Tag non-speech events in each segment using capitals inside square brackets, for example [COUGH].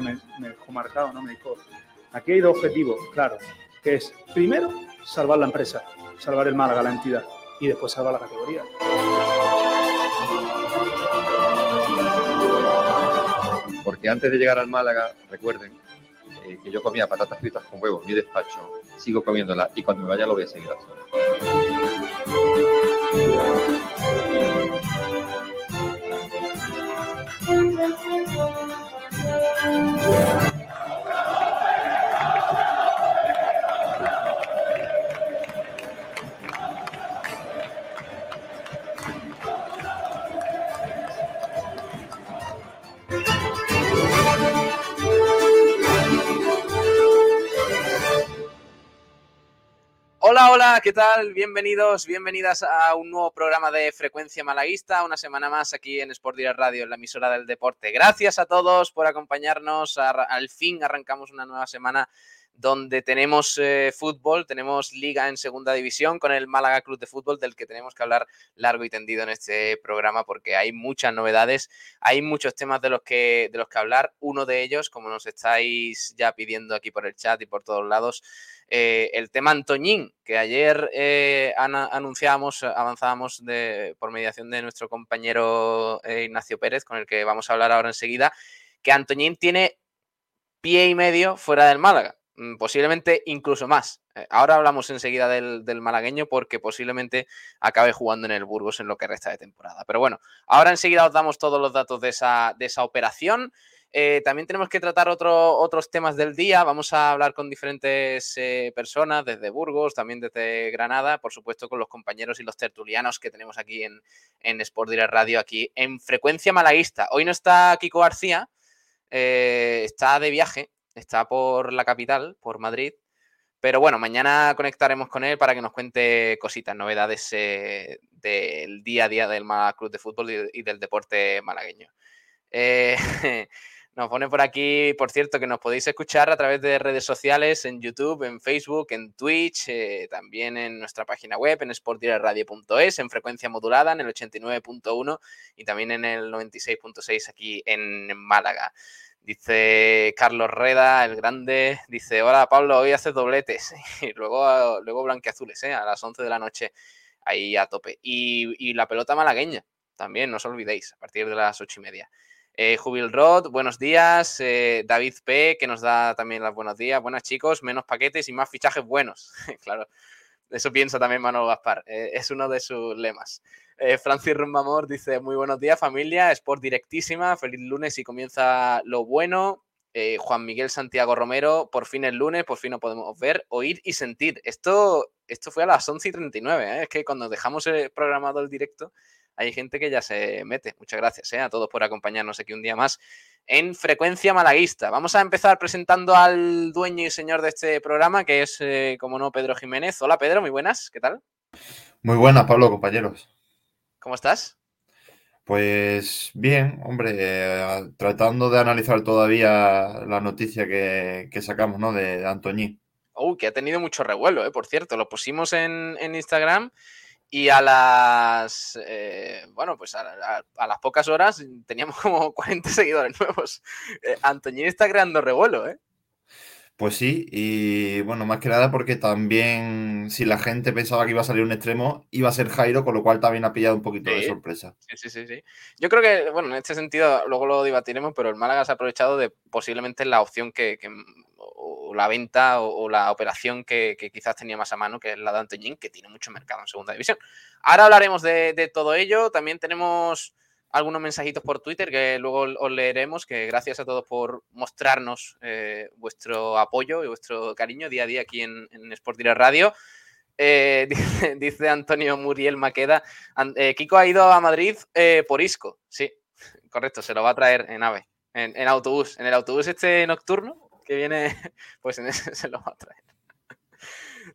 día me, dejó marcado, ¿no? Me dijo, aquí hay dos objetivos, claro, que es, primero, salvar la empresa, salvar el Málaga, la entidad, y después salvar la categoría. Porque antes de llegar al Málaga, recuerden eh, que yo comía patatas fritas con huevos en mi despacho, sigo comiéndolas y cuando me vaya lo voy a seguir haciendo. Música Hola, hola, ¿qué tal? Bienvenidos, bienvenidas a un nuevo programa de Frecuencia Malaguista, una semana más aquí en Sport Direct Radio, en la emisora del deporte. Gracias a todos por acompañarnos. Al fin arrancamos una nueva semana donde tenemos eh, fútbol, tenemos liga en segunda división con el Málaga Club de Fútbol, del que tenemos que hablar largo y tendido en este programa porque hay muchas novedades, hay muchos temas de los que, de los que hablar. Uno de ellos, como nos estáis ya pidiendo aquí por el chat y por todos lados, eh, el tema Antoñín, que ayer eh, anunciábamos, avanzábamos de, por mediación de nuestro compañero eh, Ignacio Pérez, con el que vamos a hablar ahora enseguida, que Antoñín tiene pie y medio fuera del Málaga, mm, posiblemente incluso más. ahora hablamos enseguida del, del, malagueño porque posiblemente acabe jugando en el Burgos en lo que resta de temporada. Pero bueno, ahora enseguida os damos todos los datos de esa, de esa operación. Eh, también tenemos que tratar otros temas del día. Vamos a hablar con diferentes eh, personas desde Burgos, también desde Granada, por supuesto con los compañeros y los tertulianos que tenemos aquí en, en Sport Direct Radio, aquí en Frecuencia Malaguista. Hoy no está Kiko García, eh, está de viaje, está por la capital, por Madrid. Pero bueno, mañana conectaremos con él para que nos cuente cositas, novedades del día a día del Málaga Club de Fútbol y, del deporte malagueño. [LAUGHS] Nos pone por aquí, por cierto, que nos podéis escuchar a través de redes sociales, en YouTube, en Facebook, en Twitch, eh, también en nuestra página web, en sportdireradio.es, en frecuencia modulada, en el 89.1 y también en el 96.6 aquí en Málaga. Dice Carlos Reda, el grande, dice, hola Pablo, hoy haces dobletes [LAUGHS] y luego, luego blanqueazules, ¿eh? a las 11 de la noche, ahí a tope. Y, y la pelota malagueña, también, no os olvidéis, a partir de las ocho y media. Eh, Jubil Rod, buenos días. Eh, David P, que nos da también los buenos días. Buenas chicos, menos paquetes y más fichajes buenos. [LAUGHS] claro, eso piensa también Manuel Gaspar. Eh, es uno de sus lemas. Francis Rumbamor dice: Muy buenos días, familia. Sport directísima. Feliz lunes y comienza lo bueno. Juan Miguel Santiago Romero, por fin el lunes, por fin lo podemos ver, oír y sentir. Esto, esto fue a las 11 y 39. Es que cuando dejamos programado el directo hay gente que ya se mete. Muchas gracias ¿eh? a todos por acompañarnos aquí un día más en Frecuencia Malaguista. Vamos a empezar presentando al dueño y señor de este programa, que es, eh, como no, Pedro Jiménez. Hola Pedro, muy buenas, ¿qué tal? Muy buenas, Pablo, compañeros. ¿Cómo estás? Pues bien, hombre, eh, tratando de analizar todavía la noticia que, sacamos, ¿no? De, Antoñí. Uy, que ha tenido mucho revuelo, ¿eh? por cierto. Lo pusimos en, en Instagram y a las, eh, bueno, pues a, las pocas horas teníamos como [LAUGHS] 40 seguidores nuevos. Eh, Antoñín está creando revuelo, ¿eh? Pues sí, y bueno, más que nada porque también si la gente pensaba que iba a salir un extremo, iba a ser Jairo, con lo cual también ha pillado un poquito de sorpresa. Sí, sí, sí, sí. Yo creo que, bueno, en este sentido luego lo debatiremos, pero el Málaga se ha aprovechado de posiblemente la opción que, o la venta o, la operación que, quizás tenía más a mano, que es la de Antoñín, que tiene mucho mercado en segunda división. Ahora hablaremos de, de todo ello. También tenemos algunos mensajitos por Twitter que luego os leeremos, que gracias a todos por mostrarnos eh, vuestro apoyo y vuestro cariño día a día aquí en, en Sport Direct Radio. Eh, [LAUGHS] dice, Antonio Muriel Maqueda, eh, Kiko ha ido a Madrid por Isco, sí, [LAUGHS] correcto, se lo va a traer en AVE, en, autobús, en el autobús este nocturno que viene, [LAUGHS] pues en ese se lo va a traer.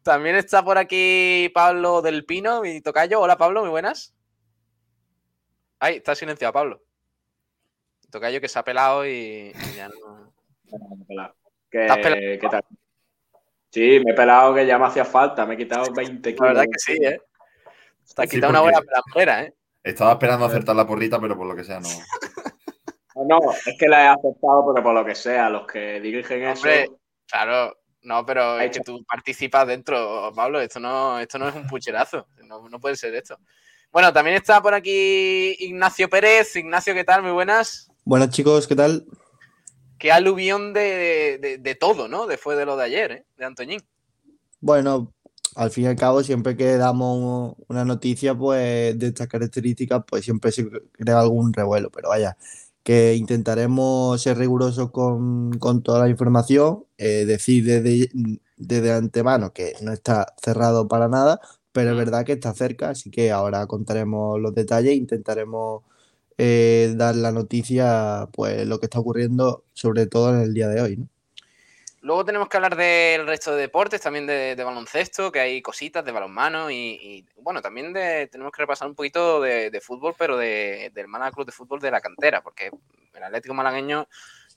También está por aquí Pablo del Pino, mi tocayo. Hola Pablo, muy buenas. Ay, está silenciado, Pablo. Tocayo que se ha pelado y, ya no. ¿Qué, ¿Qué tal? Sí, me he pelado que ya me hacía falta. Me he quitado 20 kilos. La verdad que sí, ¿eh? Te has quitado una buena pelambrera, ¿eh? Estaba esperando acertar la porrita, pero por lo que sea no. No, es que la he aceptado, pero por lo que sea, los que dirigen eso. Claro, no, pero es que tú participas dentro, Pablo. Esto no, esto no es un pucherazo. No, no puede ser esto. Bueno, también está por aquí Ignacio Pérez. Ignacio, ¿qué tal? Muy buenas. Buenas, chicos, ¿qué tal? Qué aluvión de, todo, ¿no? Después de lo de ayer, ¿eh? De Antoñín. Bueno, al fin y al cabo, siempre que damos una noticia, pues, de estas características, pues siempre se crea algún revuelo. Pero vaya, que intentaremos ser rigurosos con, toda la información, eh, decir desde, desde antemano que no está cerrado para nada, pero es verdad que está cerca, así que ahora contaremos los detalles e intentaremos eh, dar la noticia, pues lo que está ocurriendo, sobre todo en el día de hoy. Luego tenemos que hablar del resto de deportes, también de, baloncesto, que hay cositas de balonmano y, bueno, también de, tenemos que repasar un poquito de, fútbol, pero del Málaga Club de Fútbol de la cantera, porque el Atlético Malagueño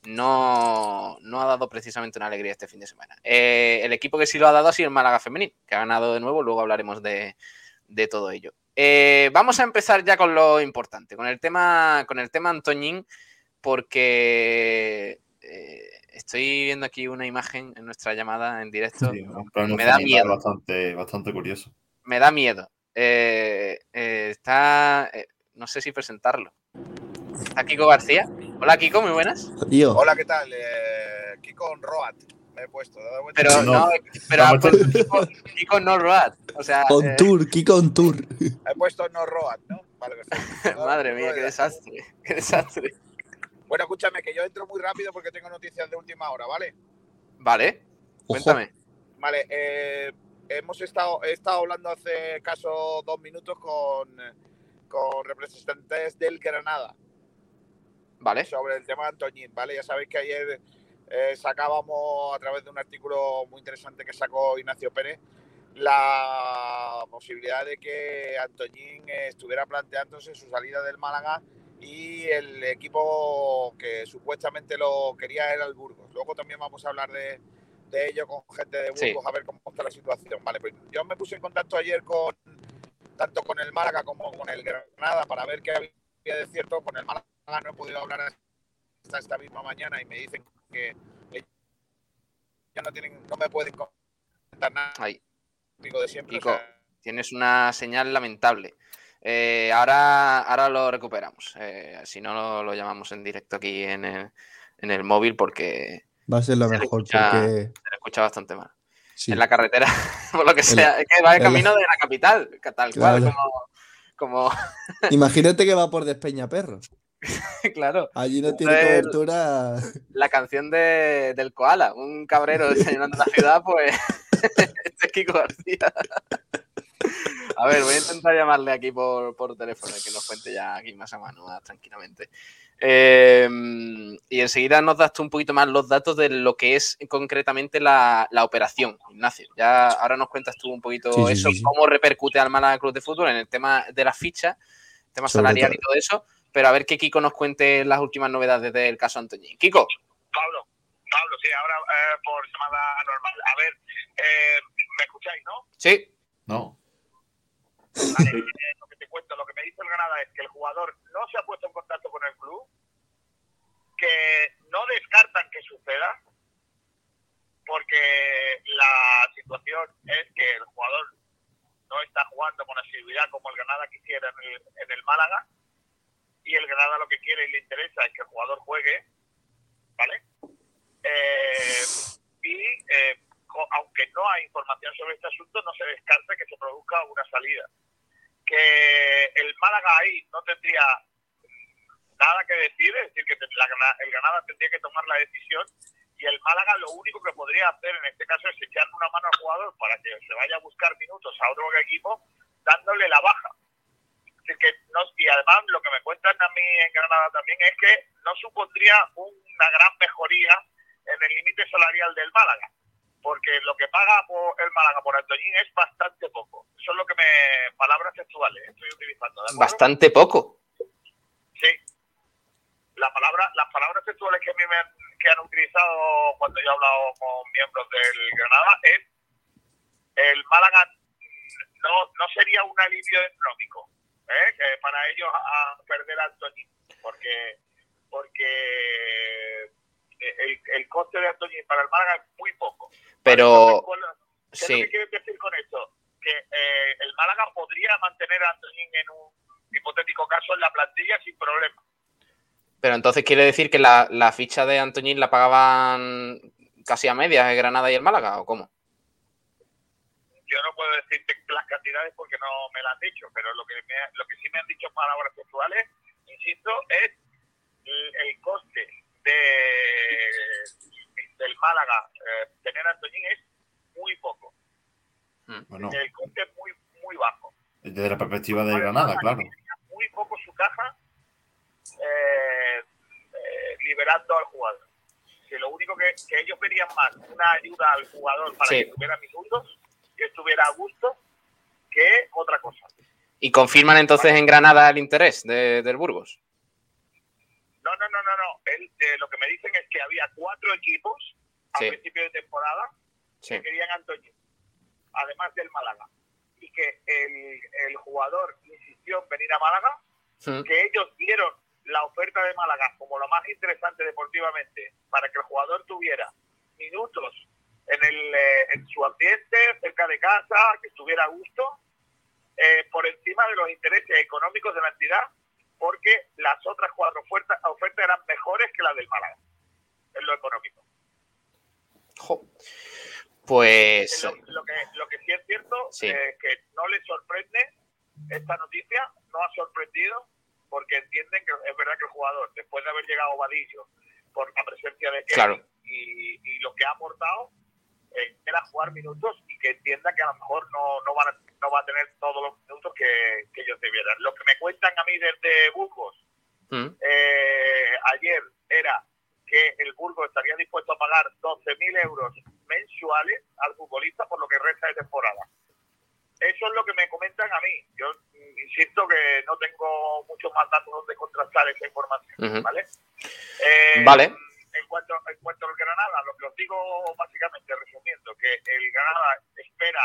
no, ha dado precisamente una alegría este fin de semana. Eh, el equipo que sí lo ha dado ha sido el Málaga Femenil, que ha ganado de nuevo, luego hablaremos de, todo ello. Eh, vamos a empezar ya con lo importante, con el tema, con el tema Antoñín, porque... Eh, Estoy viendo aquí una imagen en nuestra llamada en directo. me da miedo. Bastante, bastante curioso. Me da miedo. Está. No sé si presentarlo. Está Kiko García. Hola, Kiko, muy buenas. Hola, ¿qué tal? Kiko Roat. Me he puesto. Pero no, pero Kiko, Kiko, no Roat. O sea. On tour, Kiko on tour. He puesto no Roat, ¿no? Vale, [LAUGHS] Madre mía, qué desastre. Qué desastre. Bueno, escúchame, que yo entro muy rápido porque tengo noticias de última hora, ¿vale? Vale, cuéntame. Vale, eh, hemos estado, he estado hablando hace caso dos minutos con, con representantes del Granada. Vale. Sobre el tema de Antoñín, ¿vale? Ya sabéis que ayer eh, sacábamos a través de un artículo muy interesante que sacó Ignacio Pérez la posibilidad de que Antoñín estuviera planteándose su salida del Málaga y el equipo que supuestamente lo quería era el Burgos. Luego también vamos a hablar de, ello con gente de Burgos a ver cómo está la situación. Vale, pues yo me puse en contacto ayer con tanto con el Málaga como con el Granada para ver qué había de cierto. Con el Málaga no he podido hablar hasta esta misma mañana y me dicen que ya no tienen, no me pueden contar nada. Digo de siempre. tienes una señal lamentable. Eh, ahora, ahora lo recuperamos. Eh, si no, lo, llamamos en directo aquí en el, móvil porque. Va a ser lo mejor escucha, Se escucha bastante mal. En la carretera, [LAUGHS] por lo que sea. es que va de camino de la capital, tal cual, como. Imagínate que va por Despeñaperros. [LAUGHS] claro. Allí no tiene cobertura. La canción de, del koala, un cabrero desayunando la ciudad, pues. [LAUGHS] este es Kiko García. A ver, voy a intentar llamarle aquí por, teléfono y que nos cuente ya aquí más a mano, más tranquilamente. Em, y enseguida nos das tú un poquito más los datos de lo que es concretamente la, operación, Ignacio. Ya ahora nos cuentas tú un poquito eso, cómo repercute al Málaga Club de Fútbol en el tema de la ficha, tema salarial y todo eso. Pero a ver que Kiko nos cuente las últimas novedades del caso Antoñín. Kiko. Pablo, Pablo, sí, ahora eh, por llamada normal. A ver, eh, ¿me escucháis, no? Sí. No. lo que te cuento, lo que me dice el Granada es que el jugador no se ha puesto en contacto con el club, que no descartan que suceda, porque la situación es que el jugador no está jugando con asiduidad como el Granada quisiera en el, en el Málaga, y el Granada lo que quiere y le interesa es que el jugador juegue, ¿vale? Eh, y eh, aunque no hay información sobre este asunto, no se descarta que se produzca una salida que el Málaga ahí no tendría nada que decir, es decir, que el Granada tendría que tomar la decisión y el Málaga lo único que podría hacer en este caso es echarle una mano al jugador para que se vaya a buscar minutos a otro equipo dándole la baja. Que no, y además lo que me cuentan a mí en Granada también es que no supondría una gran mejoría en el límite salarial del Málaga porque lo que paga por el Málaga por Antoñín es bastante poco. Eso es lo que me. palabras textuales estoy utilizando. ¿Bastante poco? Sí. La palabra, las palabras textuales que a mí me han, que han utilizado cuando yo he hablado con miembros del Granada es el Málaga no, no sería un alivio económico ¿eh? que para ellos a perder a Antoñín, porque porque el, el coste de Antoñín para el Málaga es muy poco. Pero, ¿Qué es lo que quieres decir con esto? Que eh, el Málaga podría mantener a Antoñín en un hipotético caso en la plantilla sin problema. Pero entonces quiere decir que la, la ficha de Antoñín la pagaban casi a medias de Granada y el Málaga, ¿o cómo? Yo no puedo decirte las cantidades porque no me las han dicho, pero lo que, me, lo que sí me han dicho palabras textuales, insisto, es el, coste de, del Málaga eh, tener a Antoñín es muy poco. Bueno, El coste es muy, muy bajo. desde la perspectiva de Para Granada, claro. Muy poco su caja eh, eh, liberando al jugador. Que lo único que, que ellos verían más una ayuda al jugador para Sí. que tuviera minutos, que estuviera a gusto, que otra cosa. ¿Y confirman entonces en Granada el interés de- del Burgos? No, no, no, no, no. Él, eh, lo que me dicen es que había cuatro equipos a Sí. principio de temporada Sí. que querían a Antoñín, además del Málaga. Y que el, el jugador insistió en venir a Málaga, que ellos vieron la oferta de Málaga como lo más interesante deportivamente para que el jugador tuviera minutos en, el, eh, en su ambiente, cerca de casa, que estuviera a gusto, eh, por encima de los intereses económicos de la entidad, porque las otras cuatro ofertas, ofertas eran mejores que las del Málaga, en lo económico. Jo. Pues Lo, lo que, lo que sí es cierto Sí. es que no les sorprende esta noticia, no ha sorprendido, porque entienden que es verdad que el jugador, después de haber llegado Vadillo, por la presencia de Kevin Claro. y, y lo que ha aportado, eh, era jugar minutos y que entienda que a lo mejor no, no, van a, no va a tener todos los minutos que, que ellos debieran. Lo que me cuentan a mí desde Burgos mm, eh, ayer era que el Burgos estaría dispuesto a pagar 12.000 euros mensuales al futbolista por lo que resta de temporada. Eso es lo que me comentan a mí. Yo mm, insisto que no tengo muchos más datos donde contrastar esa información, Ujú. ¿vale? Eh, Vale. En cuanto, en cuanto al Granada, lo que os digo básicamente, resumiendo, que el Granada espera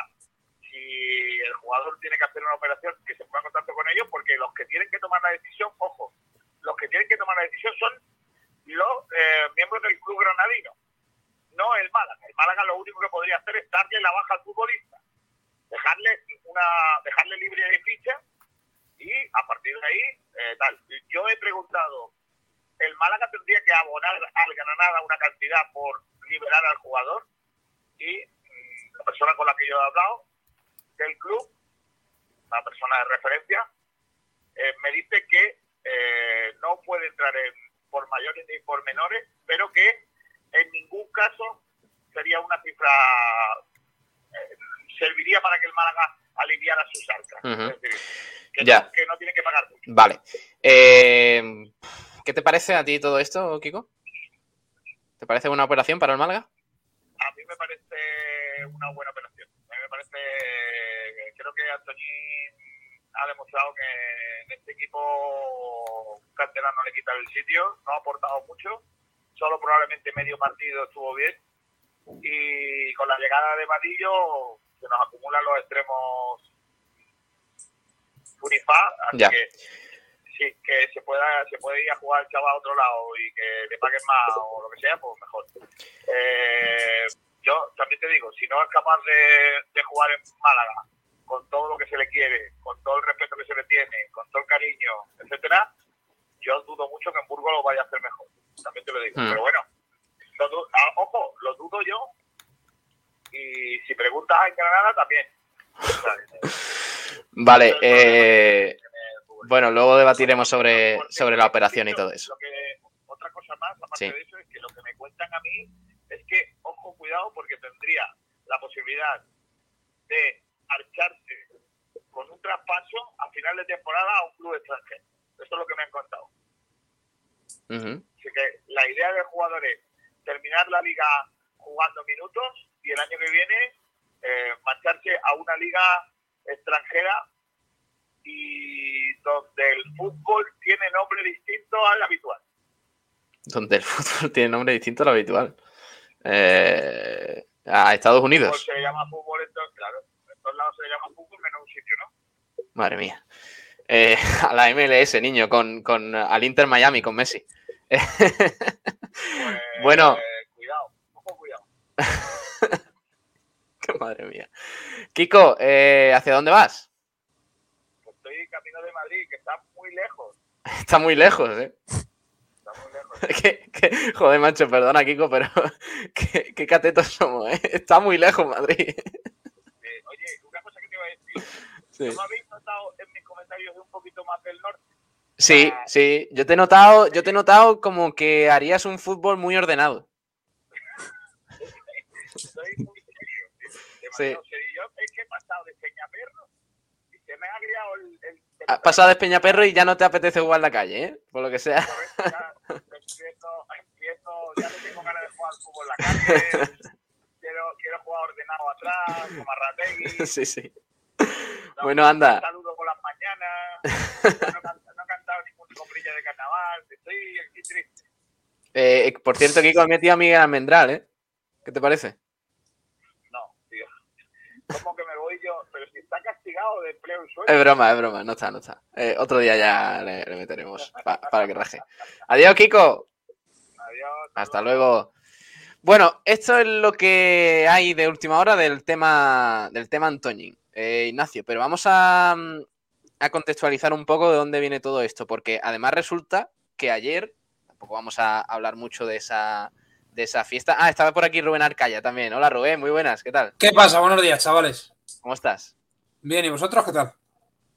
si el jugador tiene que hacer una operación, que se ponga en contacto con ellos, porque los que tienen que tomar la decisión, ojo, los que tienen que tomar la decisión son los eh, miembros del club granadino, no el Málaga. El Málaga lo único que podría hacer es darle la baja al futbolista, dejarle una dejarle libre de ficha y a partir de ahí, eh, tal. Yo he preguntado, ¿el Málaga tendría que abonar al Granada una cantidad por liberar al jugador? Y mm, la persona con la que yo he hablado del club, una persona de referencia, eh, me dice que eh, no puede entrar en por mayores ni por menores, pero que en ningún caso sería una cifra, eh, serviría para que el Málaga aliviara sus arcas. Ujú. Es decir, que, Ya. no, que no tiene que pagar mucho. Vale. Eh, ¿Qué te parece a ti todo esto, Kiko? ¿Te parece una operación para el Málaga? A mí me parece una buena operación. A mí me parece, creo que Antoñín ha demostrado que en este equipo un canterano le quita el sitio, no ha aportado mucho, solo probablemente medio partido estuvo bien y con la llegada de Vadillo se nos acumulan los extremos Funifá, así Ya. que sí, que se pueda se puede ir a jugar el chaval a otro lado y que le paguen más o lo que sea, pues mejor. Eh, yo también te digo, si no es capaz de, de jugar en Málaga con todo lo que se le quiere, con todo el respeto que se le tiene, con todo el cariño, etcétera, yo dudo mucho que en Burgos lo vaya a hacer mejor. También te lo digo. Hmm. Pero bueno, lo ah, ojo, lo dudo yo. Y si preguntas en Granada, también. [LAUGHS] Vale. eh, bueno, luego debatiremos sobre, sobre la operación y todo eso. Otra cosa más, aparte Sí. de eso, es que lo que me cuentan a mí es que, ojo, cuidado, porque tendría la posibilidad de marcharse con un traspaso a final de temporada a un club extranjero. Eso es lo que me han contado. Ujú. Así que la idea del jugador es terminar la liga jugando minutos y el año que viene eh, marcharse a una liga extranjera y donde el fútbol tiene nombre distinto al habitual. Donde el [LAUGHS] fútbol tiene nombre distinto al habitual. Eh, a Estados Unidos. se le llama fútbol, entonces, claro, en todos lados se le llama fútbol menos un sitio, ¿no? Madre mía. Eh, [LAUGHS] a la MLS, niño, con, con al Inter Miami, con Messi. Pues, [LAUGHS] Bueno. Cuidado, ojo, cuidado. Qué madre mía. Kiko, eh, ¿hacia dónde vas? Pues estoy camino de Madrid, que está muy lejos. [LAUGHS] Está muy lejos, ¿eh? Está muy lejos. [LAUGHS] Que- que- joder, macho, perdona, Kiko, pero [LAUGHS] qué, qué catetos somos, ¿eh? Está muy lejos Madrid. Eh, oye, una cosa que te iba a decir. Sí. ¿No me habéis notado en mis comentarios de un poquito más del norte? Sí, sí, yo te he notado, yo te he notado como que harías un fútbol muy ordenado. Estoy muy serio. Sí. Demasiado serio. Yo es que he pasado de Peñaperro y se me ha criado el... el pasado de Peñaperro y ya no te apetece jugar en la calle, ¿eh? Por lo que sea. Ya empiezo, empiezo, ya no tengo ganas de jugar al fútbol en la calle. quiero, quiero jugar ordenado atrás, como Arrategui. [LAUGHS] Sí, sí. No, Bueno, anda. Un saludo por las mañanas. [LAUGHS] No, no he cantado ningún comprilla de carnaval. Estoy aquí triste. Eh, por cierto, Kiko ha metido a Miguel Almendral, ¿eh? ¿Qué te parece? No, tío. ¿Cómo que me voy yo? Pero si está castigado de empleo en sueldo. Es broma, es broma, no está, no está. Eh, otro día ya le, le meteremos pa- para que raje. Adiós, Kiko. Adiós. Hasta luego. Bueno, esto es lo que hay de última hora del tema del tema Antoñín, eh, Ignacio. Pero vamos a, a contextualizar un poco de dónde viene todo esto, porque además resulta que ayer, tampoco vamos a hablar mucho de esa, de esa fiesta. Ah, estaba por aquí Rubén Arcaya también. Hola Rubén, muy buenas, ¿qué tal? ¿Qué pasa? Buenos días, chavales. ¿Cómo estás? Bien, ¿y vosotros qué tal?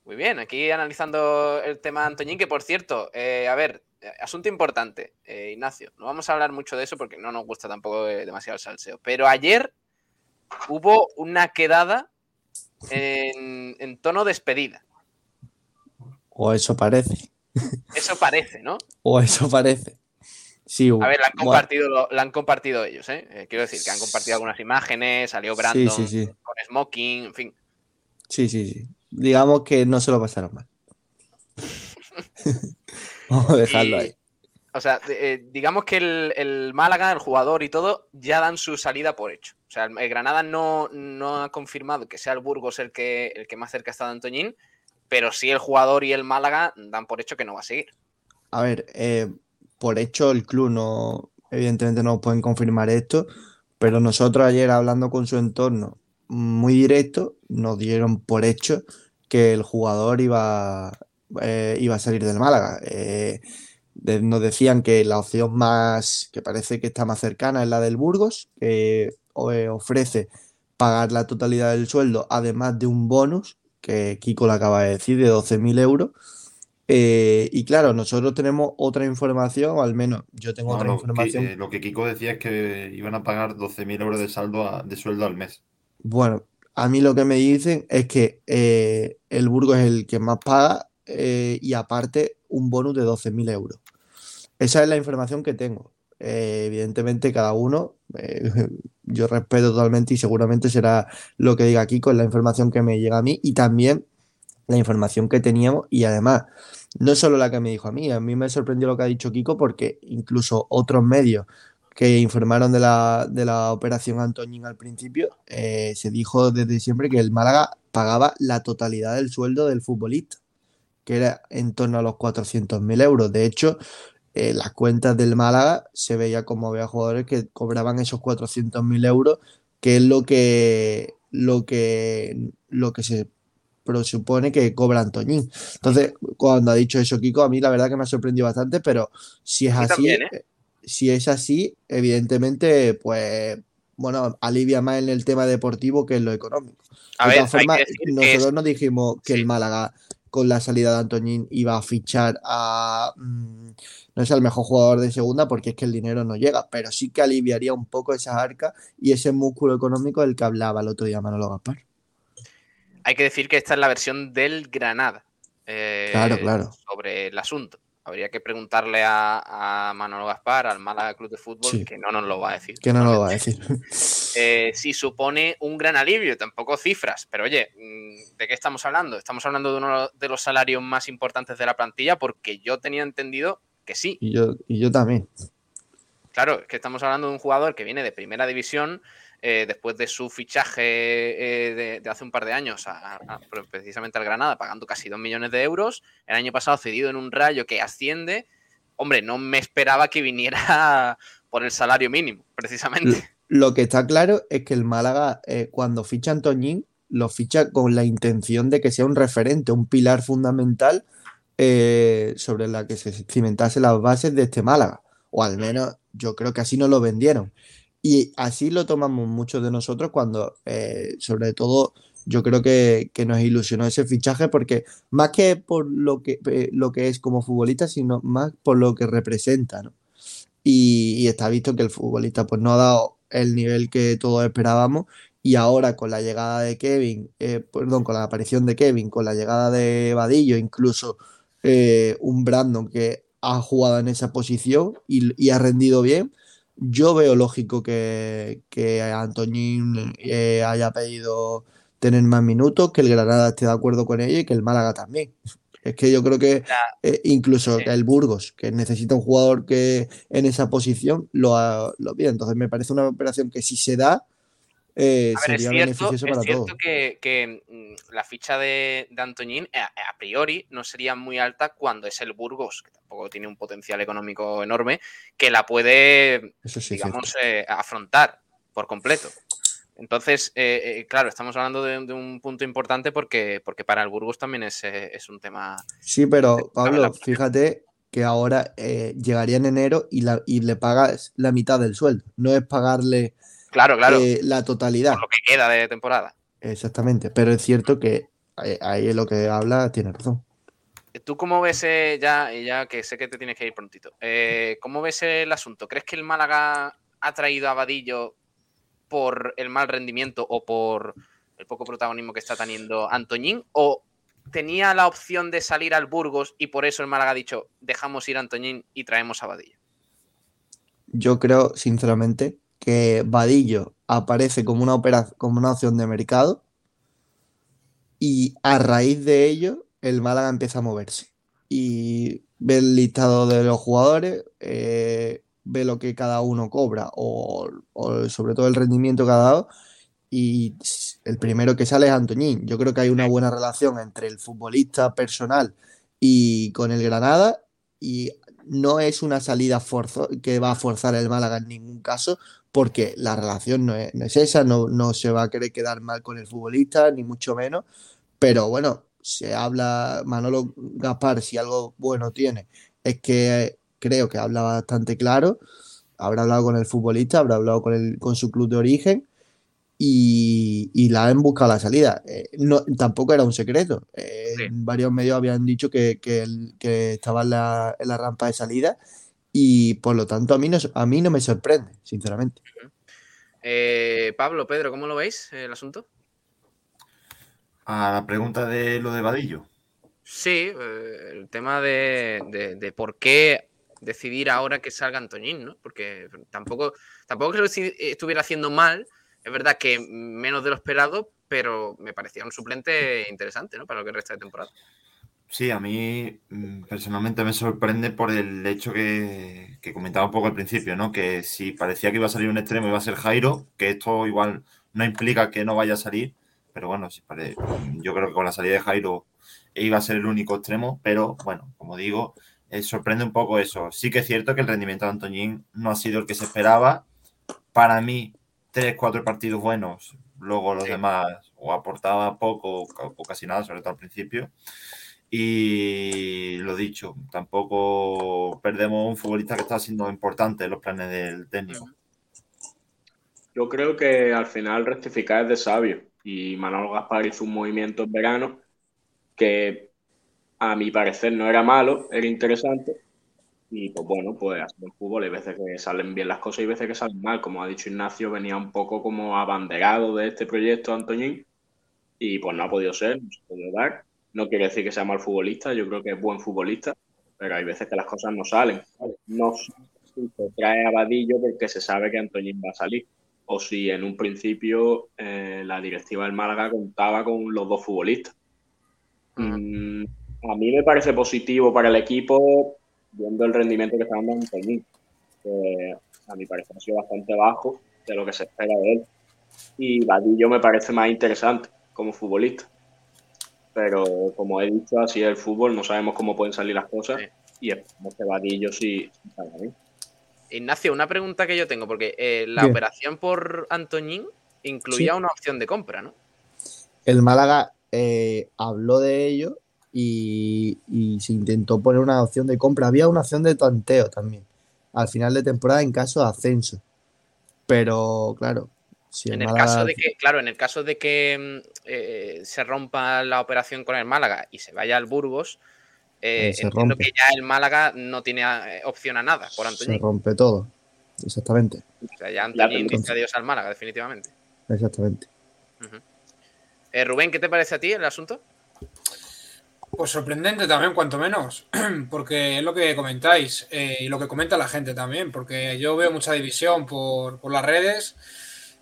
Muy bien, aquí analizando el tema Antoñín, que por cierto, eh, a ver, eh, asunto importante, eh, Ignacio, no vamos a hablar mucho de eso porque no nos gusta tampoco eh, demasiado el salseo, pero ayer hubo una quedada en, en tono despedida, O eso parece. eso parece, ¿no? O eso parece. Sí, A ver, la han bueno, compartido, lo- la han compartido ellos, ¿eh? Eh, Quiero decir, que han compartido algunas imágenes, salió Brandon sí, sí. con smoking, en fin. Sí, sí, sí. Digamos que no se lo pasaron mal. [LAUGHS] Vamos a dejarlo Y- ahí. O sea, eh, digamos que el, el Málaga, el jugador y todo, ya dan su salida por hecho. O sea, el, el Granada no, no ha confirmado que sea el Burgos el que, el que más cerca está de Antoñín, pero sí el jugador y el Málaga dan por hecho que no va a seguir. A ver, eh, por hecho el club no, evidentemente no pueden confirmar esto, pero nosotros ayer hablando con su entorno muy directo, nos dieron por hecho que el jugador iba, eh, iba a salir del Málaga. Eh, de- nos decían que la opción más, que parece que está más cercana es la del Burgos, que eh, ofrece pagar la totalidad del sueldo, además de un bonus, que Kiko le acaba de decir, de 12.000 euros. Eh, y claro, nosotros tenemos otra información, o al menos yo tengo No, otra lo, información. que, eh, lo que Kiko decía es que iban a pagar 12.000 euros de saldo a- de sueldo al mes. Bueno, a mí lo que me dicen es que eh, el Burgos es el que más paga eh, y aparte un bonus de 12.000 euros. Esa es la información que tengo. Eh, evidentemente cada uno, [LAUGHS] yo respeto totalmente y seguramente será lo que diga Kiko, es la información que me llega a mí y también la información que teníamos y además no solo la que me dijo a mí, a mí me sorprendió lo que ha dicho Kiko porque incluso otros medios que informaron de la, de la operación Antoñín al principio, eh, se dijo desde siempre que el Málaga pagaba la totalidad del sueldo del futbolista, que era en torno a los 400.000 euros. De hecho, en las cuentas del Málaga se veía como había jugadores que cobraban esos 400.000 euros, que es lo que, lo que, lo que se presupone que cobra Antoñín. Entonces, cuando ha dicho eso Kiko, a mí la verdad que me ha sorprendido bastante, pero si es así, también, ¿eh? Si es así, evidentemente, pues, bueno, alivia más en el tema deportivo que en lo económico. A De ver, todas formas, nosotros es- nos dijimos que Sí. el Málaga, con la salida de Antoñín, iba a fichar a, mm, no es el mejor jugador de segunda porque es que el dinero no llega, pero sí que aliviaría un poco esa arca y ese músculo económico del que hablaba el otro día Manolo Gaspar. hay que decir que esta es la versión del Granada eh, Claro, claro. sobre el asunto. Habría que preguntarle a, a Manolo Gaspar, al Málaga Club de Fútbol, Sí. que no nos lo va a decir. Que no lo va a decir. [LAUGHS] eh, sí supone un gran alivio, tampoco cifras, pero oye, mm, ¿de qué estamos hablando? Estamos hablando de uno de los salarios más importantes de la plantilla porque yo tenía entendido que sí. Y yo, y yo también. Claro, es que estamos hablando de un jugador que viene de primera división eh, después de su fichaje eh, de, hace un par de años, a- precisamente al Granada, pagando casi 2 millones de euros. El año pasado cedido en un rayo que asciende hombre, no me esperaba que viniera [LAUGHS] por el salario mínimo, precisamente. Lo que está claro es que el Málaga, eh, cuando ficha a Antoñín, lo ficha con la intención de que sea un referente, un pilar fundamental sobre la que se cimentase las bases de este Málaga. O al menos yo creo que así nos lo vendieron. Y así lo tomamos muchos de nosotros cuando, eh, sobre todo, yo creo que, nos ilusionó ese fichaje porque más que por lo que, eh, lo que es como futbolista, sino más por lo que representa, ¿no? Y, está visto que el futbolista pues no ha dado el nivel que todos esperábamos y ahora con la llegada de Kevin, eh, perdón, con la aparición de Kevin, con la llegada de Vadillo, incluso un Brandon que ha jugado en esa posición y, ha rendido bien, yo veo lógico que, que Antoñín haya pedido tener más minutos, que el Granada esté de acuerdo con ello y que el Málaga también. Es que yo creo que eh, incluso el Burgos, que necesita un jugador que en esa posición lo, lo pide. Entonces me parece una operación que si se da, eh, sería beneficioso para es cierto Que, mm, la ficha de, de Antoñín eh, a, priori no sería muy alta cuando es el Burgos, que tampoco tiene un potencial económico enorme, que la puede, digamos, afrontar por completo. Entonces, eh, eh, claro, estamos hablando de, un punto importante porque, porque para el Burgos también es, eh, un tema. Sí, pero Pablo, fíjate que ahora llegaría en enero y, la, y le pagas la mitad del sueldo. No es pagarle claro, claro. la totalidad. lo que queda de temporada. Exactamente, pero es cierto que ahí es lo que habla, tiene razón. ¿Tú cómo ves, ya, ya que sé que te tienes que ir prontito, cómo ves el asunto? ¿Crees que el Málaga ha traído a Vadillo por el mal rendimiento o por el poco protagonismo que está teniendo Antoñín? ¿O tenía la opción de salir al Burgos y por eso el Málaga ha dicho dejamos ir a Antoñín y traemos a Vadillo? Yo creo, sinceramente, que Vadillo aparece como una, como una opción de mercado y a raíz de ello el Málaga empieza a moverse. Y ve el listado de los jugadores, eh, ve lo que cada uno cobra o, sobre todo el rendimiento que ha dado y el primero que sale es Antoñín. Yo creo que hay una buena relación entre el futbolista personal y con el Granada y no es una salida que va a forzar el Málaga en ningún caso porque la relación no es, esa, no, no, se va a querer quedar mal con el futbolista, ni mucho menos, pero bueno, se habla, Manolo Gaspar, si algo bueno tiene, es que creo que habla bastante claro. Habrá hablado con el futbolista, habrá hablado con, el, con su club de origen y, la han buscado la salida. Eh, no, tampoco era un secreto. Eh, varios medios habían dicho que, estaba en la, rampa de salida y por lo tanto a mí no, a mí no me sorprende, sinceramente. Eh, Pablo, Pedro, ¿cómo lo veis el asunto? A la pregunta de lo de Vadillo. Sí, el tema de, de por qué decidir ahora que salga Antoñín, ¿no? Porque tampoco, tampoco que lo estuviera haciendo mal. Es verdad que menos de lo esperado, pero me parecía un suplente interesante, ¿no? Para lo que resta de temporada. Sí, a mí mm, personalmente me sorprende por el hecho que, comentaba un poco al principio, ¿no? Que si parecía que iba a salir un extremo iba a ser Jairo, que esto igual no implica que no vaya a salir, pero bueno, si yo creo que con la salida de Jairo iba a ser el único extremo, pero bueno, como digo, eh, sorprende un poco eso. Sí que es cierto que el rendimiento de Antoñín no ha sido el que se esperaba. Para mí, tres, cuatro partidos buenos. Luego los demás o aportaba poco o casi nada, sobre todo al principio. Y lo dicho, tampoco perdemos un futbolista que está siendo importante en los planes del técnico. Yo creo que al final rectificar es de sabio. Y Manuel Gaspar hizo un movimiento en verano que a mi parecer no era malo, era interesante. Y pues bueno, pues el fútbol hay veces que salen bien las cosas y veces que salen mal. Como ha dicho Ignacio, venía un poco como abanderado de este proyecto Antoñín y pues no ha podido ser, no se ha podido dar. No quiere decir que sea mal futbolista, yo creo que es buen futbolista, pero hay veces que las cosas no salen. No se trae a Vadillo porque se sabe que Antoñín va a salir. O si en un principio eh, la directiva del Málaga contaba con los dos futbolistas a mí me parece positivo para el equipo viendo el rendimiento que está dando Antoñín. Que a mi parecer ha sido bastante bajo de lo que se espera de él. Y Vadillo me parece más interesante como futbolista. Pero como he dicho, así es el fútbol, no sabemos cómo pueden salir las cosas. y esperemos que Vadillo sí salga bien. Ignacio, una pregunta que yo tengo, porque eh, la Bien. operación por Antoñín incluía una opción de compra, ¿no? El Málaga eh, habló de ello y, y se intentó poner una opción de compra. Había una opción de tanteo también al final de temporada en caso de ascenso. Pero claro, si En el Málaga- caso de que, claro, en el caso de que mm, eh, se rompa la operación con el Málaga y se vaya al Burgos, eh, se entiendo rompe. que ya el Málaga no tiene eh, opción a nada por se Antoñín. rompe todo. Exactamente, O sea, ya Antoñín pero- dice adiós al Málaga, definitivamente. exactamente. Eh, Rubén, ¿qué te parece a ti el asunto? Pues sorprendente también, cuanto menos, [CLEARS THROAT] porque es lo que comentáis eh, y lo que comenta la gente también, porque yo veo mucha división por, por las redes.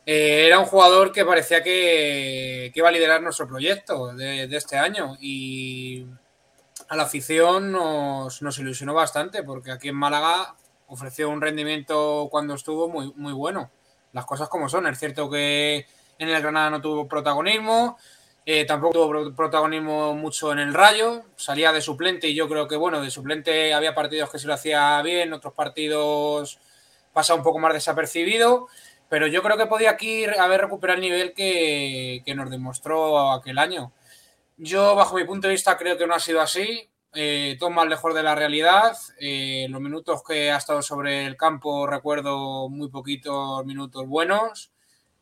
Eh, era un jugador que parecía que, que iba a liderar nuestro proyecto de, este año y a la afición nos, nos ilusionó bastante, porque aquí en Málaga ofreció un rendimiento cuando estuvo muy, muy bueno. Las cosas como son, es cierto que en el Granada no tuvo protagonismo, eh, tampoco tuvo pro- protagonismo mucho en el Rayo, salía de suplente y yo creo que, bueno, de suplente había partidos que se lo hacía bien, otros partidos pasa un poco más desapercibido, pero yo creo que podía aquí haber recuperado el nivel que, que nos demostró aquel año. Yo, bajo mi punto de vista, creo que no ha sido así. Eh, todo más lejos de la realidad. Eh, los minutos que ha estado sobre el campo recuerdo muy poquitos minutos buenos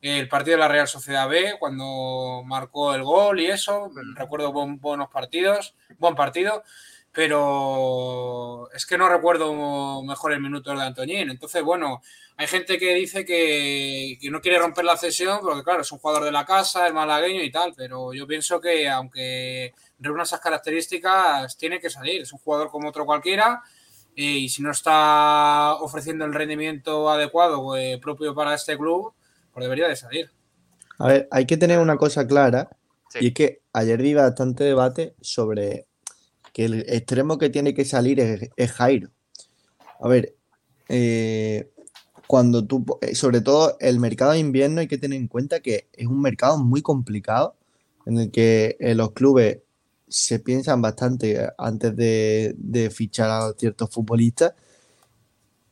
el partido de la Real Sociedad B, cuando marcó el gol y eso, recuerdo buen- buenos partidos, buen partido, pero es que no recuerdo mejor el minuto de Antoñín. Entonces, bueno, hay gente que dice que, que no quiere romper la cesión, porque claro, es un jugador de la casa, es malagueño y tal, pero yo pienso que aunque reúna esas características, tiene que salir. Es un jugador como otro cualquiera y si no está ofreciendo el rendimiento adecuado eh, propio para este club, pues debería de salir. A ver, hay que tener una cosa clara, Sí. y es que ayer vi bastante debate sobre que el extremo que tiene que salir es, Jairo. A ver, eh, cuando tú, eh, sobre todo el mercado de invierno, hay que tener en cuenta que es un mercado muy complicado en el que eh, los clubes se piensan bastante antes de, fichar a ciertos futbolistas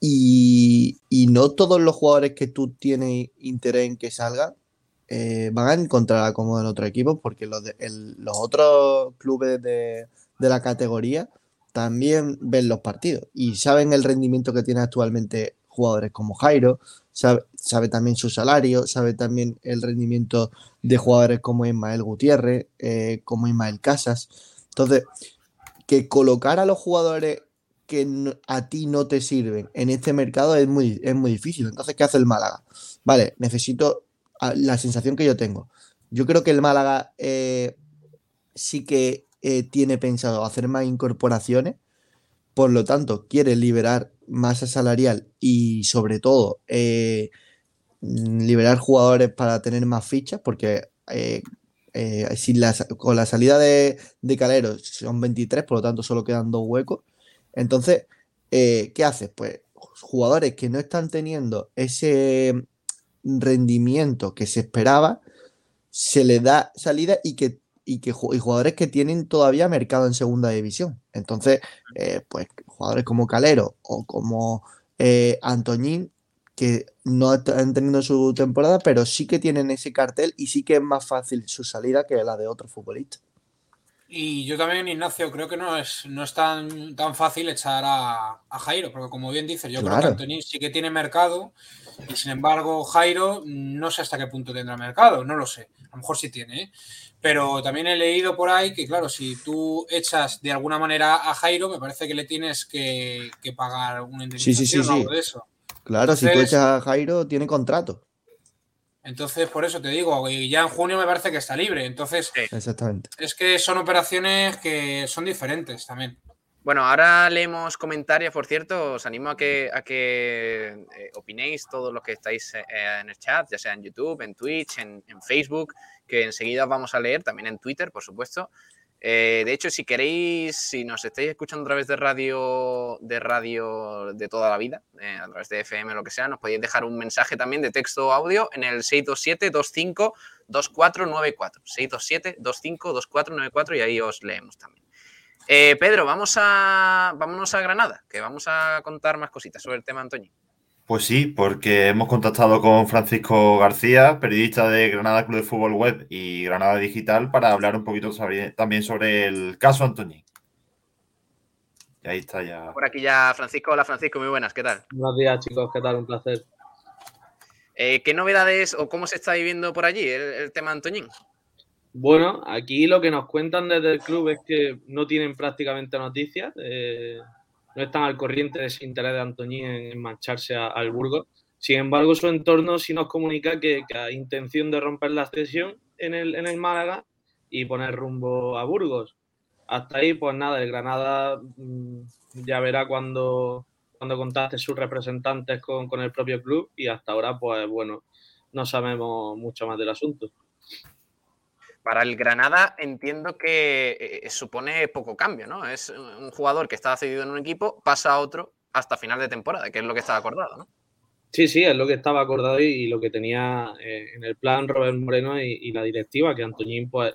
y, y no todos los jugadores que tú tienes interés en que salgan van a encontrar acomodo en otro equipo porque los, los otros clubes de, de la categoría también ven los partidos y saben el rendimiento que tiene actualmente jugadores como Jairo, sabe, sabe también su salario, sabe también el rendimiento de jugadores como Ismael Gutiérrez, eh, como Ismael Casas. Entonces, que colocar a los jugadores que a ti no te sirven en este mercado es muy, es muy difícil. Entonces, ¿qué hace el Málaga? Vale, necesito a- la sensación que yo tengo. Yo creo que el Málaga eh, sí que eh, tiene pensado hacer más incorporaciones, por lo tanto, quiere liberar masa salarial y sobre todo eh, mm, liberar jugadores para tener más fichas, porque eh, si con la salida de, de Calero son 23, por lo tanto solo quedan dos huecos. Entonces, ¿qué haces? Pues jugadores que no están teniendo ese rendimiento que se esperaba, se le da salida y que, y que y jugadores que tienen todavía mercado en segunda división. Entonces, eh, pues jugadores como Calero o como eh, Antoñín, que no están teniendo su temporada, pero sí que tienen ese cartel y sí que es más fácil su salida que la de otros futbolistas. Y yo también, Ignacio, creo que no es, no es tan, tan fácil echar a, a Jairo, porque como bien dices, yo creo que Antonín sí que tiene mercado, y sin embargo, Jairo no sé hasta qué punto tendrá mercado, no lo sé, a lo mejor sí tiene, ¿eh? pero también he leído por ahí que, claro, si tú echas de alguna manera a Jairo, me parece que le tienes que, que pagar una Sí, sí, sí, indemnización o sí. algo de eso. Claro, si tú echas a Jairo, tiene contrato. Entonces, por eso te digo, y ya en junio me parece que está libre, entonces Exactamente. es que son operaciones que son diferentes también. Bueno, ahora leemos comentarios, por cierto. Os animo a que, a que eh, opinéis todos los que estáis eh, en el chat, ya sea en YouTube, en Twitch, en, Facebook, que enseguida os vamos a leer, también en Twitter, por supuesto. Eh, de hecho, si queréis, si nos estáis escuchando a través de radio, de radio de toda la vida, a través de FM o lo que sea, nos podéis dejar un mensaje también de texto o audio en el 627-25-2494. 627-25-2494 y ahí os leemos también. Eh, Pedro, vamos a, vámonos a Granada, que vamos a contar más cositas sobre el tema Antoñín. Pues sí, porque hemos contactado con Francisco García, periodista de Granada Club de Fútbol Web y Granada Digital, para hablar un poquito sobre- también sobre el caso Antoñín. Y ahí está ya. Por aquí ya Francisco. Hola Francisco, muy buenas, ¿qué tal? Buenos días, chicos, ¿qué tal? Un placer. Eh, ¿Qué novedades o cómo se está viviendo por allí el, el tema Antoñín? Bueno, aquí lo que nos cuentan desde el club es que no tienen prácticamente noticias, eh, no están al corriente de ese interés de Antoñín en, marcharse a- al Burgos. Sin embargo, su entorno sí nos comunica que, que hay intención de romper la cesión en el, en el Málaga y poner rumbo a Burgos. Hasta ahí, pues nada, el Granada mm, ya verá cuando, cuando contacte sus representantes con, con el propio club y hasta ahora, pues bueno, no sabemos mucho más del asunto. Para el Granada entiendo que eh, supone poco cambio, ¿no? Es un jugador que estaba cedido en un equipo, pasa a otro hasta final de temporada, que es lo que estaba acordado, ¿no? Sí, sí, es lo que estaba acordado y, lo que tenía eh, en el plan Robert Moreno y, la directiva, que Antoñín pues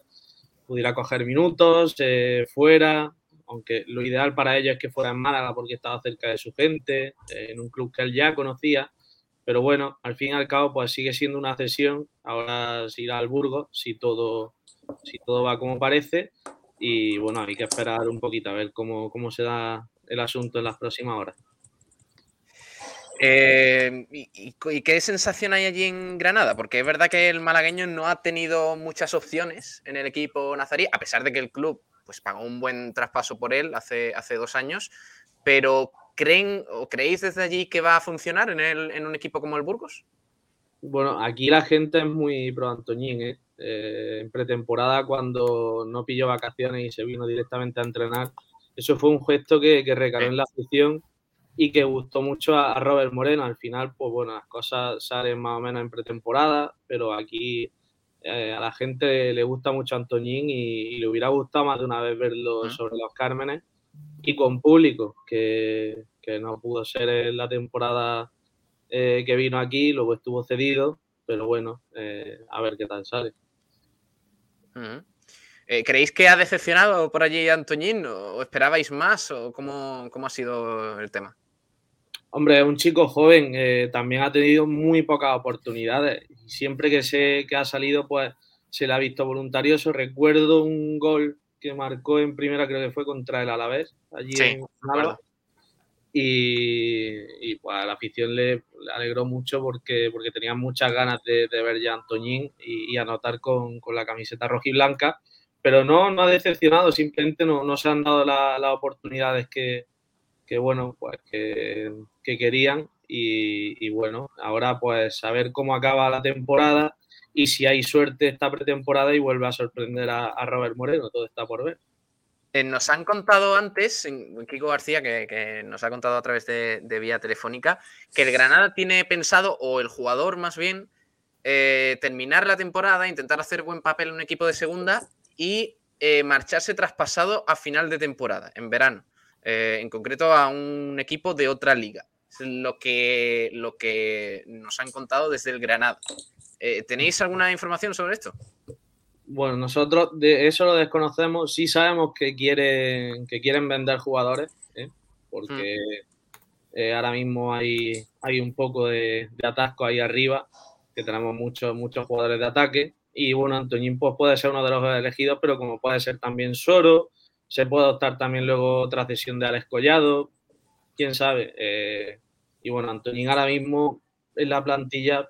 pudiera coger minutos eh, fuera, aunque lo ideal para ellos es que fuera en Málaga porque estaba cerca de su gente, eh, en un club que él ya conocía, pero bueno, al fin y al cabo pues sigue siendo una cesión, ahora se irá al Burgos si todo, si todo va como parece y bueno, hay que esperar un poquito a ver cómo, cómo se da el asunto en las próximas horas. Eh, y, y- qué sensación hay allí en Granada? Porque es verdad que el malagueño no ha tenido muchas opciones en el equipo nazarí, a pesar de que el club pues, pagó un buen traspaso por él hace, hace dos años. Pero ¿creen o creéis desde allí que va a funcionar en, el- en un equipo como el Burgos? Bueno, aquí la gente es muy pro Antoñín, ¿eh? Eh, en pretemporada, cuando no pilló vacaciones y se vino directamente a entrenar, eso fue un gesto que, que recaló en la afición y que gustó mucho a, a Robert Moreno. Al final, pues bueno, las cosas salen más o menos en pretemporada, pero aquí eh, a la gente le gusta mucho Antoñín y, y le hubiera gustado más de una vez verlo sobre los Cármenes y con público, que, que no pudo ser en la temporada eh, que vino aquí, luego estuvo cedido, pero bueno, eh, a ver qué tal sale. Eh, ¿Creéis que ha decepcionado por allí Antoñín o esperabais más o cómo, cómo ha sido el tema? Hombre, es un chico joven, eh, también ha tenido muy pocas oportunidades y siempre que, se, que ha salido, pues se le ha visto voluntarioso. Recuerdo un gol que marcó en primera, creo que fue contra el Alavés, allí Sí, en. Y, y, pues a la afición le, le alegró mucho porque, porque tenía muchas ganas de, de ver ya a Antoñín y, y anotar con, con la camiseta roja y blanca, pero no, no ha decepcionado, simplemente no, no se han dado la- las oportunidades que, que bueno, pues que, que querían. Y, y bueno, ahora pues a ver cómo acaba la temporada y si hay suerte esta pretemporada y vuelve a sorprender a, Robert Moreno, todo está por ver. Eh, nos han contado antes, Kiko García, que, nos ha contado a través de, vía telefónica, que el Granada tiene pensado, o el jugador más bien, eh, terminar la temporada, intentar hacer buen papel en un equipo de segunda y eh, marcharse traspasado a final de temporada, en verano, en concreto a un equipo de otra liga. Es lo que, lo que nos han contado desde el Granada. Eh, ¿Tenéis alguna información sobre esto? Bueno, nosotros de eso lo desconocemos. Sí sabemos que quieren, que quieren vender jugadores, ¿eh? porque eh, ahora mismo hay, hay un poco de, de atasco ahí arriba, que tenemos muchos, muchos jugadores de ataque. Y bueno, Antoñín pues, puede ser uno de los elegidos, pero como puede ser también Soro, se puede optar también luego otra cesión de Alex Collado, quién sabe. Eh, y bueno, Antoñín ahora mismo en la plantilla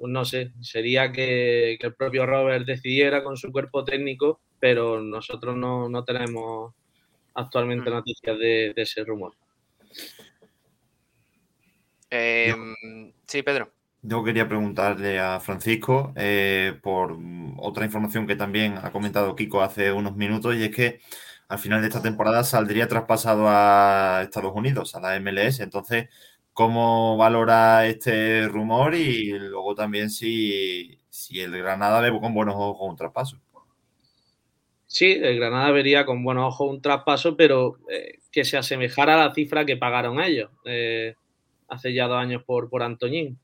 pues no sé, sería que, que el propio Robert decidiera con su cuerpo técnico, pero nosotros no, no tenemos actualmente noticias de, de ese rumor. Eh, sí, Pedro. Yo quería preguntarle a Francisco eh, por mm, otra información que también ha comentado Kiko hace unos minutos y es que al final de esta temporada saldría traspasado a Estados Unidos, a la MLS. Entonces, ¿cómo valora este rumor y luego también si, si el Granada ve con buenos ojos un traspaso? Sí, el Granada vería con buenos ojos un traspaso, pero eh, que se asemejara a la cifra que pagaron ellos eh, hace ya dos años por, por Antoñín.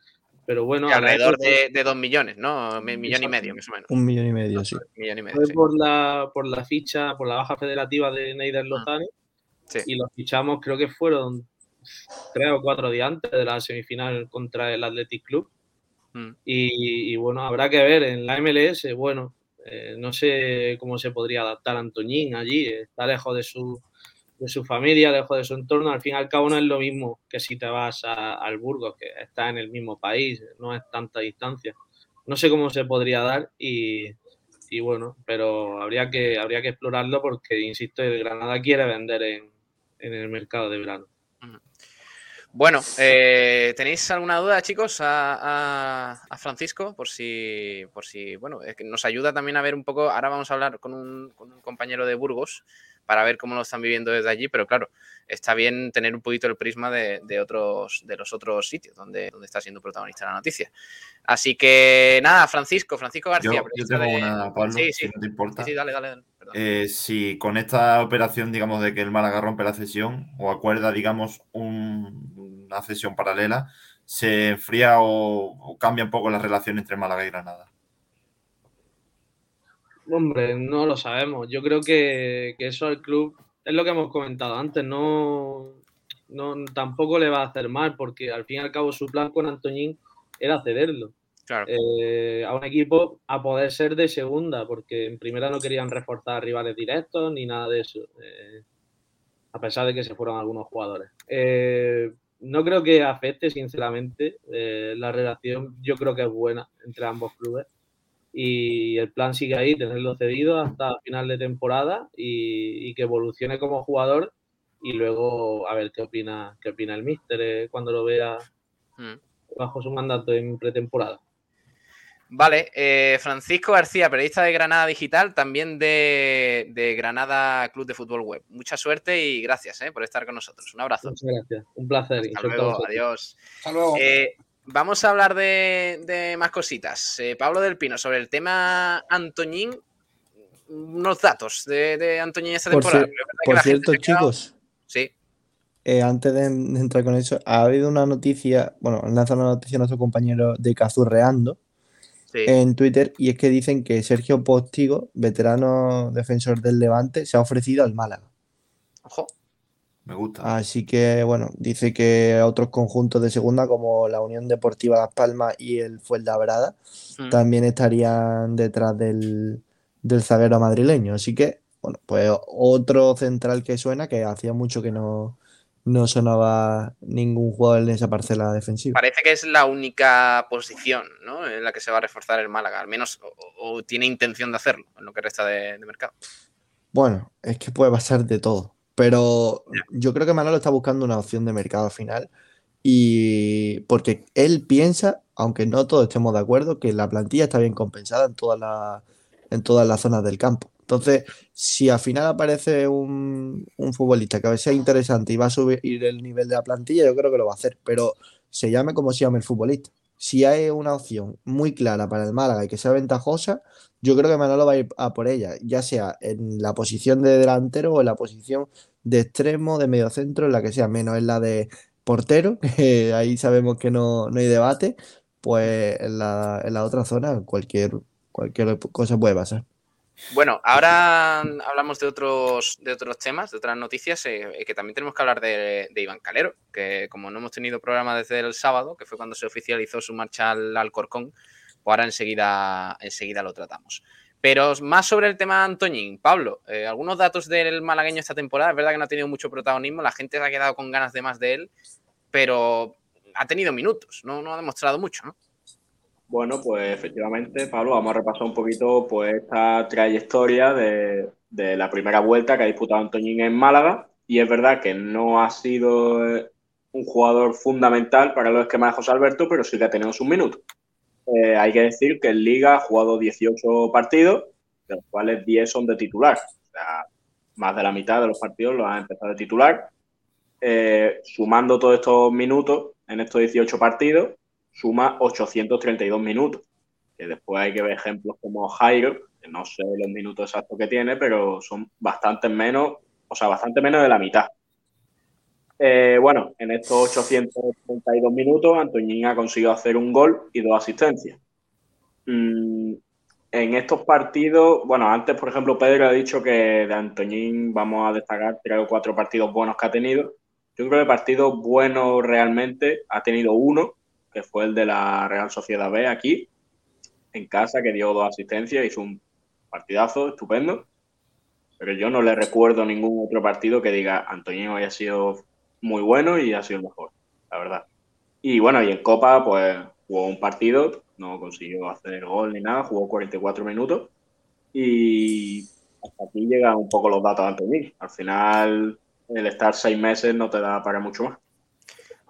pero bueno. Y alrededor de, de, dos millones, ¿no? Un millón y medio, más o menos. Un millón y medio, sí. Un millón y medio, Fue sí. por, la, por la ficha, por la baja federativa de Neider Lozano. Sí. Y los fichamos, creo que fueron tres o cuatro días antes de la semifinal contra el Athletic Club. Mm. Y, y bueno, habrá que ver en la MLS, bueno, eh, no sé cómo se podría adaptar Antoñín allí, está lejos de su, de su familia, lejos de su entorno, al fin y al cabo no es lo mismo que si te vas a, al Burgos, que está en el mismo país, no es tanta distancia. No sé cómo se podría dar y, y bueno, pero habría que, habría que explorarlo porque, insisto, el Granada quiere vender en, en el mercado de verano. Bueno, eh, ¿tenéis alguna duda, chicos, a, a, a, Francisco? Por si, por si, bueno, es que nos ayuda también a ver un poco. Ahora vamos a hablar con un, con un compañero de Burgos para ver cómo lo están viviendo desde allí, pero claro, está bien tener un poquito el prisma de, de, otros, de los otros sitios donde, donde está siendo protagonista la noticia. Así que nada, Francisco, Francisco García. Yo, yo tengo de... una, Pablo, sí, si sí. no te importa. Sí, sí, dale, dale. dale. Eh, si con esta operación, digamos, de que el Málaga rompe la cesión o acuerda, digamos, un, una cesión paralela, se enfría o, o cambia un poco la relación entre Málaga y Granada. Hombre, no lo sabemos. Yo creo que, que, eso al club es lo que hemos comentado antes. No, no, tampoco le va a hacer mal porque al fin y al cabo su plan con Antoñín era cederlo claro. eh, a un equipo a poder ser de segunda, porque en primera no querían reforzar rivales directos ni nada de eso, eh, a pesar de que se fueron algunos jugadores. Eh, no creo que afecte, sinceramente, eh, la relación. Yo creo que es buena entre ambos clubes y el plan sigue ahí, tenerlo cedido hasta final de temporada y, y, que evolucione como jugador y luego a ver qué opina, qué opina el míster eh, cuando lo vea mm. bajo su mandato en pretemporada. Vale, eh, Francisco García, periodista de Granada Digital, también de, de, Granada Club de Fútbol Web. Mucha suerte y gracias eh, por estar con nosotros. Un abrazo. Muchas gracias, un placer. Hasta luego, adiós. Hasta luego. Eh, Vamos a hablar de, de más cositas. Eh, Pablo del Pino, sobre el tema Antoñín, unos datos de, de Antoñín esta por temporada. Si, por cierto, chicos. Sí. Eh, antes de, entrar con eso, ha habido una noticia, bueno, lanza una noticia a nuestro compañero de Cazurreando sí. en Twitter, y es que dicen que Sergio Postigo, veterano defensor del Levante, se ha ofrecido al Málaga. Ojo. Me gusta. Así que, bueno, dice que otros conjuntos de segunda, como la Unión Deportiva Las Palmas y el Fuenlabrada, mm. también estarían detrás del, del zaguero madrileño. Así que, bueno, pues otro central que suena, que hacía mucho que no, no sonaba ningún jugador en esa parcela defensiva. Parece que es la única posición ¿no? en la que se va a reforzar el Málaga, al menos, o, o tiene intención de hacerlo en lo que resta de, de mercado. Bueno, es que puede pasar de todo. Pero yo creo que Manolo está buscando una opción de mercado final y porque él piensa, aunque no todos estemos de acuerdo, que la plantilla está bien compensada en todas las en todas las zonas del campo. Entonces, si al final aparece un, un futbolista que a veces sea interesante y va a subir el nivel de la plantilla, yo creo que lo va a hacer, pero se llame como se llame el futbolista. Si hay una opción muy clara para el Málaga y que sea ventajosa, yo creo que Manolo va a ir a por ella, ya sea en la posición de delantero o en la posición de extremo, de medio centro, en la que sea, menos en la de portero, [LAUGHS] que ahí sabemos que no, no hay debate, pues en la, en la otra zona cualquier, cualquier cosa puede pasar. Bueno, ahora hablamos de otros, de otros temas, de otras noticias, eh, que también tenemos que hablar de, de, Iván Calero, que como no hemos tenido programa desde el sábado, que fue cuando se oficializó su marcha al Alcorcón, pues ahora enseguida, enseguida lo tratamos. Pero más sobre el tema Antoñín. Pablo, eh, algunos datos del malagueño esta temporada. Es verdad que no ha tenido mucho protagonismo, la gente se ha quedado con ganas de más de él, pero ha tenido minutos, no, no ha demostrado mucho, ¿no? Bueno, pues efectivamente, Pablo, vamos a repasar un poquito pues esta trayectoria de, de la primera vuelta que ha disputado Antoñín en Málaga. Y es verdad que no ha sido un jugador fundamental para los esquemas de José Alberto, pero sí que ha tenido sus minutos. Eh, hay que decir que en Liga ha jugado 18 partidos, de los cuales 10 son de titular. O sea, más de la mitad de los partidos los ha empezado de titular. Eh, sumando todos estos minutos en estos 18 partidos, suma 832 minutos. Que después hay que ver ejemplos como Jairo, que no sé los minutos exactos que tiene, pero son bastante menos, o sea, bastante menos de la mitad. Eh, bueno, en estos 832 minutos, Antoñín ha conseguido hacer un gol y dos asistencias. Mm, en estos partidos, bueno, antes, por ejemplo, Pedro ha dicho que de Antoñín vamos a destacar tres o cuatro partidos buenos que ha tenido. Yo creo que partidos buenos realmente ha tenido uno, que fue el de la Real Sociedad B aquí, en casa, que dio dos asistencias, hizo un partidazo estupendo. Pero yo no le recuerdo ningún otro partido que diga Antoñín haya sido muy bueno y ha sido el mejor, la verdad. Y bueno, y en Copa, pues jugó un partido, no consiguió hacer gol ni nada, jugó 44 minutos y hasta aquí llegan un poco los datos de Antoñín. Al final, el estar seis meses no te da para mucho más.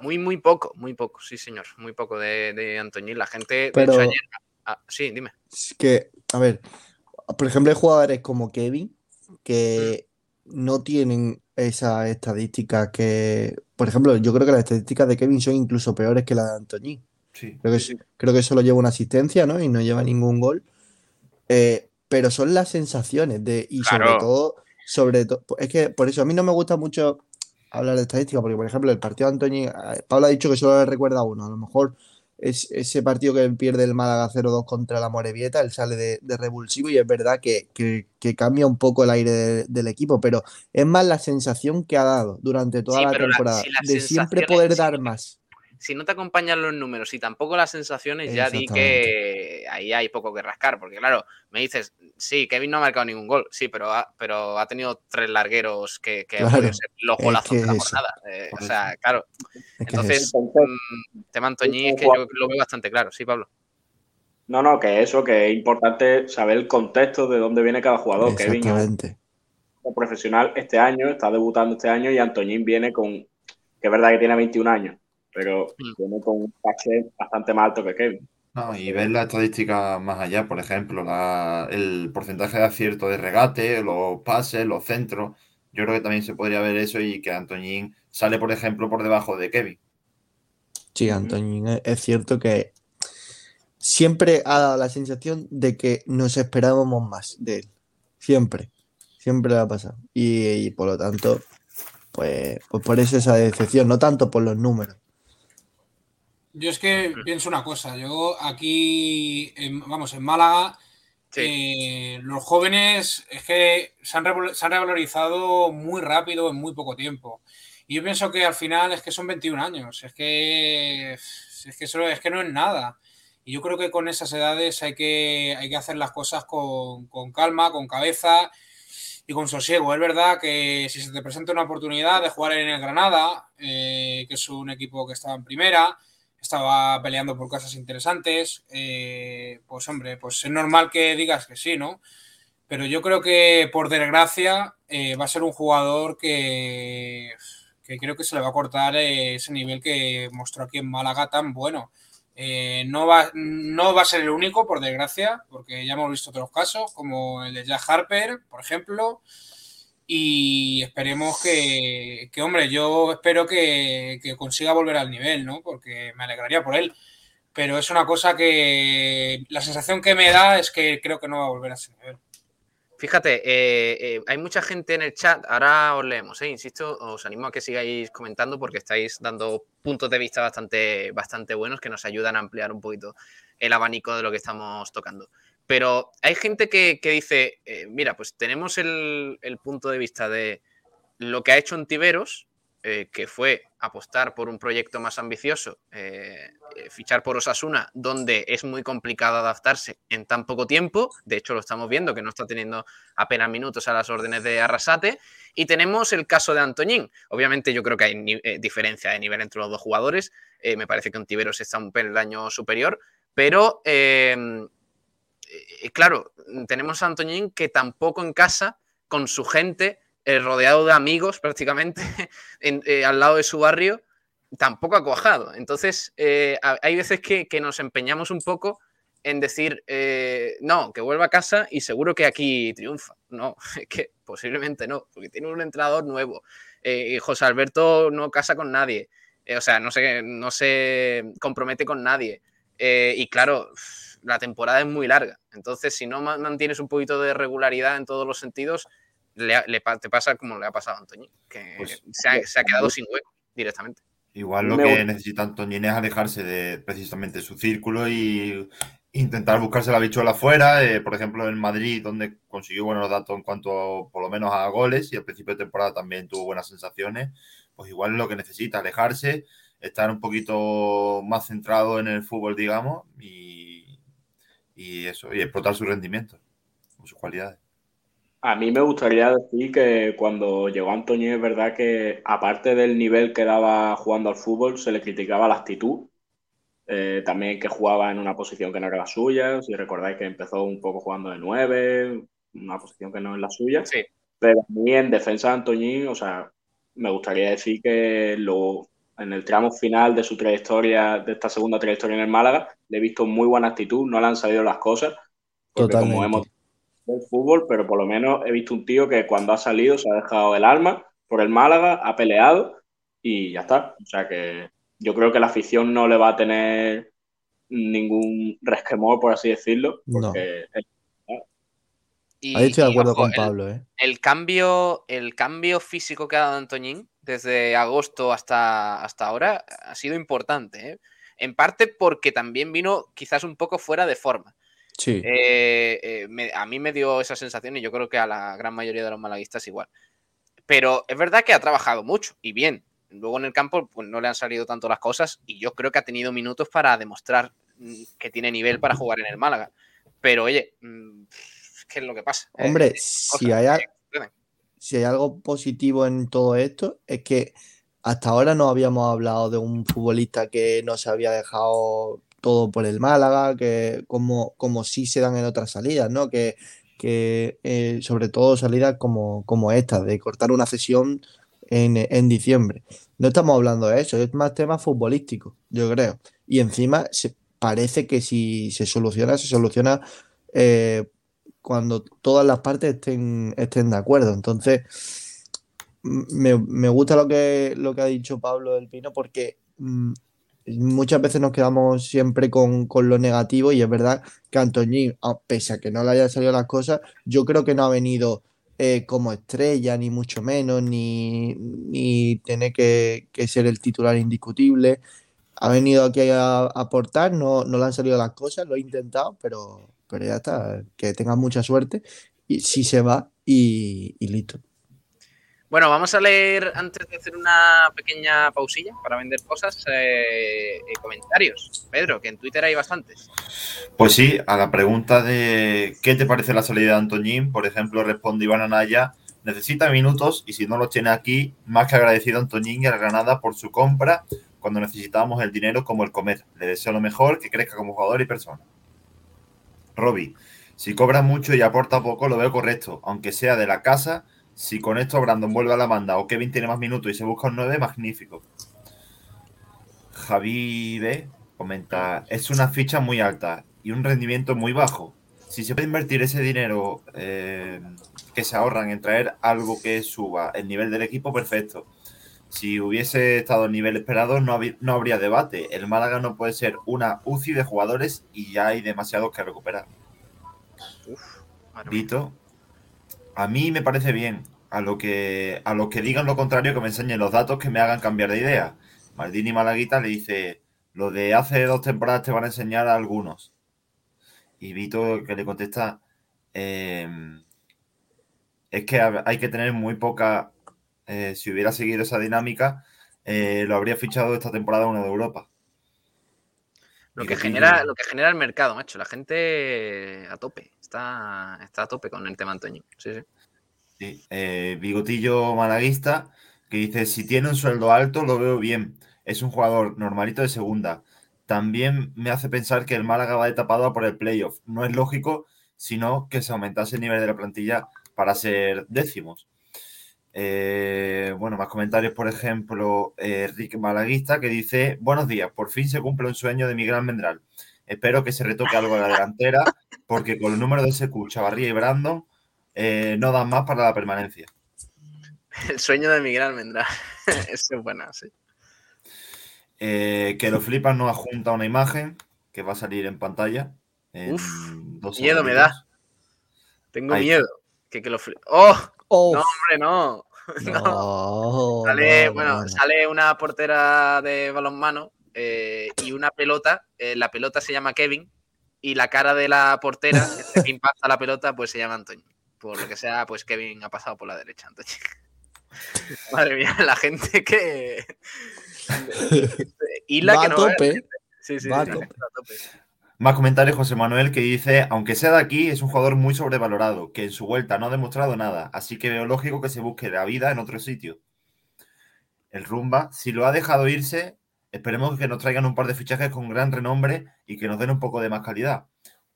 Muy, muy poco, muy poco, sí, señor, muy poco de, de Antoñín. La gente, Pero- de hecho, ayer. ah, sí, dime. Es que, a ver, por ejemplo, hay jugadores como Kevin que no tienen esa estadística que, por ejemplo, yo creo que las estadísticas de Kevin son incluso peores que las de Antoñín. Sí. Creo que, creo que solo lleva una asistencia, ¿no? Y no lleva ningún gol. Eh, pero son las sensaciones de, y sobre todo, sobre todo, es que por eso a mí no me gusta mucho hablar de estadística, porque por ejemplo, el partido de Antoñín, eh, Pablo ha dicho que solo le recuerda a uno, a lo mejor es ese partido que pierde el Málaga 0-2 contra la Morevieta, él sale de, de revulsivo y es verdad que, que- que cambia un poco el aire de- del equipo, pero es más la sensación que ha dado durante toda Sí, la temporada, si de siempre poder si dar más. Si no te acompañan los números y tampoco las sensaciones, ya di que ahí hay poco que rascar. Porque, claro, me dices, sí, Kevin no ha marcado ningún gol. Sí, pero ha, pero ha tenido tres largueros que, que han Claro, podido ser los es golazos que de la jornada. Eh, o sea, claro. Es que es Entonces, mm, tema Antoñín es que yo lo veo bastante claro. Sí, Pablo. No, no, que eso, que es importante saber el contexto de dónde viene cada jugador. Kevin es Exactamente. un profesional este año, está debutando este año y Antoñín viene con, que es verdad que tiene 21 años, pero viene con un caché bastante más alto que Kevin. No, y ver la estadística más allá, por ejemplo, la- el porcentaje de acierto de regate, los pases, los centros. Yo creo que también se podría ver eso y que Antoñín sale, por ejemplo, por debajo de Kevin. Sí, Antoñín, es- es cierto que siempre ha dado la sensación de que nos esperábamos más de él. Siempre. Siempre le ha pasado. Y, y por lo tanto, pues, pues por eso esa decepción, no tanto por los números. Yo es que pienso una cosa, yo aquí, en- vamos, en Málaga, eh, los jóvenes es que se han, se han revalorizado muy rápido en muy poco tiempo. Y yo pienso que al final es que son 21 años, es que, es que, eso, es que no es nada. Y yo creo que con esas edades hay que, hay que hacer las cosas con, con calma, con cabeza y con sosiego. Es verdad que si se te presenta una oportunidad de jugar en el Granada, eh, que es un equipo que estaba en primera, estaba peleando por cosas interesantes, eh, pues hombre, pues es normal que digas que sí, ¿no? Pero yo creo que por desgracia eh, va a ser un jugador que, que creo que se le va a cortar ese nivel que mostró aquí en Málaga tan bueno. Eh, no, va, no va a ser el único, por desgracia, porque ya hemos visto otros casos, como el de Jack Harper, por ejemplo, y esperemos que, hombre, yo espero que, que, consiga volver al nivel, ¿no? Porque me alegraría por él. Pero es una cosa que la sensación que me da es que creo que no va a volver a ese nivel. Fíjate, eh, eh, hay mucha gente en el chat, ahora os leemos, eh, insisto, os animo a que sigáis comentando porque estáis dando puntos de vista bastante, bastante buenos que nos ayudan a ampliar un poquito el abanico de lo que estamos tocando. Pero hay gente que, dice, eh, mira, pues tenemos el, punto de vista de lo que ha hecho Ontiveros, eh, que fue apostar por un proyecto más ambicioso, eh, fichar por Osasuna, donde es muy complicado adaptarse en tan poco tiempo. De hecho, lo estamos viendo, que no está teniendo apenas minutos a las órdenes de Arrasate. Y tenemos el caso de Antoñín. Obviamente, yo creo que hay diferencia de nivel entre los dos jugadores. Me parece que Ontiveros está un peldaño superior, pero eh, eh, claro, tenemos a Antoñín que tampoco en casa, con su gente, eh, rodeado de amigos prácticamente, [LAUGHS] en, eh, al lado de su barrio, tampoco ha cuajado. Entonces, hay veces que, nos empeñamos un poco en decir, no, que vuelva a casa y seguro que aquí triunfa. No, [LAUGHS] es que posiblemente no, porque tiene un entrenador nuevo. José Alberto no casa con nadie, o sea, no se, no se compromete con nadie. Y claro, la temporada es muy larga. Entonces, si no mantienes un poquito de regularidad en todos los sentidos, le, le, te pasa como le ha pasado a Antoñín, que pues, se, ha, se, ha, quedado sin hueco. directamente. Igual lo Me que gusta. necesita Antoñín es alejarse de precisamente su círculo y intentar buscarse la bichuela afuera. eh, por ejemplo, en Madrid, donde consiguió buenos datos en cuanto por lo menos a goles y al principio de temporada también tuvo buenas sensaciones. Pues igual es lo que necesita, alejarse, estar un poquito más centrado en el fútbol, digamos, y, y eso, y explotar su rendimiento, sus cualidades. A mí me gustaría decir que cuando llegó Antonio es verdad que aparte del nivel que daba jugando al fútbol, se le criticaba la actitud. Eh, también que jugaba en una posición que no era la suya. Si recordáis que empezó un poco jugando de nueve, una posición que no es la suya. Sí. Pero a mí en defensa de Antoñín, o sea, me gustaría decir que lo, en el tramo final de su trayectoria, de esta segunda trayectoria en el Málaga, le he visto muy buena actitud, no le han salido las cosas. Porque como Totalmente. hemos del fútbol, pero por lo menos he visto un tío que cuando ha salido se ha dejado el alma por el Málaga, ha peleado y ya está. O sea que yo creo que la afición no le va a tener ningún resquemor, por así decirlo, No. porque Y, Ahí estoy de y, acuerdo ojo, con el- Pablo, ¿eh? el cambio, el cambio físico que ha dado Antoñín desde agosto hasta, hasta ahora ha sido importante. ¿eh? En parte porque también vino quizás un poco fuera de forma. Sí. Eh, eh, me- a mí me dio esa sensación y yo creo que a la gran mayoría de los malaguistas igual. Pero es verdad que ha trabajado mucho y bien. Luego en el campo pues, no le han salido tanto las cosas y yo creo que ha tenido minutos para demostrar mm, que tiene nivel para jugar en el Málaga. Pero oye, mm, ¿qué es lo que pasa? Eh, Hombre, hay, que si hay algo positivo en todo esto, es que hasta ahora no habíamos hablado de un futbolista que no se había dejado todo por el Málaga, que como, como sí se dan en otras salidas, ¿no? Que, que eh, sobre todo salidas como, como esta, de cortar una sesión en, en diciembre. No estamos hablando de eso, es más tema futbolístico, yo creo. Y encima se, parece que si se soluciona, se soluciona eh, cuando todas las partes estén, estén de acuerdo. Entonces, me, me gusta lo que, lo que ha dicho Pablo del Pino porque mm, muchas veces nos quedamos siempre con, con lo negativo y es verdad que Antoñín, a- pese a que no le hayan salido las cosas, yo creo que no ha venido eh, como estrella, ni mucho menos, ni, ni tener que, que ser el titular indiscutible. Ha venido aquí a aportar, no, no le han salido las cosas, lo he intentado, pero, pero ya está, que tenga mucha suerte y si se va y, y listo. Bueno, vamos a leer antes de hacer una pequeña pausilla para vender cosas, eh, eh, comentarios. Pedro, que en Twitter hay bastantes. Pues sí, a la pregunta de ¿qué te parece la salida de Antoñín? Por ejemplo, responde Iván Anaya, necesita minutos y si no los tiene aquí, más que agradecido a Antoñín y a la Granada por su compra cuando necesitábamos el dinero como el comer. Le deseo lo mejor, que crezca como jugador y persona. Robbie, si cobra mucho y aporta poco, lo veo correcto, aunque sea de la casa. Si con esto Brandon vuelve a la banda o Kevin tiene más minutos y se busca un 9, magnífico. Javi B comenta, es una ficha muy alta y un rendimiento muy bajo. Si se puede invertir ese dinero eh, que se ahorran en traer algo que suba el nivel del equipo, perfecto. Si hubiese estado el nivel esperado, no, habría debate. El Málaga no puede ser una UCI de jugadores y ya hay demasiados que recuperar. Vito, a mí me parece bien. A lo que a los que digan lo contrario, que me enseñen los datos que me hagan cambiar de idea. Maldini Malaguita le dice: Lo de hace dos temporadas te van a enseñar a algunos. Y Vito que le contesta: "Em, Es que ha- hay que tener muy poca. Eh, si hubiera seguido esa dinámica, eh, lo habría fichado esta temporada uno de Europa. Lo que, genera, lo que genera el mercado, macho. La gente a tope. Está, está a tope con el tema Antoñín. Sí, sí. Sí, eh, Bigotillo Malaguista, que dice, si tiene un sueldo alto, lo veo bien. Es un jugador normalito de segunda. También me hace pensar que el Málaga va de tapado a por el playoff. No es lógico, sino que se aumentase el nivel de la plantilla para ser décimos. Eh, bueno, más comentarios, por ejemplo, eh, Rick Malaguista, que dice, buenos días, por fin se cumple un sueño de Miguel Almendral. Espero que se retoque algo en la delantera, porque con el número de SQ, Chavarría y Brandon, eh, no dan más para la permanencia. El sueño de Miguel Almendral. [LAUGHS] Eso es buena, sí. Eh, que lo flipas nos adjunta una imagen que va a salir en pantalla. en Uf, dos miedo me segunditos. Tengo Ahí. miedo. Que, que lo fli- ¡Oh! Oh, No, hombre, no. [LAUGHS] No, Sale, no, bueno, no. sale una portera de balonmano eh, y una pelota. eh, la pelota se llama Kevin y la cara de la portera, [LAUGHS] este que impacta la pelota, pues se llama Antonio. Por lo que sea, pues Kevin ha pasado por la derecha, Antonio. [LAUGHS] Madre mía, la gente que. Va que a no veas, tope. Sí, sí, Va a sí, tope. a tope. Más comentarios, José Manuel, que dice, aunque sea de aquí, es un jugador muy sobrevalorado, que en su vuelta no ha demostrado nada, así que veo lógico que se busque la vida en otro sitio. El Rumba, si lo ha dejado irse, esperemos que nos traigan un par de fichajes con gran renombre y que nos den un poco de más calidad.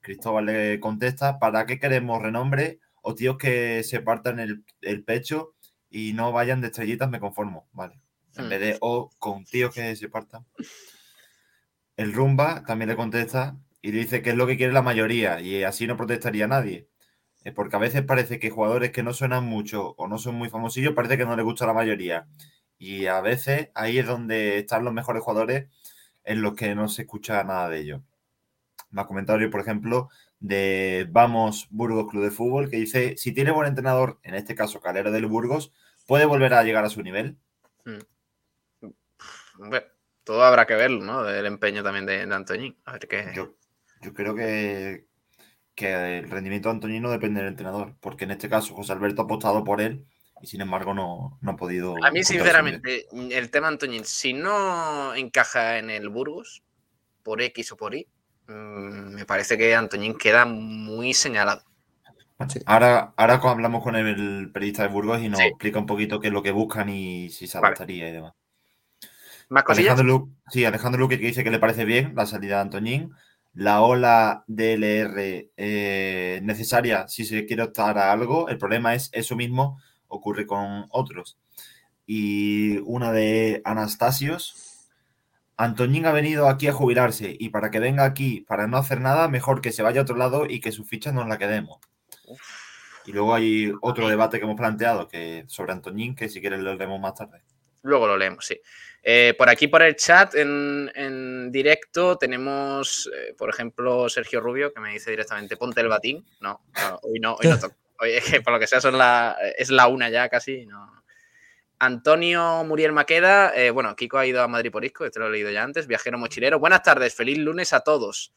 Cristóbal le contesta, ¿para qué queremos renombre o tíos que se partan el, el pecho y no vayan de estrellitas? Me conformo, vale. En Hmm. vez de o con tíos que se partan. El Rumba también le contesta y dice que es lo que quiere la mayoría y así no protestaría nadie. Eh, Porque a veces parece que jugadores que no suenan mucho o no son muy famosillos parece que no les gusta a la mayoría. Y a veces ahí es donde están los mejores jugadores en los que no se escucha nada de ellos. Más comentarios, por ejemplo, de Vamos Burgos Club de Fútbol, que dice, si tiene buen entrenador, en este caso Calero del Burgos, puede volver a llegar a su nivel. Hombre, todo habrá que verlo, ¿no? Del empeño también de, de Antoñín. A ver qué. Yo, yo creo que, que el rendimiento de Antonino depende del entrenador, porque en este caso José Alberto ha apostado por él y sin embargo no, no ha podido. A mí, sinceramente, el tema Antoñín, si no encaja en el Burgos, por X o por Y, mm, me parece que Antoñín queda muy señalado. Ahora, ahora hablamos con el periodista de Burgos y nos Sí. explica un poquito qué es lo que buscan y si se Vale. adaptaría y demás. ¿Más cosillas? Alejandro, Lu- sí, Alejandro Luque que dice que le parece bien la salida de Antoñín. La ola DLR eh, necesaria si se quiere optar a algo. El problema es eso mismo ocurre con otros. Y una de Anastasios. Antoñín ha venido aquí a jubilarse y para que venga aquí para no hacer nada, mejor que se vaya a otro lado y que su ficha nos la quedemos. Y luego hay otro debate que hemos planteado que sobre Antoñín, que si quieres lo leemos más tarde. Luego lo leemos, sí. Eh, por aquí, por el chat, en, en directo, tenemos, eh, por ejemplo, Sergio Rubio, que me dice directamente, ponte el batín. No, no, hoy no, hoy no [LAUGHS] toco. Hoy es que por lo que sea son la, es la una ya casi. No. Antonio Muriel Maqueda, eh, bueno, Kiko ha ido a Madrid por Isco, esto lo he leído ya antes, viajero mochilero. Buenas tardes, feliz lunes a todos.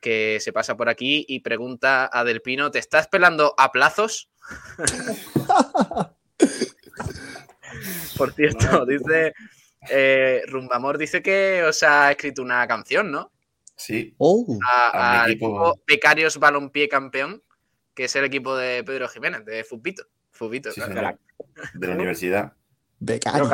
Que se pasa por aquí y pregunta a Del Pino, ¿te estás pelando a plazos? [LAUGHS] Por cierto, dice eh, Rumbamor dice que os ha escrito una canción, ¿no? Sí. Oh, A- A mi al equipo. equipo Becarios Balompié Campeón, que es el equipo de Pedro Jiménez, de Fubito. Fubito, Sí, claro. señor. De la universidad. becarios.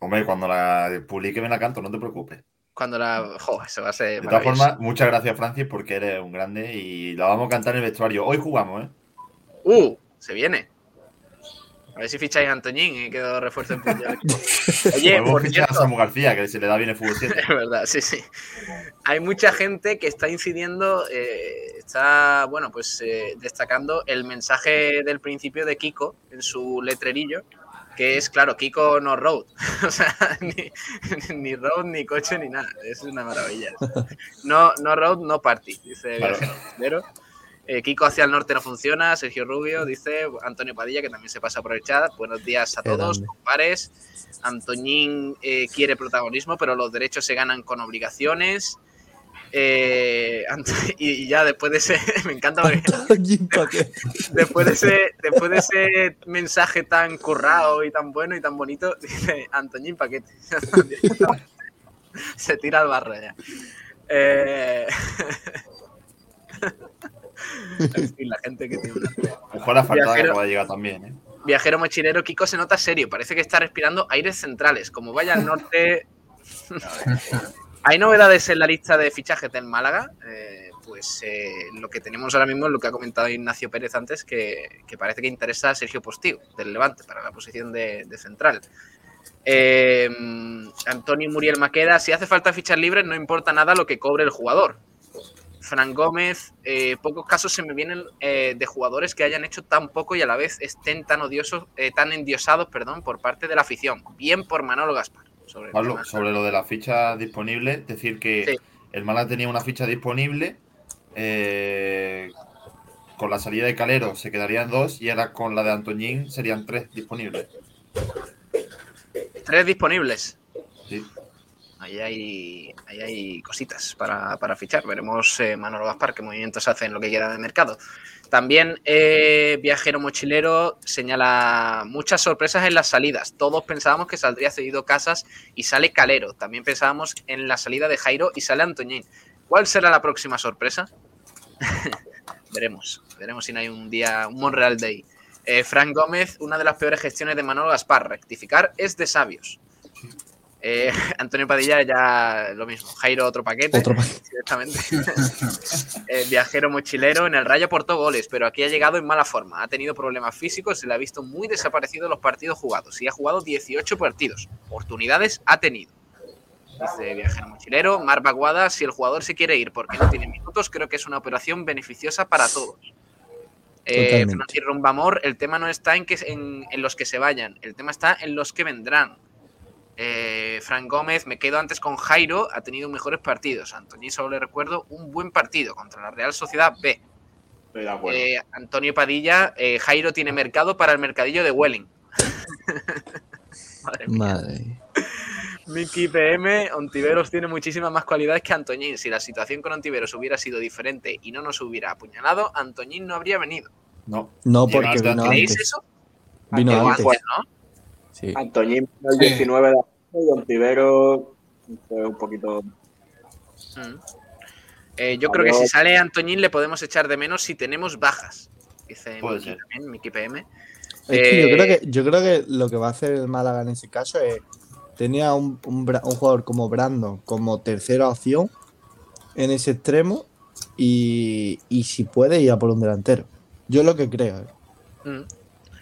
Hombre, cuando la publique me la canto, no te preocupes. Cuando la. Jo, eso va a ser. De todas formas, muchas gracias, Francis, porque eres un grande y la vamos a cantar en el vestuario. Hoy jugamos, ¿eh? ¡Uh! Se viene. A ver si ficháis a Antoñín y quedo refuerzo en punto. [LAUGHS] Oye, por fichar a cierto, Samu García, que se le da bien el fútbol 7. [LAUGHS] Es verdad, sí, sí. Hay mucha gente que está incidiendo, eh, está, bueno, pues eh, destacando el mensaje del principio de Kiko en su letrerillo, que es, claro, Kiko no road. [LAUGHS] o sea, ni, ni road, ni coche, ni nada. Es una maravilla. No, no road, no party, dice Claro. Viajero Mochilero. Eh, Kiko hacia el norte no funciona. Sergio Rubio dice Antonio Padilla, que también se pasa por el chat. Buenos días a todos, compares. Antoñín eh, quiere protagonismo, pero los derechos se ganan con obligaciones. Eh, [LAUGHS] y ya después de ese, [LAUGHS] me encanta [LAUGHS] después de ese, después de ese mensaje tan currado y tan bueno y tan bonito, dice Antoñín Paquete. Se tira al barro ya. Eh, [LAUGHS] la gente que tiene una... Ojo la faltada que Viajero- pueda llegar también, ¿eh? Viajero mochilero, Kiko se nota serio, parece que está respirando aires centrales. Como vaya al norte. [LAUGHS] Hay novedades en la lista de fichajes del Málaga. eh, pues eh, lo que tenemos ahora mismo es lo que ha comentado Ignacio Pérez antes, que, que parece que interesa a Sergio Postigo, del Levante, para la posición de, de central. Eh, Antonio Muriel Maqueda, si hace falta fichar libres, no importa nada lo que cobre el jugador. Fran Gómez, eh, pocos casos se me vienen eh, de jugadores que hayan hecho tan poco y a la vez estén tan odiosos, eh, tan endiosados, perdón, por parte de la afición. Bien por Manolo Gaspar. Sobre Pablo, tema. sobre lo de las fichas disponibles, decir que Sí. el Málaga tenía una ficha disponible eh, con la salida de Calero se quedarían dos y ahora con la de Antoñín serían tres disponibles. Tres disponibles. Sí. Ahí hay, hay cositas para, para fichar. Veremos eh, Manolo Gaspar qué movimientos hace en lo que queda de mercado. También eh, Viajero Mochilero señala muchas sorpresas en las salidas. Todos pensábamos que saldría cedido Casas y sale Calero. También pensábamos en la salida de Jairo y sale Antoñín. ¿Cuál será la próxima sorpresa? [LAUGHS] veremos. Veremos si no hay un día, un Monreal Day. Eh, Frank Gómez, una de las peores gestiones de Manolo Gaspar. Rectificar es de sabios. Eh, [LAUGHS] Antonio Padilla ya lo mismo. Jairo otro paquete. Otro paquete. [LAUGHS] Directamente. [LAUGHS] Eh, viajero mochilero en el Rayo aportó goles, pero aquí ha llegado en mala forma. Ha tenido problemas físicos, se le ha visto muy desaparecido en los partidos jugados y ha jugado 18 partidos. Oportunidades ha tenido. Dice viajero mochilero. Mar Baguada, si el jugador se quiere ir porque no tiene minutos, creo que es una operación beneficiosa para todos. Eh. Francis Rumbamor, el tema no está en, que, en, en los que se vayan, el tema está en los que vendrán. Eh, Frank Gómez, me quedo antes con Jairo, ha tenido mejores partidos. Antonio solo le recuerdo un buen partido contra la Real Sociedad B. Estoy de acuerdo. Eh, Antonio Padilla, eh, Jairo tiene mercado para el mercadillo de Welling. Madre mía. Madre. Miki PM, Ontiveros tiene muchísimas más cualidades que Antoñín. Si la situación con Ontiveros hubiera sido diferente y no nos hubiera apuñalado, Antoñín no habría venido. No. No, porque vino ¿Creéis antes. eso? Vino Llegó antes. antes, ¿no? Sí. Antoñín el Sí. 19 de agosto y Ontivero fue un poquito. Mm. Eh, yo creo que si sale Antoñín le podemos echar de menos si tenemos bajas. Dice Miki también, Miki PM. Es que yo Eh, creo que yo creo que lo que va a hacer el Málaga en ese caso es tenía un, un, jugador como Brandon como tercera opción en ese extremo y, y si puede ir a por un delantero. Yo es lo que creo. ¿eh? mm.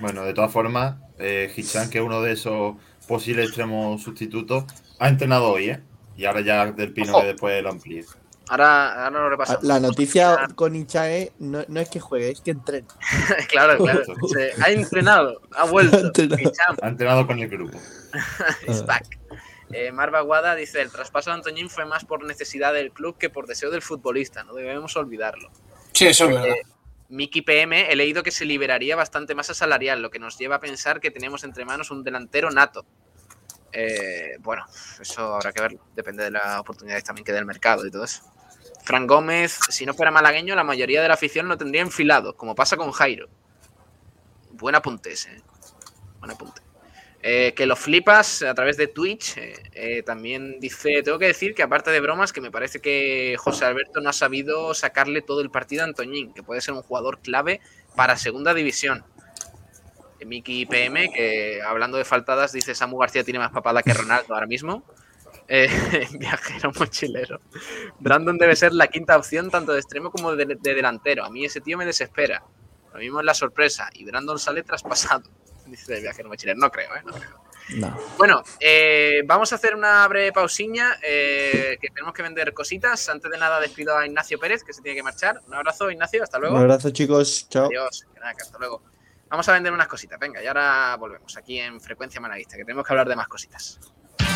Bueno, de todas formas, eh, Hichan, que es uno de esos posibles extremos sustitutos, ha entrenado hoy, ¿eh? Y ahora ya del Pino Ojo. que después lo amplíe. Ahora, ahora lo repasamos. Ah, La noticia con Hincha es no, no es que juegue, es que entrene. [LAUGHS] claro, claro. Se- ha entrenado, ha vuelto. [LAUGHS] Ha entrenado. Hicham Ha entrenado con el grupo. [LAUGHS] back. Eh, Marva Guada dice: el traspaso de Antoñín fue más por necesidad del club que por deseo del futbolista. No debemos olvidarlo. Sí, eso es verdad. Miki PM, he leído que se liberaría bastante masa salarial, lo que nos lleva a pensar que tenemos entre manos un delantero nato. Eh, bueno, eso habrá que verlo. Depende de las oportunidades también que dé el mercado y todo eso. Fran Gómez, si no fuera malagueño, la mayoría de la afición lo tendría enfilado, como pasa con Jairo. Buen apunte ese. ¿eh? Buen apunte. Eh, que lo flipas a través de Twitch. eh, eh, también dice, tengo que decir que aparte de bromas, que me parece que José Alberto no ha sabido sacarle todo el partido a Antoñín, que puede ser un jugador clave para segunda división. Miki PM, que hablando de faltadas, dice Samu García tiene más papada que Ronaldo ahora mismo. [LAUGHS] [LAUGHS] Viajero mochilero. Brandon debe ser la quinta opción tanto de extremo como de, de delantero. A mí ese tío me desespera. Lo mismo es la sorpresa. Y Brandon sale traspasado. Dice el viajero mochilero. No creo, ¿eh? No creo. No. Bueno, eh, vamos a hacer una breve pausiña, eh, que tenemos que vender cositas. Antes de nada despido a Ignacio Pérez, que se tiene que marchar. Un abrazo, Ignacio, hasta luego. Un abrazo, chicos. Chao. Adiós, hasta luego. Vamos a vender unas cositas, venga, y ahora volvemos aquí en Frecuencia Malaguista, que tenemos que hablar de más cositas.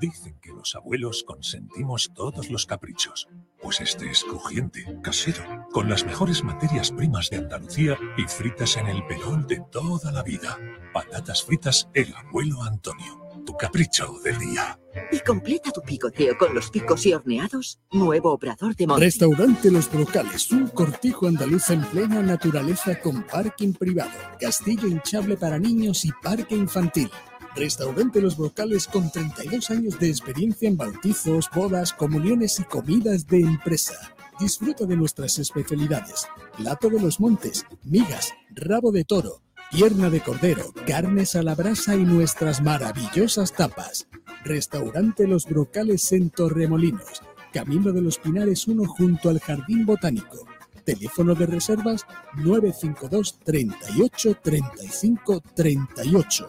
Dicen que los abuelos consentimos todos los caprichos. Pues este es crujiente, casero, con las mejores materias primas de Andalucía y fritas en el perol de toda la vida. Patatas fritas El Abuelo Antonio. Tu capricho del día. Y completa tu picoteo con los picos y horneados. Nuevo obrador de Monte. Restaurante Los Brocales, un cortijo andaluz en plena naturaleza con parking privado, castillo hinchable para niños y parque infantil. Restaurante Los Brocales con 32 años de experiencia en bautizos, bodas, comuniones y comidas de empresa. Disfruta de nuestras especialidades. Plato de los montes, migas, rabo de toro, pierna de cordero, carnes a la brasa y nuestras maravillosas tapas. Restaurante Los Brocales en Torremolinos, Camino de los Pinares 1 junto al Jardín Botánico. Teléfono de reservas 952 38 35 38.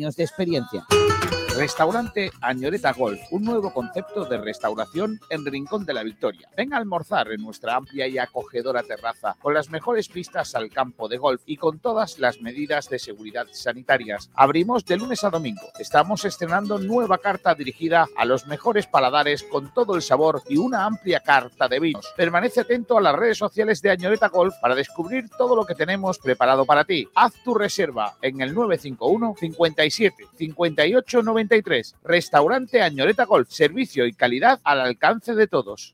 de experiencia. Restaurante Añoreta Golf, un nuevo concepto de restauración en Rincón de la Victoria. Ven a almorzar en nuestra amplia y acogedora terraza, con las mejores pistas al campo de golf y con todas las medidas de seguridad sanitarias. Abrimos de lunes a domingo. Estamos estrenando nueva carta dirigida a los mejores paladares con todo el sabor y una amplia carta de vinos. Permanece atento a las redes sociales de Añoreta Golf para descubrir todo lo que tenemos preparado para ti. Haz tu reserva en el 951 57 58 93. Restaurante Añoreta Golf. Servicio y calidad al alcance de todos.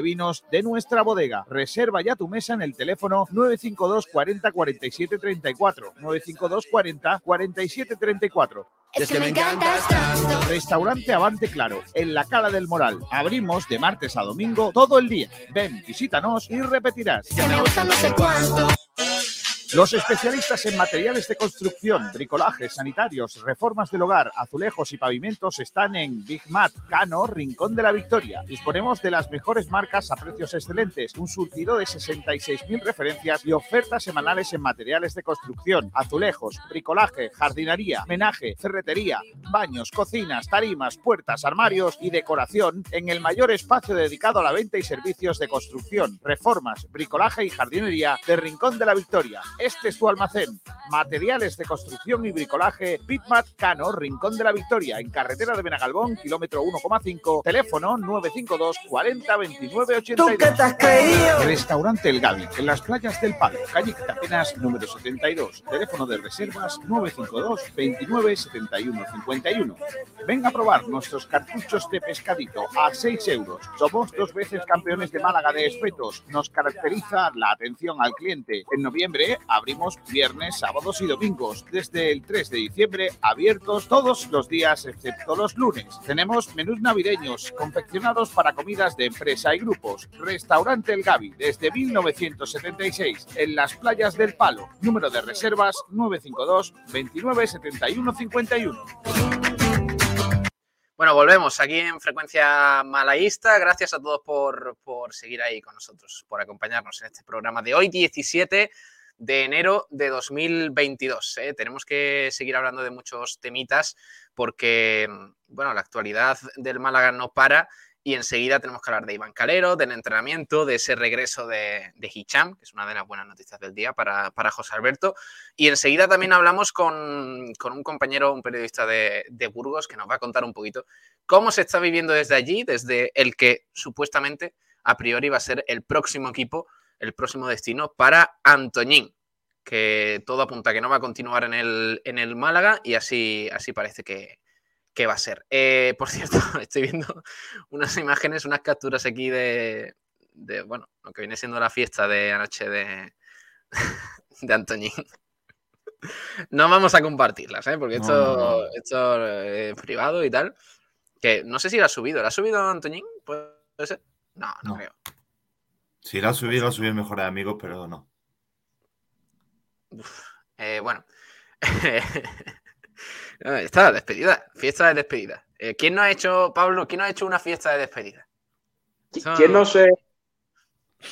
vinos de nuestra bodega. Reserva ya tu mesa en el teléfono 952 40 47 34. 952 40 47 34. Es que me encantas tanto. Restaurante Avante Claro, en la Cala del Moral. Abrimos de martes a domingo todo el día. Ven, visítanos y repetirás. Que me gusta no sé cuánto. Los especialistas en materiales de construcción, bricolajes, sanitarios, reformas del hogar, azulejos y pavimentos están en Big Mat, Cano, Rincón de la Victoria. Disponemos de las mejores marcas a precios excelentes, un surtido de 66.000 referencias y ofertas semanales en materiales de construcción, azulejos, bricolaje, jardinería, menaje, ferretería, baños, cocinas, tarimas, puertas, armarios y decoración en el mayor espacio dedicado a la venta y servicios de construcción, reformas, bricolaje y jardinería de Rincón de la Victoria. Este es tu almacén. Materiales de construcción y bricolaje, Bitmat Cano, Rincón de la Victoria, en carretera de Benagalbón, kilómetro 1,5, teléfono 952 40 29 82. ¿Tú qué te has creído? Restaurante El Gavi, en las playas del Palo, calle Quitapenas, número 72, teléfono de reservas 952 29 71 51. Ven a probar nuestros cartuchos de pescadito a 6 euros. Somos dos veces campeones de Málaga de espetos. Nos caracteriza la atención al cliente. En noviembre abrimos viernes, sábados y domingos. Desde el 3 de diciembre, abiertos todos los días excepto los lunes. Tenemos menús navideños confeccionados para comidas de empresa y grupos. Restaurante El Gavi, desde 1976, en las playas del Palo. Número de reservas 952 29 71 51. Bueno, volvemos aquí en Frecuencia Malaísta. Gracias a todos por, por seguir ahí con nosotros, por acompañarnos en este programa de hoy, 17 de enero de 2022. ¿eh? Tenemos que seguir hablando de muchos temitas porque, bueno, la actualidad del Málaga no para y enseguida tenemos que hablar de Iván Calero, del entrenamiento, de ese regreso de, de Hicham, que es una de las buenas noticias del día para, para José Alberto. Y enseguida también hablamos con, con un compañero, un periodista de, de Burgos, que nos va a contar un poquito cómo se está viviendo desde allí, desde el que supuestamente a priori va a ser el próximo equipo, el próximo destino para Antoñín, que todo apunta a que no va a continuar en el, en el Málaga y así, así parece que, que va a ser. Eh, por [LAUGHS] cierto, estoy viendo unas imágenes, unas capturas aquí de, de, bueno, lo que viene siendo la fiesta de anoche de, [LAUGHS] de Antoñín. No vamos a compartirlas, ¿eh? porque esto, No, no, no. esto es privado y tal. Que no sé si la ha subido. ¿La ha subido Antoñín? ¿Puede ser? No, no, No. creo. Si la ha subido, la ha subido mejores amigos, pero no. Eh, bueno. [LAUGHS] Está la despedida. Fiesta de despedida. Eh, ¿Quién no ha hecho, Pablo, quién no ha hecho una fiesta de despedida? ¿Quién no se.?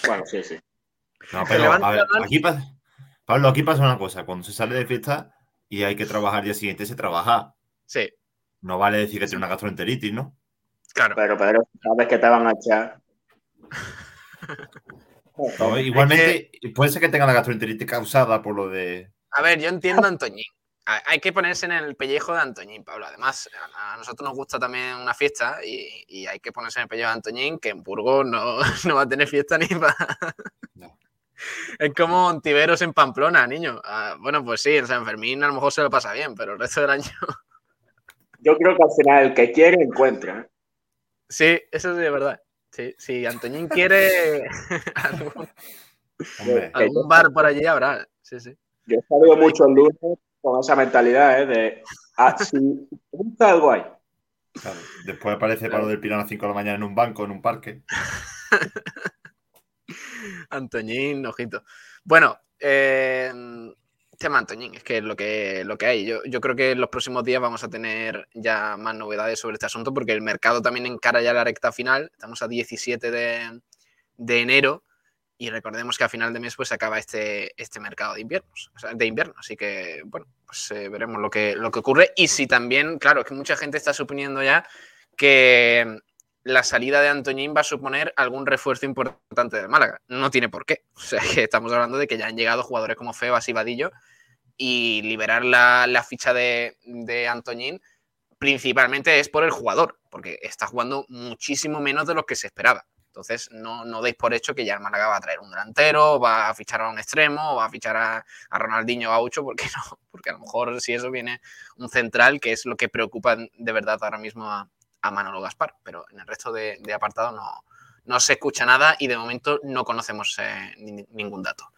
Bueno, sí, sí. No, pero a ver, aquí pasa, Pablo, aquí pasa una cosa. Cuando se sale de fiesta y hay que trabajar al día siguiente, se trabaja. Sí. No vale decir que tiene una gastroenteritis, ¿no? Claro. Pero, Pedro, sabes que te van a echar. [LAUGHS] [LAUGHS] No, igualmente, puede ser que tenga la gastroenteritis causada por lo de A ver, yo entiendo a Antoñín. Hay que ponerse en el pellejo de Antoñín, Pablo. Además, a nosotros nos gusta también una fiesta y, y hay que ponerse en el pellejo de Antoñín, que en Burgos no, [LAUGHS] no va a tener fiesta ni para. [LAUGHS] Es como Ontiveros en Pamplona, niño. Ah, bueno, pues sí, en San Fermín a lo mejor se lo pasa bien, pero el resto del año. Yo creo que al final el que quiere encuentra. Sí, eso sí es verdad. Sí, si Antoñín quiere [LAUGHS] algún, algún bar por allí habrá. Sí, sí. Yo he salido mucho el lunes con esa mentalidad ¿eh? de ah, si gusta algo ahí. Claro. Después aparece Pablo del Pilar a las 5 de la mañana en un banco, en un parque. [LAUGHS] Antoñín, ojito. Bueno, eh, tema Antoñín, es que es lo que, lo que hay. Yo, yo creo que en los próximos días vamos a tener ya más novedades sobre este asunto porque el mercado también encara ya la recta final. Estamos a 17 de, de enero y recordemos que a final de mes pues se acaba este, este mercado de inviernos, o sea, de invierno. Así que, bueno, pues eh, veremos lo que, lo que ocurre. Y si también, claro, es que mucha gente está suponiendo ya que la salida de Antoñín va a suponer algún refuerzo importante del Málaga. No tiene por qué. O sea, [LAUGHS] que estamos hablando de que ya han llegado jugadores como Febas y Vadillo y liberar la, ficha de, de Antoñín principalmente es por el jugador, porque está jugando muchísimo menos de lo que se esperaba. Entonces, no, no deis por hecho que ya el Málaga va a traer un delantero, va a fichar a un extremo, va a fichar a, a Ronaldinho Gaucho, porque no, [LAUGHS] porque a lo mejor si eso viene un central, que es lo que preocupa de verdad ahora mismo a, a Manolo Gaspar, pero en el resto de, de apartado no, no se escucha nada y de momento no conocemos eh, ni- ningún dato.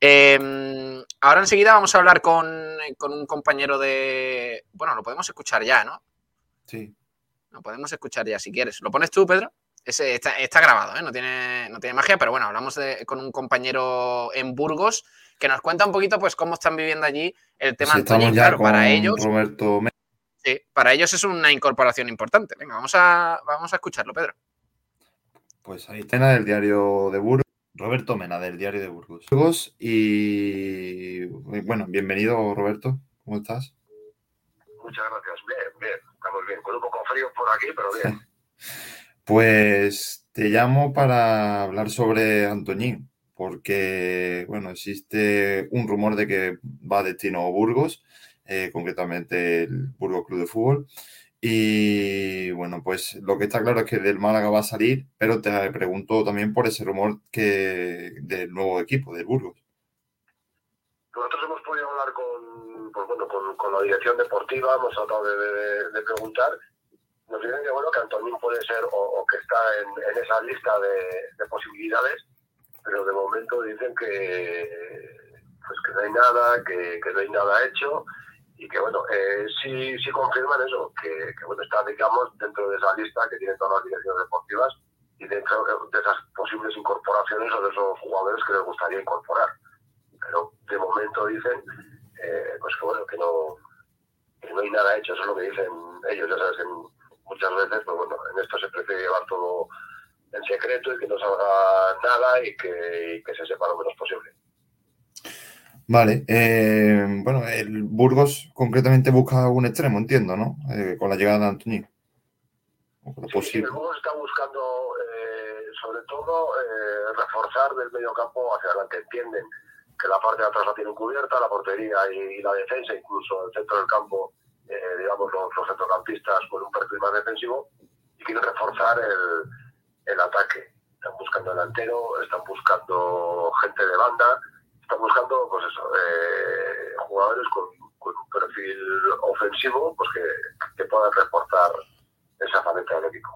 Eh, ahora enseguida vamos a hablar con, con un compañero de... Bueno, lo podemos escuchar ya, ¿no? Sí. Lo podemos escuchar ya si quieres. ¿Lo pones tú, Pedro? Ese está, está grabado, ¿eh? no, tiene, no tiene magia, pero bueno, hablamos de- con un compañero en Burgos que nos cuenta un poquito pues cómo están viviendo allí el tema Sí, ya Claro, con para ellos, Roberto. Sí, para ellos es una incorporación importante. Venga, vamos a, vamos a escucharlo, Pedro. Pues ahí Mena del diario de Burgos. Roberto Mena del diario de Burgos. Burgos y bueno, bienvenido Roberto. ¿Cómo estás? Muchas gracias. Bien, bien. Estamos bien. Con un poco frío por aquí, pero bien. [LAUGHS] Pues te llamo para hablar sobre Antoñín, porque bueno, existe un rumor de que va a destino a Burgos, eh, concretamente el Burgos Club de Fútbol. Y bueno, pues lo que está claro es que del Málaga va a salir, pero te pregunto también por ese rumor que del nuevo equipo, del Burgos. Nosotros hemos podido hablar con, pues bueno, con, la dirección deportiva, hemos tratado de, preguntar. Nos dicen que, bueno, que Antonín puede ser o, o que está en, en esa lista de, de posibilidades, pero de momento dicen que, pues que no hay nada, que, que no hay nada hecho y que, bueno, eh, sí, sí confirman eso, que, bueno, está, digamos, dentro de esa lista que tienen todas las direcciones deportivas y dentro de esas posibles incorporaciones o de esos jugadores que les gustaría incorporar. Pero de momento dicen eh, pues que bueno que no que no hay nada hecho eso es lo que dicen ellos ya sabes que muchas veces pues bueno en esto se prefiere llevar todo en secreto y que no salga nada y que, que se sepa lo menos posible Vale, eh, bueno, el Burgos concretamente busca un extremo, entiendo, ¿no? Eh, con la llegada de Antoñín. O con lo Sí, sí, posible. el Burgos está buscando eh, sobre todo eh, reforzar del medio campo hacia adelante. Entienden que la parte de atrás la tienen cubierta, la portería y, y la defensa, incluso el centro del campo, eh, digamos los, los centrocampistas con un perfil más defensivo y quieren reforzar el, el ataque. Están buscando delantero, están buscando gente de banda, están buscando pues eso, eh, jugadores con, con un perfil ofensivo pues que, que puedan reforzar esa faceta del equipo.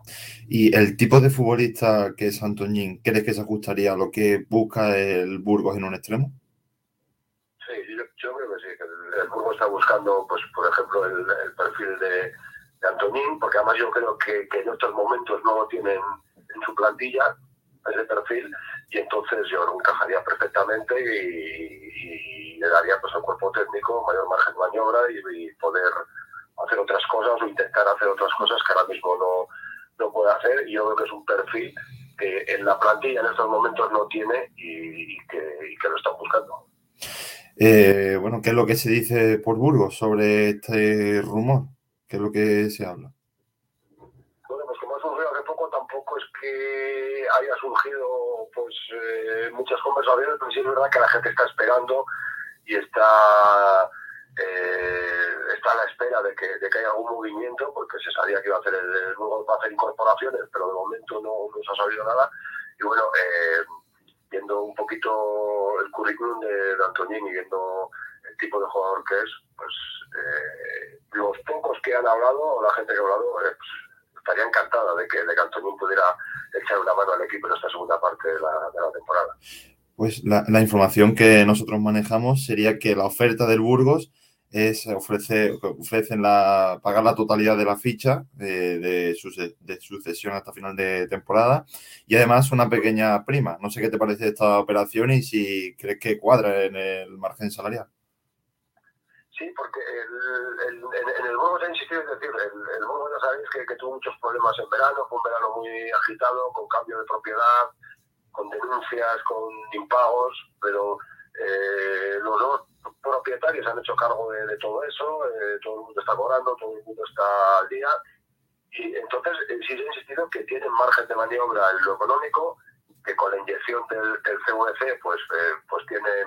Y el tipo de futbolista que es Antoñín, ¿crees que se ajustaría a lo que busca el Burgos en un extremo? Sí, yo, yo creo que sí, que el, el Burgos está buscando, pues, por ejemplo, el, el perfil de, de Antonín, porque además yo creo que, que en estos momentos no lo tienen en su plantilla, ese perfil, y entonces yo que encajaría perfectamente y, le daría pues, al cuerpo técnico mayor margen de maniobra y, poder hacer otras cosas o intentar hacer otras cosas que ahora mismo no, no puede hacer. Y yo creo que es un perfil que en la plantilla en estos momentos no tiene y, y que, y que lo están buscando. Eh, bueno, ¿qué es lo que se dice por Burgos sobre este rumor? ¿Qué es lo que se habla? Bueno, pues como ha surgido hace poco, tampoco es que haya surgido pues muchas conversaciones, pero sí es verdad que la gente está esperando y está, eh, está a la espera de que, de que haya algún movimiento, porque se sabía que iba a hacer el, el va a hacer incorporaciones, pero de momento no, no se ha sabido nada. Y bueno, eh, viendo un poquito el currículum de, de y viendo el tipo de jugador que es, pues eh, los pocos que han hablado, o la gente que ha hablado, eh, pues, estaría encantada de que, de que Antoñín pudiera echar una mano al equipo en esta segunda parte de la, temporada. Pues la, información que nosotros manejamos sería que la oferta del Burgos es ofrece, ofrecen la, pagar la totalidad de la ficha eh, de, de sucesión hasta final de temporada y además una pequeña prima. No sé qué te parece esta operación y si crees que cuadra en el margen salarial. Sí, porque el, el- en, en el Burgos he insistido, es decir, el, el Burgos ya sabéis que, tuvo muchos problemas en verano, fue un verano muy agitado, con cambio de propiedad, con denuncias, con impagos, pero eh, los propietarios han hecho cargo de, todo eso, eh, todo el mundo está cobrando, todo el mundo está al día, y entonces eh, sí he insistido que tienen margen de maniobra en lo económico, que con la inyección del, del CVC pues, eh, pues tienen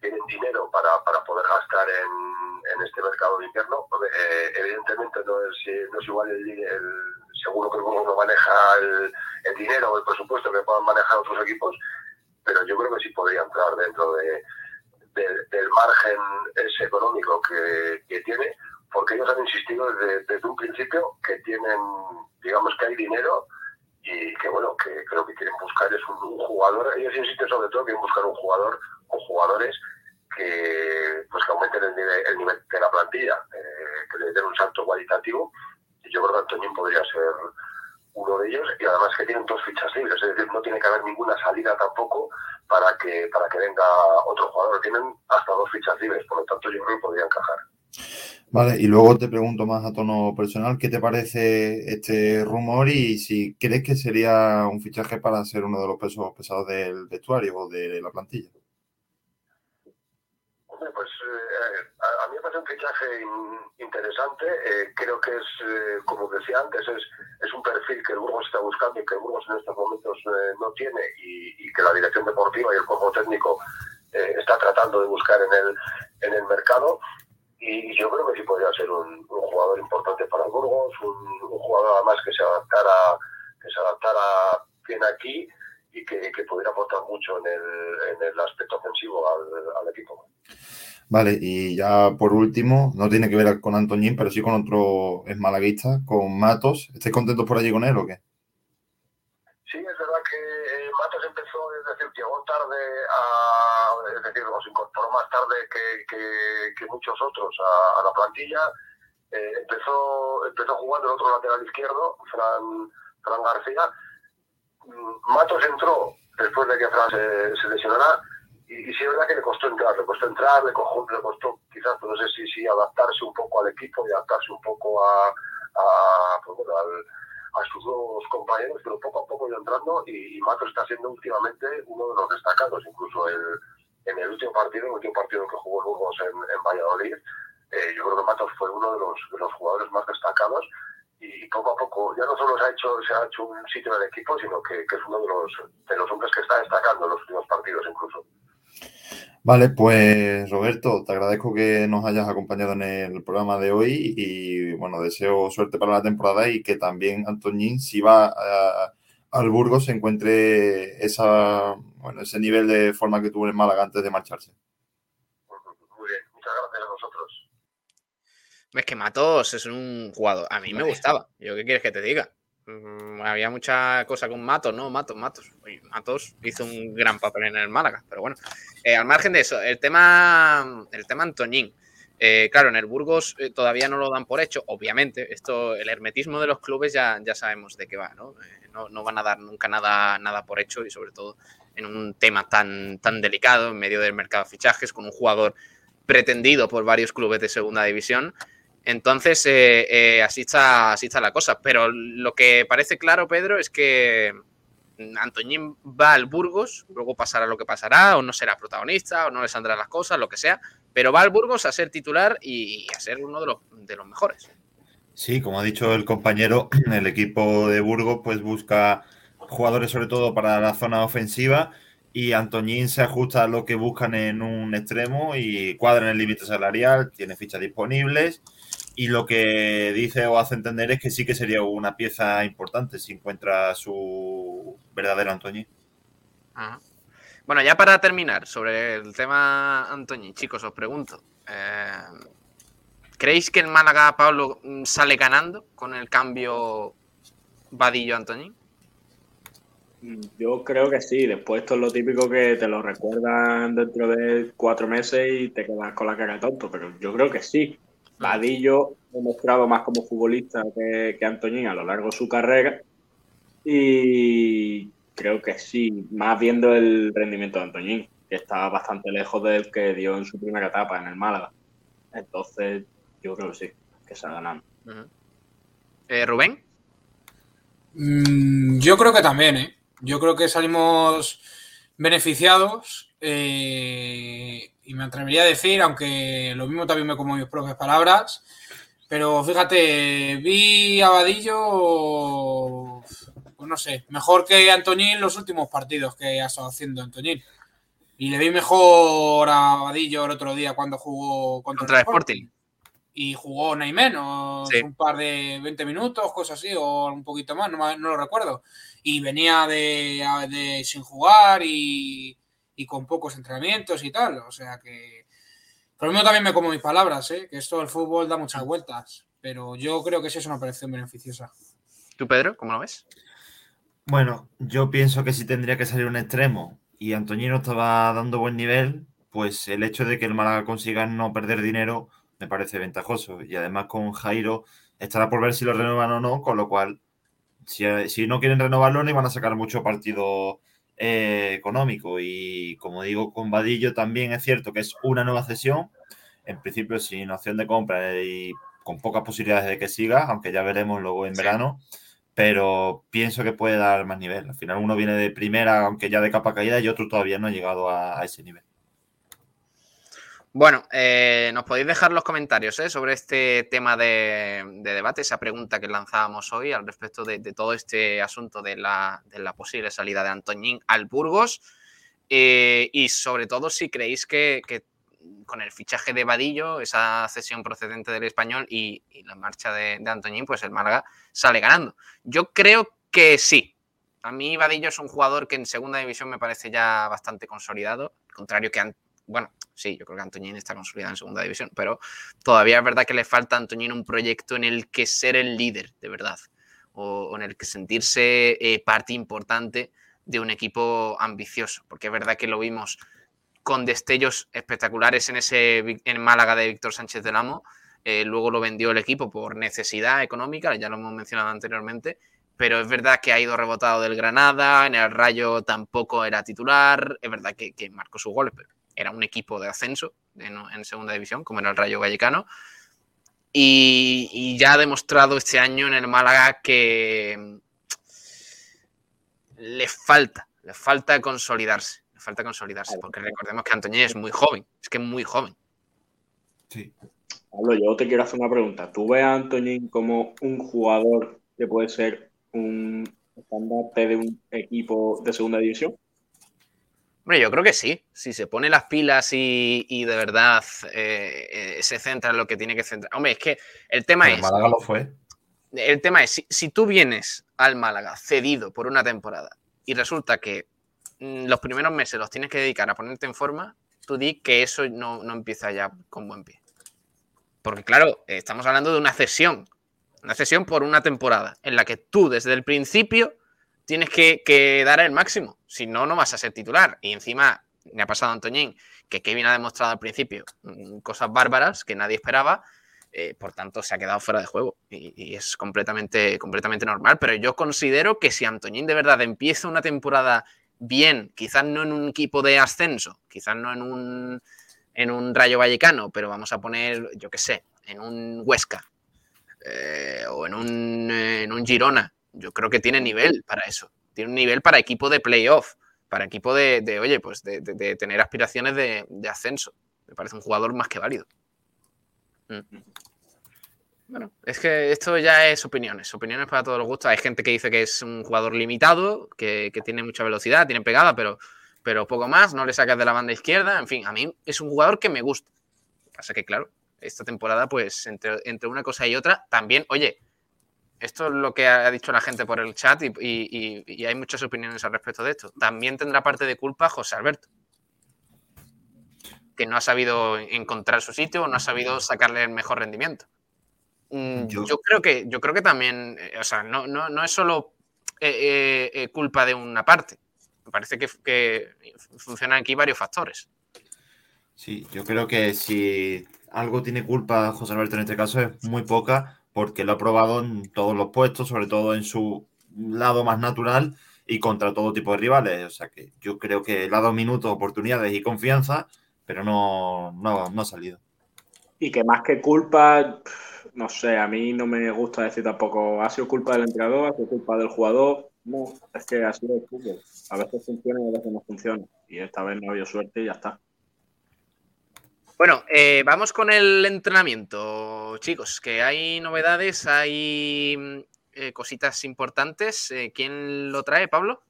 tienen dinero para, para poder gastar en, en este mercado de invierno. Eh, evidentemente no es, eh, no es igual el, el- seguro que el Burgos no maneja el, el dinero o el presupuesto que puedan manejar otros equipos, pero yo creo que sí podría entrar dentro de, de- del margen ese económico que, que tiene, porque ellos han insistido desde, desde un principio que tienen, digamos que hay dinero y que bueno, que creo que quieren buscar es un, un jugador, ellos insisten sobre todo que quieren buscar un jugador o jugadores que pues que aumenten el nivel, el nivel de la plantilla, eh, que le den un salto cualitativo y yo creo que Antoñín podría ser uno de ellos y además que tienen dos fichas libres, es decir, no tiene que haber ninguna salida tampoco para que para que venga otro jugador, tienen hasta dos fichas libres, por lo tanto yo creo que podría encajar. Vale, y luego te pregunto más a tono personal, ¿qué te parece este rumor y si crees que sería un fichaje para ser uno de los pesos pesados del vestuario o de la plantilla? Pues eh, a, mí me parece un fichaje in- interesante. eh, creo que es, eh, como decía antes, es, un perfil que el Burgos está buscando y que Burgos en estos momentos no tiene y, que la dirección deportiva y el cuerpo técnico está tratando de buscar en el, mercado. Y yo creo que sí podría ser un, jugador importante para Burgos, un, un jugador además que se adaptara, que se adaptara bien aquí y que, que pudiera aportar mucho en el, en el aspecto ofensivo al, al equipo. Vale, y ya por último, no tiene que ver con Antoñín, pero sí con otro es malaguista, con Matos. ¿Estáis contentos por allí con él o qué? Sí, es verdad que eh, Matos empezó, es decir, llegó tarde, a, es decir, se incorporó más tarde que, que- que muchos otros a, a la plantilla. Eh, empezó, empezó jugando el otro lateral izquierdo, Fran, Fran García. Matos entró después de que Fran se, se lesionara y, y sí es verdad que le costó entrar, le costó entrar, le, costó, le costó quizás, pues no sé si, adaptarse un poco al equipo y adaptarse un poco a, a, pues a sus nuevos compañeros, pero poco a poco iba entrando y, Matos está siendo últimamente uno de los destacados, incluso el- en el último partido, el último partido que jugó Burgos en, en Valladolid, eh, yo creo que Matos fue uno de los, de los jugadores más destacados y, poco a poco ya no solo se ha hecho, se ha hecho un sitio en el equipo, sino que, que es uno de los, de los hombres que está destacando en los últimos partidos incluso. Vale, pues Roberto, te agradezco que nos hayas acompañado en el programa de hoy y bueno, deseo suerte para la temporada y que también Antoñín, si va al Burgos, se encuentre esa, bueno, ese nivel de forma que tuvo en Málaga antes de marcharse. Muy bien, muchas gracias a vosotros. Es que Matos es un jugador. A mí me gustaba. ¿Yo qué quieres que te diga? Mm, había mucha cosa con Matos, ¿no? Matos, Matos. Oye, Matos hizo un gran papel en el Málaga, pero bueno. Eh, al margen de eso, el tema, el tema Antoñín. Eh, claro, en el Burgos eh, todavía no lo dan por hecho, obviamente. Esto, el hermetismo de los clubes ya, ya sabemos de qué va, ¿no? Eh, no, no van a dar nunca nada, nada por hecho y sobre todo en un tema tan, tan delicado en medio del mercado de fichajes con un jugador pretendido por varios clubes de segunda división. Entonces, eh, eh, así, está, así está la cosa. Pero lo que parece claro, Pedro, es que Antoñín va al Burgos, luego pasará lo que pasará, o no será protagonista, o no le saldrán las cosas, lo que sea, pero va al Burgos a ser titular y a ser uno de los, de los mejores. Sí, como ha dicho el compañero, [CLEARS THROAT] el equipo de Burgos pues busca jugadores sobre todo para la zona ofensiva y Antoñín se ajusta a lo que buscan en un extremo y cuadra en el límite salarial, tiene fichas disponibles y lo que dice o hace entender es que sí que sería una pieza importante si encuentra su verdadero Antoñín. Ajá. Bueno, ya para terminar, sobre el tema Antoñín, chicos, os pregunto. eh, ¿Creéis que el Málaga, Pablo, sale ganando con el cambio Vadillo-Antoñín? Yo creo que sí. Después esto es lo típico que te lo recuerdan dentro de cuatro meses y te quedas con la cara tonto. Pero yo creo que sí. Vadillo ha demostrado más como futbolista que, que Antoñín a lo largo de su carrera. Y creo que sí, más viendo el rendimiento de Antoñín, que está bastante lejos del que dio en su primera etapa en el Málaga. Entonces, yo creo que sí, que se ha ganado. Eh, Rubén. Mm, yo creo que también, ¿eh? Yo creo que salimos beneficiados eh, y me atrevería a decir, aunque lo mismo también me como mis propias palabras, pero fíjate, vi a Vadillo, pues no sé, mejor que Antoñín los últimos partidos que ha estado haciendo Antoñín. Y le vi mejor a Vadillo el otro día cuando jugó contra, Contra el el Sporting. y jugó ni menos, Sí. un par de 20 minutos, cosas así, o un poquito más, no, lo recuerdo. Y venía de, de sin jugar y, y con pocos entrenamientos y tal, o sea que... Pero lo mismo también me como mis palabras, ¿eh? que esto del fútbol da muchas vueltas, pero yo creo que sí es una operación beneficiosa. ¿Tú, Pedro, cómo lo ves? Bueno, yo pienso que si tendría que salir un extremo y Antoñino estaba dando buen nivel, pues el hecho de que el Málaga consiga no perder dinero me parece ventajoso. Y además con Jairo estará por ver si lo renuevan o no, con lo cual, si, si no quieren renovarlo, no iban a sacar mucho partido eh, económico. Y como digo, con Vadillo también es cierto que es una nueva cesión, en principio sin opción de compra y con pocas posibilidades de que siga, aunque ya veremos luego en verano pero pienso que puede dar más nivel. Al final uno viene de primera, aunque ya de capa caída, y otro todavía no ha llegado a, a ese nivel. Bueno, eh, nos podéis dejar los comentarios ¿eh? sobre este tema de, de debate, esa pregunta que lanzábamos hoy al respecto de, todo este asunto de la, de posible salida de Antoñín al Burgos. Eh, y sobre todo si creéis que, con el fichaje de Vadillo, esa cesión procedente del español y, y la marcha de, Antoñín, pues el Málaga sale ganando. Yo creo que sí. A mí Vadillo es un jugador que en segunda división me parece ya bastante consolidado, contrario que, An- bueno, sí, yo creo que Antoñín está consolidado en segunda división, pero todavía es verdad que le falta a Antoñín un proyecto en el que ser el líder, de verdad, o, en el que sentirse eh, parte importante de un equipo ambicioso, porque es verdad que lo vimos con destellos espectaculares en ese en Málaga de Víctor Sánchez del Amo. eh, luego lo vendió el equipo por necesidad económica, ya lo hemos mencionado anteriormente, pero es verdad que ha ido rebotado del Granada, en el Rayo tampoco era titular, es verdad que, que marcó sus goles, pero era un equipo de ascenso en, en segunda división, como era el Rayo Vallecano. Y, y ya ha demostrado este año en el Málaga que le falta, le falta consolidarse, le falta consolidarse, porque recordemos que Antoñé es muy joven, es que es muy joven. Pablo, yo te quiero hacer una pregunta. ¿Tú ves a Antoñín como un jugador que puede ser un estandarte de un equipo de segunda división? Hombre, yo creo que sí. Si se pone las pilas y, y de verdad eh, eh, se centra en lo que tiene que centrar. Hombre, es que el tema Pero es. Málaga lo fue. El tema es, si, si tú vienes al Málaga cedido por una temporada y resulta que mm, los primeros meses los tienes que dedicar a ponerte en forma, tú di que eso no, no empieza ya con buen pie. Porque claro, estamos hablando de una cesión. Una cesión por una temporada en la que tú desde el principio tienes que, dar el máximo. Si no, no vas a ser titular. Y encima, me ha pasado a Antoñín, que Kevin ha demostrado al principio mm, cosas bárbaras que nadie esperaba. eh, por tanto, se ha quedado fuera de juego. Y, y es completamente, completamente normal. Pero yo considero que si Antoñín de verdad empieza una temporada bien, quizás no en un equipo de ascenso, quizás no en un, en un Rayo Vallecano, pero vamos a poner, yo qué sé, en un Huesca eh, o en un, eh, en un Girona. Yo creo que tiene nivel para eso. Tiene un nivel para equipo de playoff, para equipo de, de, oye, pues de, de- de tener aspiraciones de, ascenso. Me parece un jugador más que válido. Mm. Bueno, es que esto ya es opiniones, opiniones para todos los gustos. Hay gente que dice que es un jugador limitado, que, que tiene mucha velocidad, tiene pegada, pero pero poco más, no le sacas de la banda izquierda, en fin, a mí es un jugador que me gusta. Lo Pasa que, claro, esta temporada, pues entre, entre una cosa y otra, también, oye, esto es lo que ha dicho la gente por el chat y, y- hay muchas opiniones al respecto de esto. También tendrá parte de culpa José Alberto, que no ha sabido encontrar su sitio, no ha sabido sacarle el mejor rendimiento. Mm, Yo, creo que, yo creo que también, eh, o sea, no, no, no es solo eh, eh, culpa de una parte. Me parece que, que funcionan aquí varios factores. Sí, yo creo que si algo tiene culpa José Alberto en este caso es muy poca, porque lo ha probado en todos los puestos, sobre todo en su lado más natural y contra todo tipo de rivales. O sea que yo creo que le ha dado minutos, oportunidades y confianza, pero no, no, no ha salido. Y que más que culpa, no sé, a mí no me gusta decir tampoco, ha sido culpa del entrenador, ha sido culpa del jugador. No, es que ha sido el fútbol. A veces funciona y a veces no funciona. Y esta vez no ha habido suerte y ya está. Bueno, eh, vamos con el entrenamiento, chicos, que hay novedades, hay mm, eh, cositas importantes. Eh, ¿Quién lo trae, Pablo?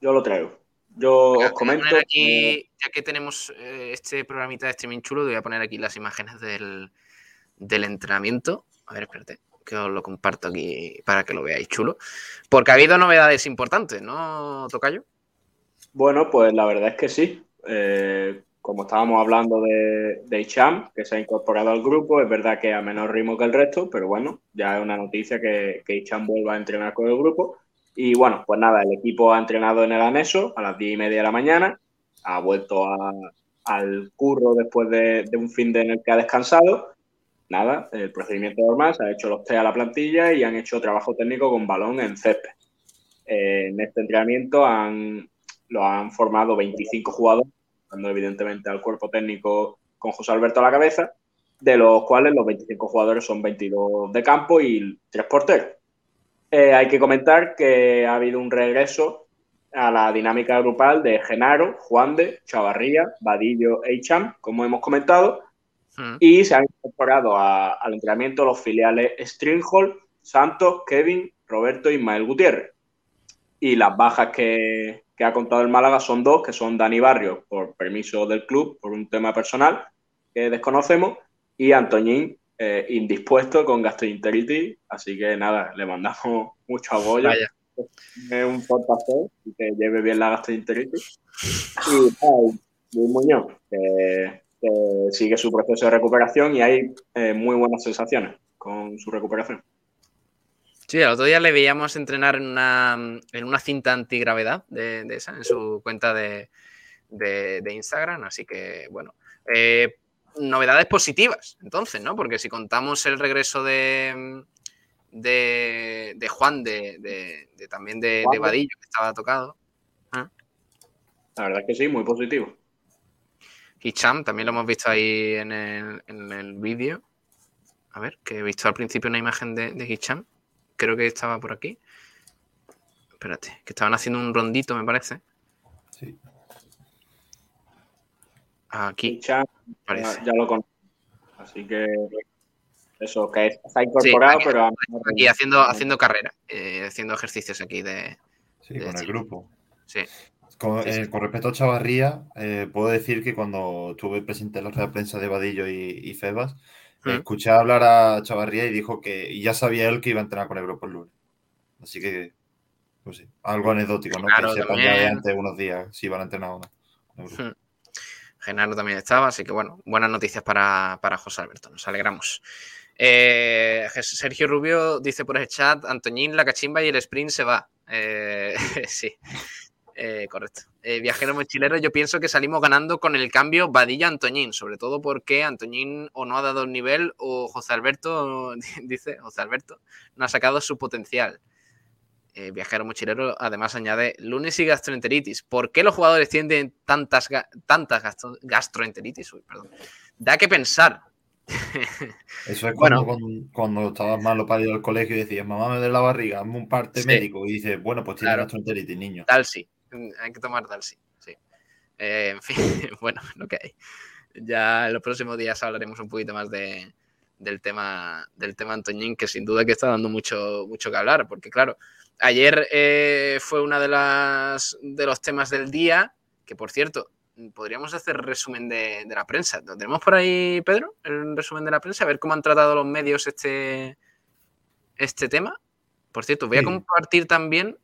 Yo lo traigo. Yo os comento. aquí, ya que tenemos este programita de streaming chulo, voy a poner aquí las imágenes del, del entrenamiento. A ver, espérate, que os lo comparto aquí para que lo veáis chulo. Porque ha habido novedades importantes, ¿no, Tocayo? Bueno, pues la verdad es que sí. Eh, como estábamos hablando de, de que se ha incorporado al grupo, es verdad que a menor ritmo que el resto, pero bueno, ya es una noticia que, que Hicham vuelva a entrenar con el grupo. Y bueno, pues nada, el equipo ha entrenado en el anexo a las 10 y media de la mañana, ha vuelto al curro después de, de un fin de en el que ha descansado. Nada, el procedimiento normal, se ha hecho los test a la plantilla y han hecho trabajo técnico con balón en césped. Eh, en este entrenamiento han, lo han formado 25 jugadores, dando evidentemente al cuerpo técnico con José Alberto a la cabeza, de los cuales los 25 jugadores son 22 de campo y 3 porteros. Eh, hay que comentar que ha habido un regreso a la dinámica grupal de Genaro, Juan de, Chavarría, Vadillo e Icham, como hemos comentado, y se han incorporado a- al entrenamiento los filiales Stringhol, Santos, Kevin, Roberto y Ismael Gutiérrez. Y las bajas que, que ha contado el Málaga son dos, que son Dani Barrio, por permiso del club, por un tema personal que desconocemos, y Antoñín, eh, indispuesto con gastroenteritis. Así que nada, le mandamos [LAUGHS] mucho apoyo. Vaya. Es un portazo y que lleve bien la gastroenteritis. Y nada, y Luis Muñoz, que, que sigue su proceso de recuperación y hay eh, muy buenas sensaciones con su recuperación. Sí, el otro día le veíamos entrenar en una, en una cinta antigravedad de, de esa, en su cuenta de, de- de Instagram. Así que, bueno, eh, novedades positivas, entonces, ¿no? Porque si contamos el regreso de, de, de Juan, de, también de, Vadillo, que estaba tocado. La verdad es que sí, muy positivo. Hicham, también lo hemos visto ahí en el, en el vídeo. A ver, que he visto al principio una imagen de, de Hicham. Creo que estaba por aquí. Espérate, que estaban haciendo un rondito, me parece. Sí. Aquí. Ya, parece. ya lo conozco. Así que eso, que ha incorporado, aquí- pero Aquí haciendo, haciendo carrera, eh, haciendo ejercicios aquí de. Sí, de con el grupo. Sí. Con, Sí, sí. eh, con respecto a Chavarría, eh, puedo decir que cuando estuve presente en la rueda de prensa de Vadillo y, y Febas, Mm. escuché hablar a Chavarría y dijo que y ya sabía él que iba a entrenar con el grupo el lunes. Así que, pues sí, algo anecdótico, ¿no? Claro, que sepan ya de antes unos días si van a entrenar o no. Genaro también estaba, así que bueno, buenas noticias para, para José Alberto, nos alegramos. Eh, Sergio Rubio dice por el chat, Antoñín, la cachimba y el sprint se va. Eh, [LAUGHS] sí, Eh, correcto. Eh, viajero mochilero, yo pienso que salimos ganando con el cambio Badilla-Antoñín, sobre todo porque Antoñín o no ha dado el nivel o José Alberto, [LAUGHS] dice José Alberto, no ha sacado su potencial. Eh, viajero mochilero además añade lunes y gastroenteritis. ¿Por qué los jugadores tienen tantas, ga- tantas gastro- gastroenteritis? Uy, perdón. Da que pensar. [LAUGHS] Eso es Bueno. cuando, cuando, cuando estabas malo para ir al colegio y decías, mamá me duele la barriga, hazme un parte Sí. médico. Y dices, bueno, pues tiene Claro. gastroenteritis, niño. Dalsi. Mm, [LAUGHS] Hay que tomar Dalsi. Sí. Eh, en fin, [LAUGHS] bueno, lo que hay. Ya en los próximos días hablaremos un poquito más de, del tema del tema Antoñín, que sin duda que está dando mucho, mucho que hablar, porque claro, ayer eh, fue una de las de los temas del día que por cierto, podríamos hacer resumen de, de la prensa. ¿Lo tenemos por ahí, Pedro? El resumen de la prensa, a ver cómo han tratado los medios este, este tema. Por cierto, voy a compartir también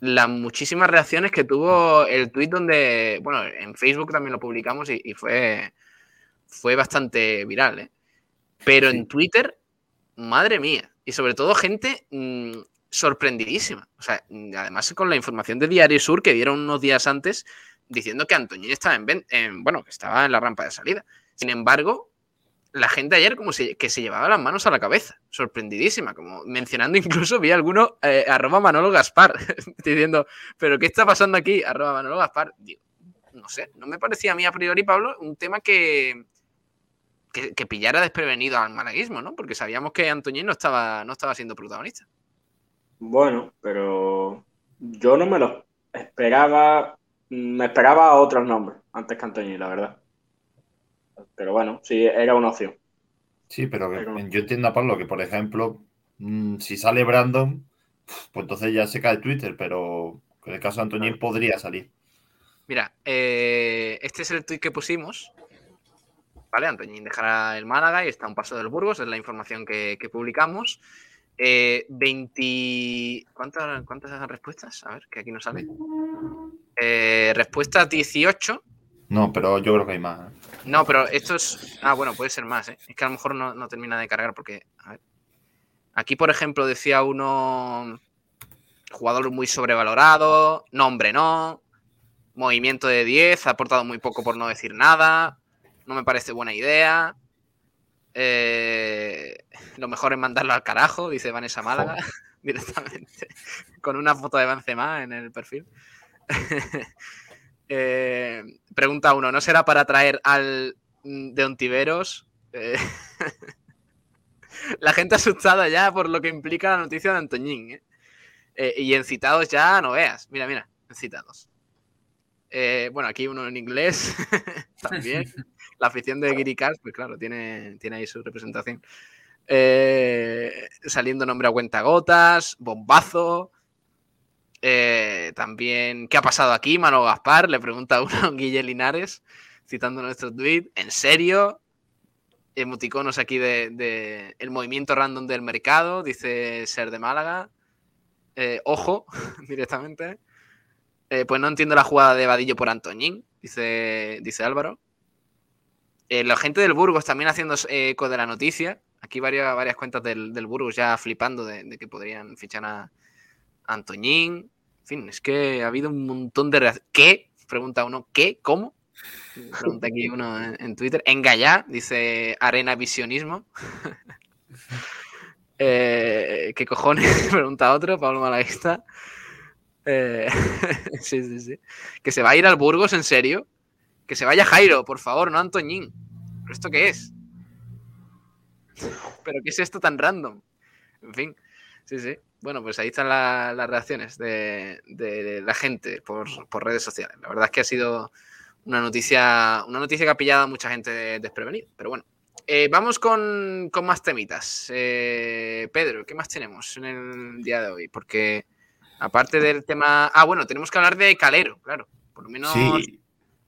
las muchísimas reacciones que tuvo el tweet donde, bueno, en Facebook también lo publicamos y, y fue, fue bastante viral, ¿eh? Pero en Twitter, madre mía, y sobre todo gente mm, sorprendidísima. O sea, además con la información de Diario Sur que dieron unos días antes diciendo que Antoñín estaba en, en- bueno, que estaba en la rampa de salida. Sin embargo, la gente ayer como que se llevaba las manos a la cabeza, sorprendidísima, como mencionando incluso, vi alguno, eh, arroba Manolo Gaspar, [LAUGHS] diciendo, pero ¿qué está pasando aquí? Arroba Manolo Gaspar. Digo, no sé, no me parecía a mí a priori, Pablo, un tema que, que, que pillara desprevenido al malaguismo, ¿no? Porque sabíamos que Antoñín no estaba, no estaba siendo protagonista. Bueno, pero yo no me lo esperaba, me esperaba otros nombres antes que Antoñín, la verdad. Pero bueno, sí, era una opción. Sí, pero yo entiendo a Pablo que, por ejemplo, mm, si sale Brandon, pues entonces ya se cae Twitter, pero en el caso de Antoñín podría salir. Mira, eh, este es el tuit que pusimos. ¿Vale? Antoñín dejará el Málaga y está a un paso del Burgos, es la información que, que publicamos. Eh, 20. ¿Cuántas, ¿Cuántas respuestas? A ver, que aquí no sale. Eh, respuesta 18. No, pero yo creo que hay más. No, pero esto es. Ah, bueno, puede ser más, ¿eh? Es que a lo mejor no, no termina de cargar porque. A ver. Aquí, por ejemplo, decía uno. Jugador muy sobrevalorado. Nombre no. Movimiento de 10. Ha aportado muy poco por no decir nada. No me parece buena idea. Eh, lo mejor es mandarlo al carajo, dice Vanessa Málaga, [LAUGHS] directamente. Con una foto de Benzema en el perfil. [LAUGHS] Eh, pregunta uno, ¿no será para traer al mm, de Ontiveros? Eh, [LAUGHS] la gente asustada ya por lo que implica la noticia de Antoñín. ¿eh? Y en citados ya no veas. Mira, mira, en citados. Bueno, aquí uno en inglés [LAUGHS] también. La afición de Giri Cars, pues claro, tiene, tiene ahí su representación. Saliendo nombre a cuentagotas, bombazo. Eh, también, ¿qué ha pasado aquí? Mano Gaspar, le pregunta uno a [LAUGHS] Guille Linares, citando nuestro tweet. ¿En serio? Emoticonos aquí de, el movimiento random del mercado, dice Ser de Málaga. Eh, ojo, [LAUGHS] directamente. Eh, pues no entiendo la jugada de Vadillo por Antoñín, dice, dice Álvaro. La gente del Burgos también haciendo eco de la noticia. Aquí varias, varias cuentas del, del Burgos ya flipando de, de que podrían fichar a, Antoñín. En fin, es que ha habido un montón de reacciones. ¿Qué? Pregunta uno. ¿Qué? ¿Cómo? Pregunta aquí uno en, en Twitter. Engallá, dice Arena Visionismo. [LAUGHS] Eh, ¿Qué cojones? [LAUGHS] Pregunta otro, Pablo Malaguista. Eh, [LAUGHS] sí, sí, sí. Que se va a ir al Burgos, ¿en serio? Que se vaya Jairo, por favor, no Antoñín. ¿Pero esto qué es? ¿Pero qué es esto tan random? En fin, sí, sí. Bueno, pues ahí están la- las reacciones de, de la gente por, por redes sociales. La verdad es que ha sido una noticia, una noticia que ha pillado a mucha gente desprevenida. Pero bueno, Eh, vamos con, con más temitas. Eh, Pedro, ¿qué más tenemos en el día de hoy? Porque aparte del tema... Ah, bueno, tenemos que hablar de Calero, claro. Por lo menos... Sí,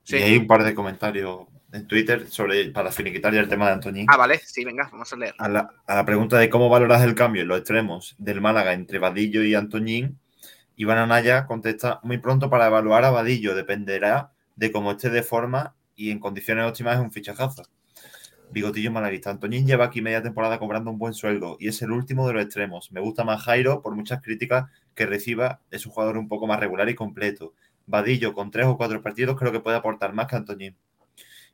Sí. y hay un par de comentarios en Twitter sobre para finiquitar ya el tema de Antoñín. Ah, vale, sí, venga, vamos a leer. A la, a la pregunta de cómo valoras el cambio en los extremos del Málaga entre Vadillo y Antoñín, Iván Anaya contesta muy pronto para evaluar a Vadillo, dependerá de cómo esté de forma y en condiciones óptimas es un fichajazo. Bigotillo malaguista. Antoñín lleva aquí media temporada cobrando un buen sueldo y es el último de los extremos. Me gusta más Jairo por muchas críticas que reciba. Es un jugador un poco más regular y completo. Vadillo con tres o cuatro partidos creo que puede aportar más que Antoñín.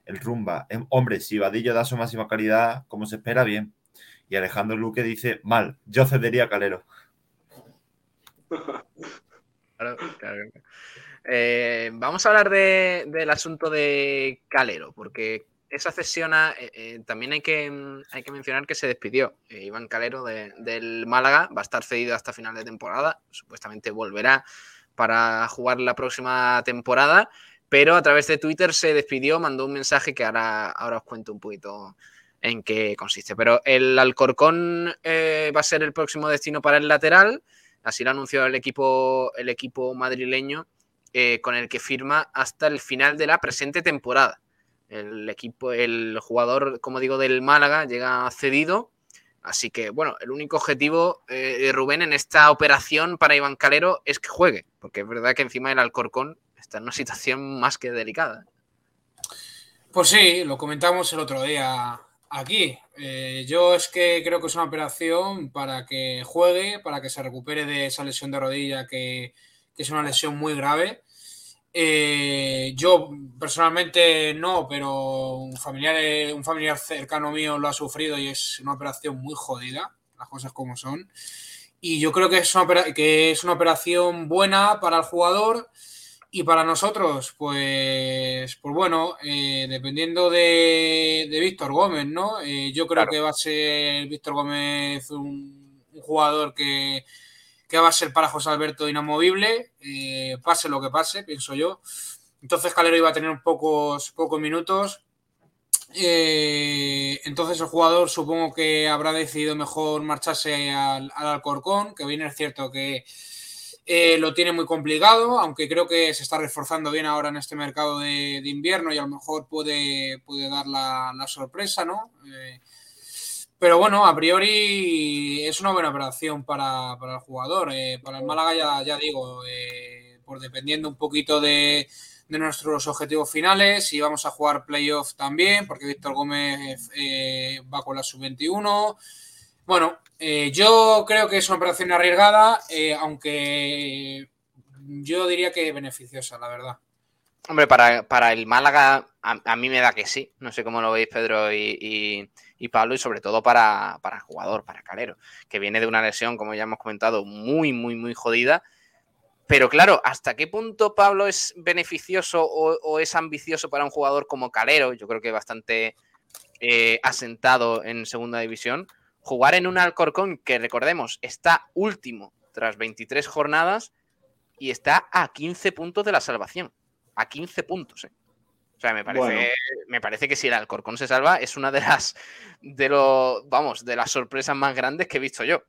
El Rumba. em, hombre, si Vadillo da su máxima calidad como se espera, bien. Y Alejandro Luque dice, mal, yo cedería a Calero. Eh, vamos a hablar de- del asunto de Calero, porque esa cesión a- eh, eh, también hay que, mm, hay que mencionar que se despidió. Iván Calero de- del Málaga va a estar cedido hasta final de temporada. Supuestamente volverá para jugar la próxima temporada, pero a través de Twitter se despidió, mandó un mensaje que ahora, ahora os cuento un poquito en qué consiste. Pero el Alcorcón eh, va a ser el próximo destino para el lateral. Así lo anunció el equipo, el equipo madrileño eh, con el que firma hasta el final de la presente temporada. El equipo, el jugador, como digo, del Málaga llega cedido. Así que, bueno, el único objetivo eh, de Rubén en esta operación para Iván Calero es que juegue, porque es verdad que encima el Alcorcón está en una situación más que delicada. Pues sí, lo comentamos el otro día aquí. Eh, yo es que creo que es una operación para que juegue, para que se recupere de esa lesión de rodilla que, es una lesión muy grave. Eh, yo personalmente no, pero un familiar, un familiar cercano mío lo ha sufrido y es una operación muy jodida, las cosas como son. Y yo creo que es una, que es una operación buena para el jugador y para nosotros, pues, pues bueno, eh, dependiendo de, de Víctor Gómez, ¿no? Eh, yo creo que va a ser Víctor Gómez un, un jugador que, que va a ser para José Alberto inamovible, eh, pase lo que pase, pienso yo. Entonces Calero iba a tener pocos, pocos minutos. Entonces el jugador supongo que habrá decidido mejor marcharse al, al Alcorcón, que bien es cierto que eh, lo tiene muy complicado, aunque creo que se está reforzando bien ahora en este mercado de, invierno y a lo mejor puede, puede dar la, sorpresa, ¿no? Eh, pero bueno, a priori es una buena operación para, el jugador. Eh, para el Málaga ya, digo, por dependiendo un poquito de, nuestros objetivos finales, si vamos a jugar playoff también, porque Víctor Gómez va con la sub-21. Bueno, eh, yo creo que es una operación arriesgada, eh, aunque yo diría que beneficiosa, la verdad. Hombre, para, para el Málaga, a, mí me da que sí. No sé cómo lo veis, Pedro y, y- Pablo, y sobre todo para, para el jugador, para Calero, que viene de una lesión, como ya hemos comentado, muy, muy, muy jodida. Pero claro, ¿hasta qué punto Pablo es beneficioso o, o es ambicioso para un jugador como Calero? Yo creo que bastante eh, asentado en segunda división. Jugar en un Alcorcón que, recordemos, está último tras 23 jornadas y está a 15 puntos de la salvación. A 15 puntos, ¿eh? O sea, me parece, Bueno. me parece que si el Alcorcón se salva es una de las de los, vamos, de las sorpresas más grandes que he visto yo.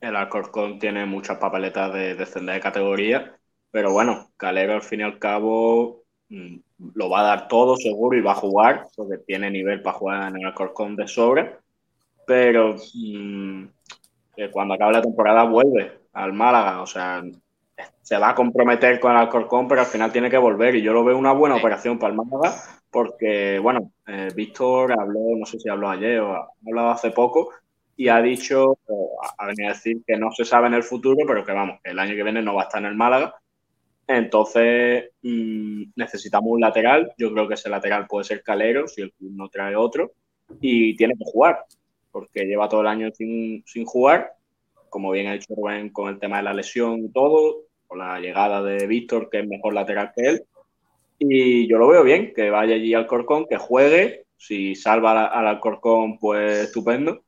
El Alcorcón tiene muchas papeletas de descender de categoría, pero bueno, Calero al fin y al cabo mm, lo va a dar todo seguro y va a jugar, porque tiene nivel para jugar en el Alcorcón de sobra, pero mm, cuando acabe la temporada vuelve al Málaga, o sea, se va a comprometer con el Alcorcón, pero al final tiene que volver y yo lo veo una buena operación para el Málaga, porque bueno, eh, Víctor habló, no sé si habló ayer o ha hablado hace poco, y ha dicho, ha venido a decir que no se sabe en el futuro, pero que vamos, el año que viene no va a estar en el Málaga. Entonces, mm, necesitamos un lateral. Yo creo que ese lateral puede ser Calero, si el club no trae otro. Y tiene que jugar, porque lleva todo el año sin, sin jugar. Como bien ha dicho Rubén con el tema de la lesión y todo, con la llegada de Víctor, que es mejor lateral que él. Y yo lo veo bien, que vaya allí al Corcón, que juegue. Si salva al- al Alcorcón, pues estupendo.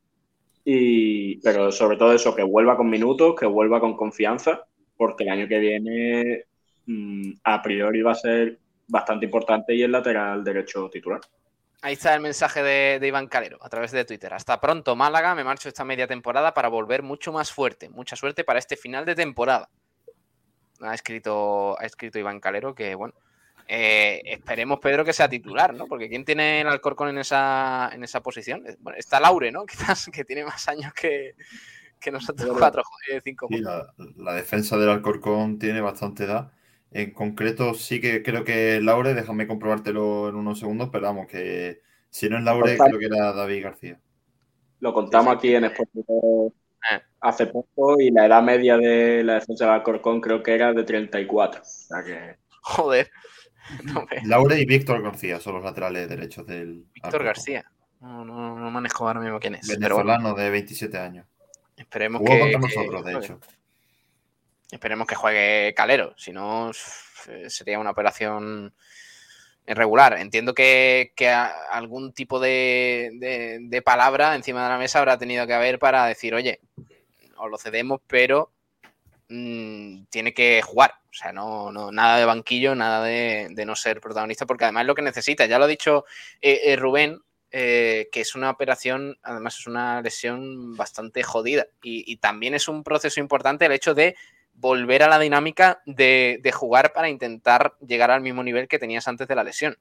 Y, pero sobre todo eso, que vuelva con minutos, que vuelva con confianza, porque el año que viene mm, a priori va a ser bastante importante y el lateral derecho titular. Ahí está el mensaje de, de Iván Calero a través de Twitter. Hasta pronto, Málaga. Me marcho esta media temporada para volver mucho más fuerte. Mucha suerte para este final de temporada. Ha escrito, ha escrito Iván Calero que, bueno, eh, esperemos, Pedro, que sea titular, ¿no? Porque ¿quién tiene el Alcorcón en esa, en esa posición? Eh, Bueno, está Laure, ¿no? [LAUGHS] Quizás que tiene más años que, que nosotros cuatro, cinco. Sí, la, la defensa del Alcorcón tiene bastante edad. En concreto, sí que creo que Laure, déjame comprobártelo en unos segundos, pero vamos, que si no es Laure, creo que era David García. Lo contamos aquí en Sport hace poco y la edad media de la defensa del Alcorcón creo que era de 34. O sea que... Joder. [LAUGHS] No me- Laure y Víctor García son los laterales derechos del Víctor Alcorcón. García. No, no, no manejo ahora mismo quién es. Pero bueno, Venezolano de 27 años. esperemos Jugó que, contra que nosotros, de hecho. Esperemos que juegue Calero, si no eh, sería una operación irregular. Entiendo que, que algún tipo de, de- palabra encima de la mesa habrá tenido que haber para decir, oye, os lo cedemos, pero mm, tiene que jugar. O sea, no, no- nada de banquillo, nada de, de no ser protagonista, porque además es lo que necesita. Ya lo ha dicho eh, eh, Rubén, que es una operación, además es una lesión bastante jodida. Y también es un proceso importante el hecho de volver a la dinámica de, de jugar para intentar llegar al mismo nivel que tenías antes de la lesión.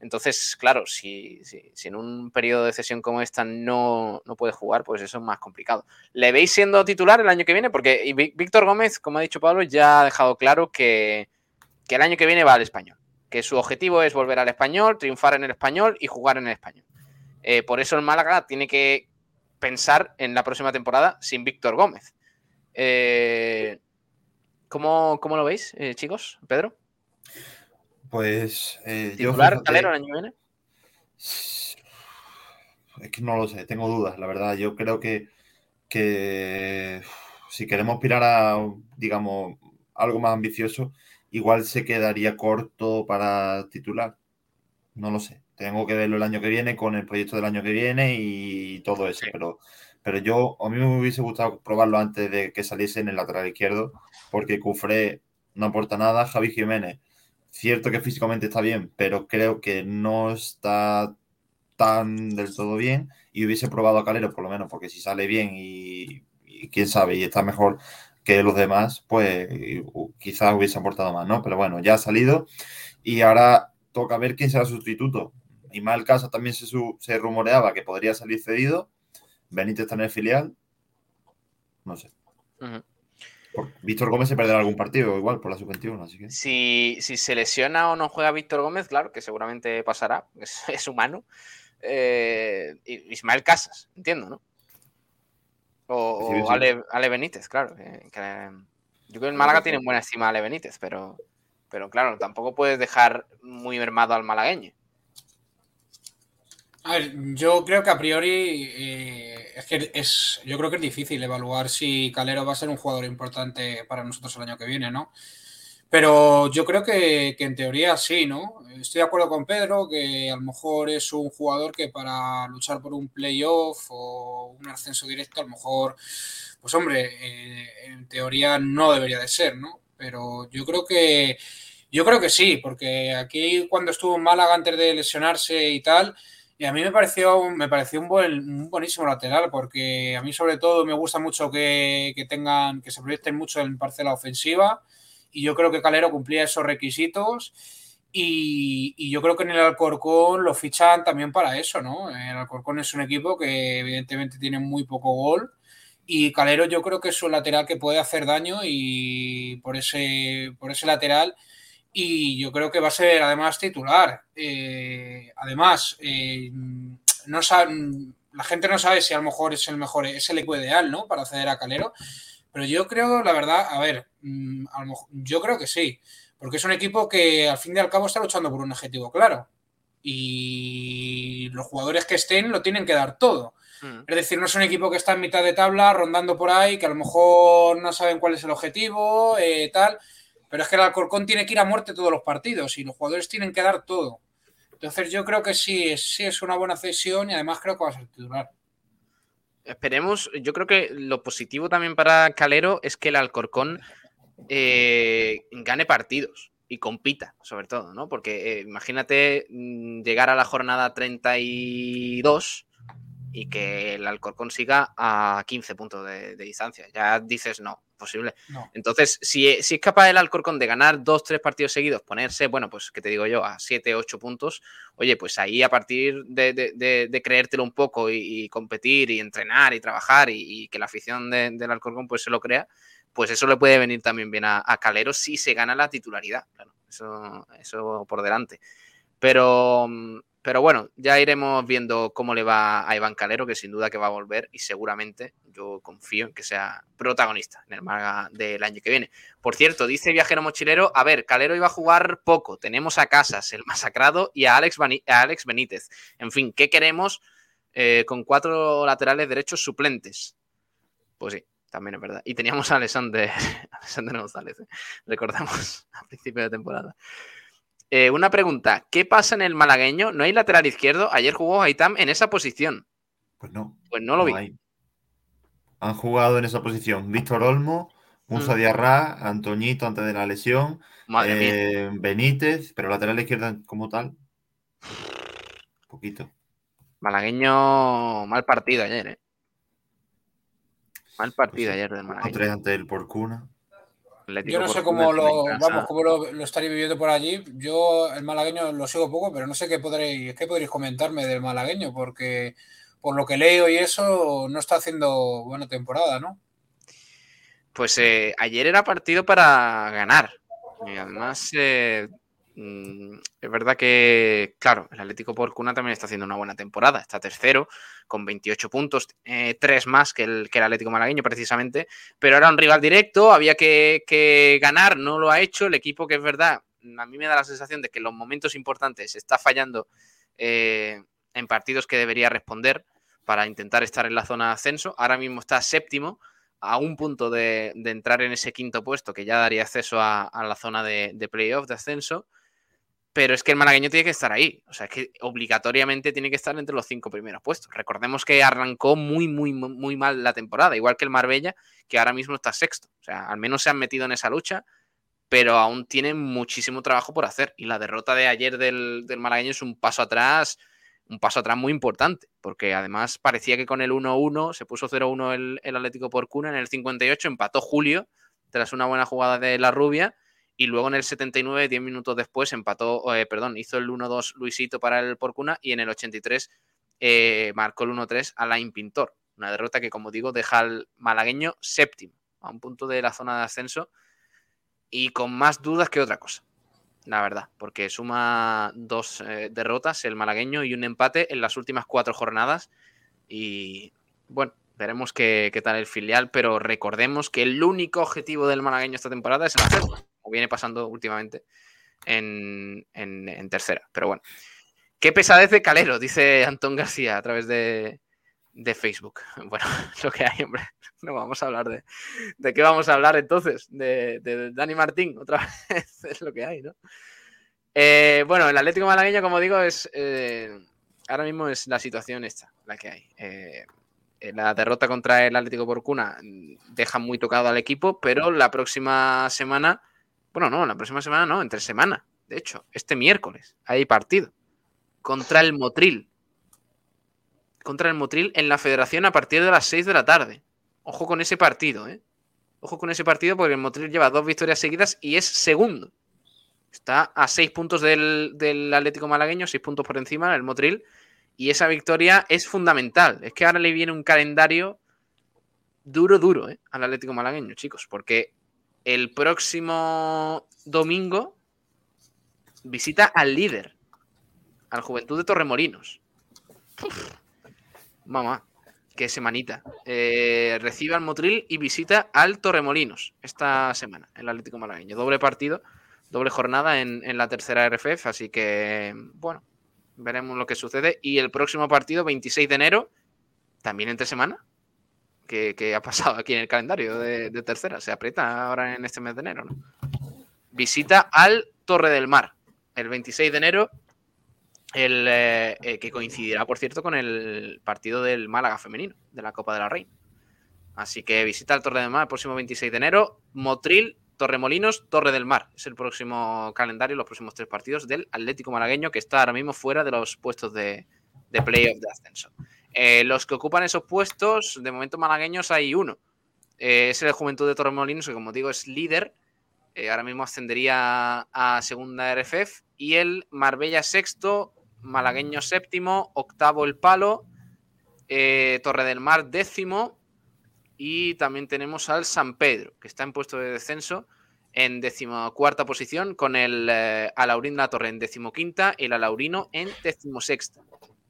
Entonces, claro, si, si- en un periodo de cesión como esta no, no puede jugar, pues eso es más complicado. ¿Le veis siendo titular el año que viene? Porque Víctor Gómez, como ha dicho Pablo, ya ha dejado claro que, que el año que viene va al español. Que su objetivo es volver al español, triunfar en el español y jugar en el español. Eh, por eso el Málaga tiene que pensar en la próxima temporada sin Víctor Gómez. Eh, ¿cómo, cómo lo veis, eh, chicos? ¿Pedro? Pues eh, ¿Titular fíjate, Calero el año que viene? es que no lo sé, tengo dudas, la verdad. Yo creo que, que si queremos aspirar a, digamos, algo más ambicioso, igual se quedaría corto para titular. No lo sé. Tengo que verlo el año que viene con el proyecto del año que viene y todo eso. Pero, pero yo, a mí me hubiese gustado probarlo antes de que saliese en el lateral izquierdo, porque Cufré no aporta nada. Javi Jiménez, cierto que físicamente está bien, pero creo que no está tan del todo bien. Y hubiese probado a Calero, por lo menos, porque si sale bien y, y quién sabe, y está mejor que los demás, pues uh, quizás hubiese aportado más, ¿no? Pero bueno, ya ha salido y ahora toca ver quién será sustituto. Ismael Casa también se, rumoreaba que podría salir cedido. Benítez está en el filial. No sé. Por- Víctor Gómez se perderá algún partido igual por la sub-21, así que. Si, si se lesiona o no juega Víctor Gómez, claro, que seguramente pasará, [LAUGHS] es, es humano. eh, Ismael Casas, entiendo, ¿no? O, Sí, o sí. Ale, Ale Benítez, claro. que- que- yo creo que el Málaga tiene buena estima a Ale Benítez, pero, pero claro, tampoco puedes dejar muy mermado al malagueño. A ver, yo creo que a priori eh, es que es, yo creo que es difícil evaluar si Calero va a ser un jugador importante para nosotros el año que viene, ¿no? Pero yo creo que, que en teoría sí, ¿no? Estoy de acuerdo con Pedro que a lo mejor es un jugador que para luchar por un playoff o un ascenso directo, a lo mejor, pues hombre, eh, en teoría no debería de ser, ¿no? Pero yo creo que yo creo que sí, porque aquí cuando estuvo en Málaga antes de lesionarse y tal, y a mí me pareció, me pareció un, buen, un buenísimo lateral, porque a mí sobre todo me gusta mucho que, que tengan, que se proyecten mucho en parcela ofensiva, y yo creo que Calero cumplía esos requisitos, y, y yo creo que en el Alcorcón lo fichan también para eso, ¿no? El Alcorcón es un equipo que evidentemente tiene muy poco gol, y Calero yo creo que es un lateral que puede hacer daño, y por ese, por ese lateral y yo creo que va a ser además titular. Eh, además, eh, no la gente no sabe si a lo mejor es el mejor, es el equipo ideal, ¿no? Para acceder a Calero. Pero yo creo, la verdad, a ver, mm, a lo mejor- yo creo que sí. Porque es un equipo que al fin y al cabo está luchando por un objetivo claro. Y los jugadores que estén lo tienen que dar todo. Es decir, no es un equipo que está en mitad de tabla, rondando por ahí, que a lo mejor no saben cuál es el objetivo, eh, tal. Pero es que el Alcorcón tiene que ir a muerte todos los partidos y los jugadores tienen que dar todo. Entonces yo creo que sí, sí es una buena cesión y además creo que va a ser titular. Esperemos, yo creo que lo positivo también para Calero es que el Alcorcón eh, gane partidos y compita, sobre todo, ¿no? Porque eh, imagínate mm, llegar a la jornada 32 y que el Alcorcón siga a 15 puntos de, de distancia. Ya dices, no, posible. No. Entonces, si, si es capaz el Alcorcón de ganar dos, tres partidos seguidos, ponerse, bueno, pues, ¿qué te digo yo? A 7, 8 puntos, oye, pues ahí a partir de, de- de- de creértelo un poco y, y competir y entrenar y trabajar y, y que la afición de- del Alcorcón pues se lo crea, pues eso le puede venir también bien a, a Calero si se gana la titularidad, claro, eso, eso por delante. Pero, mm, pero bueno, ya iremos viendo cómo le va a Iván Calero, que sin duda que va a volver y seguramente yo confío en que sea protagonista en el Málaga del año que viene. Por cierto, dice Viajero Mochilero, a ver, Calero iba a jugar poco, tenemos a Casas, el masacrado, y a Alex, a Alex Benítez. En fin, ¿qué queremos eh, con cuatro laterales derechos suplentes? Pues sí, también es verdad. Y teníamos a Alexander, [LAUGHS] Alexander González, ¿eh? recordamos, [LAUGHS] a principio de temporada. Eh, una pregunta, ¿qué pasa en el malagueño? ¿No hay lateral izquierdo? Ayer jugó Aitam en esa posición. Pues no. Pues no lo vi. hay. Han jugado en esa posición Víctor Olmo, Musa Mm. Diarra, Antoñito antes de la lesión, Madre mía. eh, Benítez, pero lateral izquierda como tal. Poquito. Malagueño, mal partido ayer, ¿eh? Mal partido ayer del malagueño. tres ante el Porcuna. Atlético Yo no sé cómo lo, vamos, cómo lo, lo estaréis viviendo por allí. Yo el malagueño lo sigo poco, pero no sé qué podréis, qué podréis comentarme del malagueño, porque por lo que leo y eso no está haciendo buena temporada, ¿no? Pues eh, ayer era partido para ganar. Y además, eh, es verdad que, claro, el Atlético por Cuna también está haciendo una buena temporada. Está tercero con 28 puntos, eh, tres más que el, que el Atlético Malagueño precisamente. Pero era un rival directo, había que, ganar, no lo ha hecho. El equipo que es verdad, a mí me da la sensación de que en los momentos importantes está fallando eh, en partidos que debería responder para intentar estar en la zona de ascenso. Ahora mismo está séptimo a un punto de, entrar en ese quinto puesto que ya daría acceso a, a la zona de, de playoff, de ascenso. Pero es que el malagueño tiene que estar ahí. O sea, es que obligatoriamente tiene que estar entre los cinco primeros puestos. Recordemos que arrancó muy, muy, muy mal la temporada, igual que el Marbella, que ahora mismo está sexto. O sea, al menos se han metido en esa lucha, pero aún tienen muchísimo trabajo por hacer. Y la derrota de ayer del, del malagueño es un paso atrás un paso atrás muy importante, porque además parecía que con el 1-1 se puso 0-1 el, el, Atlético por Cuna, en el 58 empató Julio tras una buena jugada de la rubia y luego en el 79, 10 minutos después, empató, eh, perdón, hizo el 1-2 Luisito para el Porcuna y en el 83 eh, marcó el 1-3 Alain Pintor. Una derrota que, como digo, deja al malagueño séptimo, a un punto de la zona de ascenso y con más dudas que otra cosa la verdad, porque suma dos eh, derrotas el malagueño y un empate en las últimas cuatro jornadas. Y bueno, veremos qué, qué, tal el filial, pero recordemos que el único objetivo del malagueño esta temporada es el ascenso, viene pasando últimamente en, en, tercera. Pero bueno, qué pesadez de Calero, dice Antón García a través de, de Facebook. [LAUGHS] Bueno, [LAUGHS] lo que hay, hombre. [LAUGHS] No vamos a hablar de. ¿De qué vamos a hablar entonces? De, de Dani Martín, otra vez. es lo que hay, ¿no? Eh, bueno, el Atlético Malagueño, como digo, es. Eh, ahora mismo es la situación esta, la que hay. Eh, la derrota contra el Atlético por Cuna deja muy tocado al equipo, pero la próxima semana. Bueno, no, la próxima semana no, entre semana. De hecho, este miércoles hay partido contra el Motril contra el Motril en la federación a partir de las 6 de la tarde. Ojo con ese partido, ¿eh? Ojo con ese partido porque el Motril lleva dos victorias seguidas y es segundo. Está a 6 puntos del, Atlético Malagueño, 6 puntos por encima del Motril. Y esa victoria es fundamental. Es que ahora le viene un calendario duro, duro ¿eh? al Atlético Malagueño, chicos. Porque el próximo domingo visita al líder, al Juventud de Torremolinos. Mamá, qué semanita. Eh, recibe al Motril y visita al Torremolinos esta semana, el Atlético Malagueño. Doble partido, doble jornada en, en, la tercera RFF, así que, bueno, veremos lo que sucede. Y el próximo partido, 26 de enero, también entre semana, que, ha pasado aquí en el calendario de, tercera, se aprieta ahora en este mes de enero, ¿no? Visita al Torre del Mar, el 26 de enero, el, eh, que coincidirá, por cierto, con el partido del Málaga femenino, de la Copa de la Reina. Así que visita el Torre del Mar el próximo 26 de enero. Motril, Torremolinos, Torre del Mar. Es el próximo calendario, los próximos tres partidos del Atlético Malagueño, que está ahora mismo fuera de los puestos de, de playoff de ascenso. Eh, los que ocupan esos puestos, de momento malagueños, hay uno. Eh, es el Juventud de Torremolinos, que como digo es líder. ahora mismo ascendería a segunda RFF. Y el Marbella sexto, malagueño séptimo, octavo el palo, eh, Torre del Mar décimo y también tenemos al San Pedro, que está en puesto de descenso en decimocuarta posición, con el eh, Alaurín La Torre en decimoquinta y el Alaurino en decimosexta.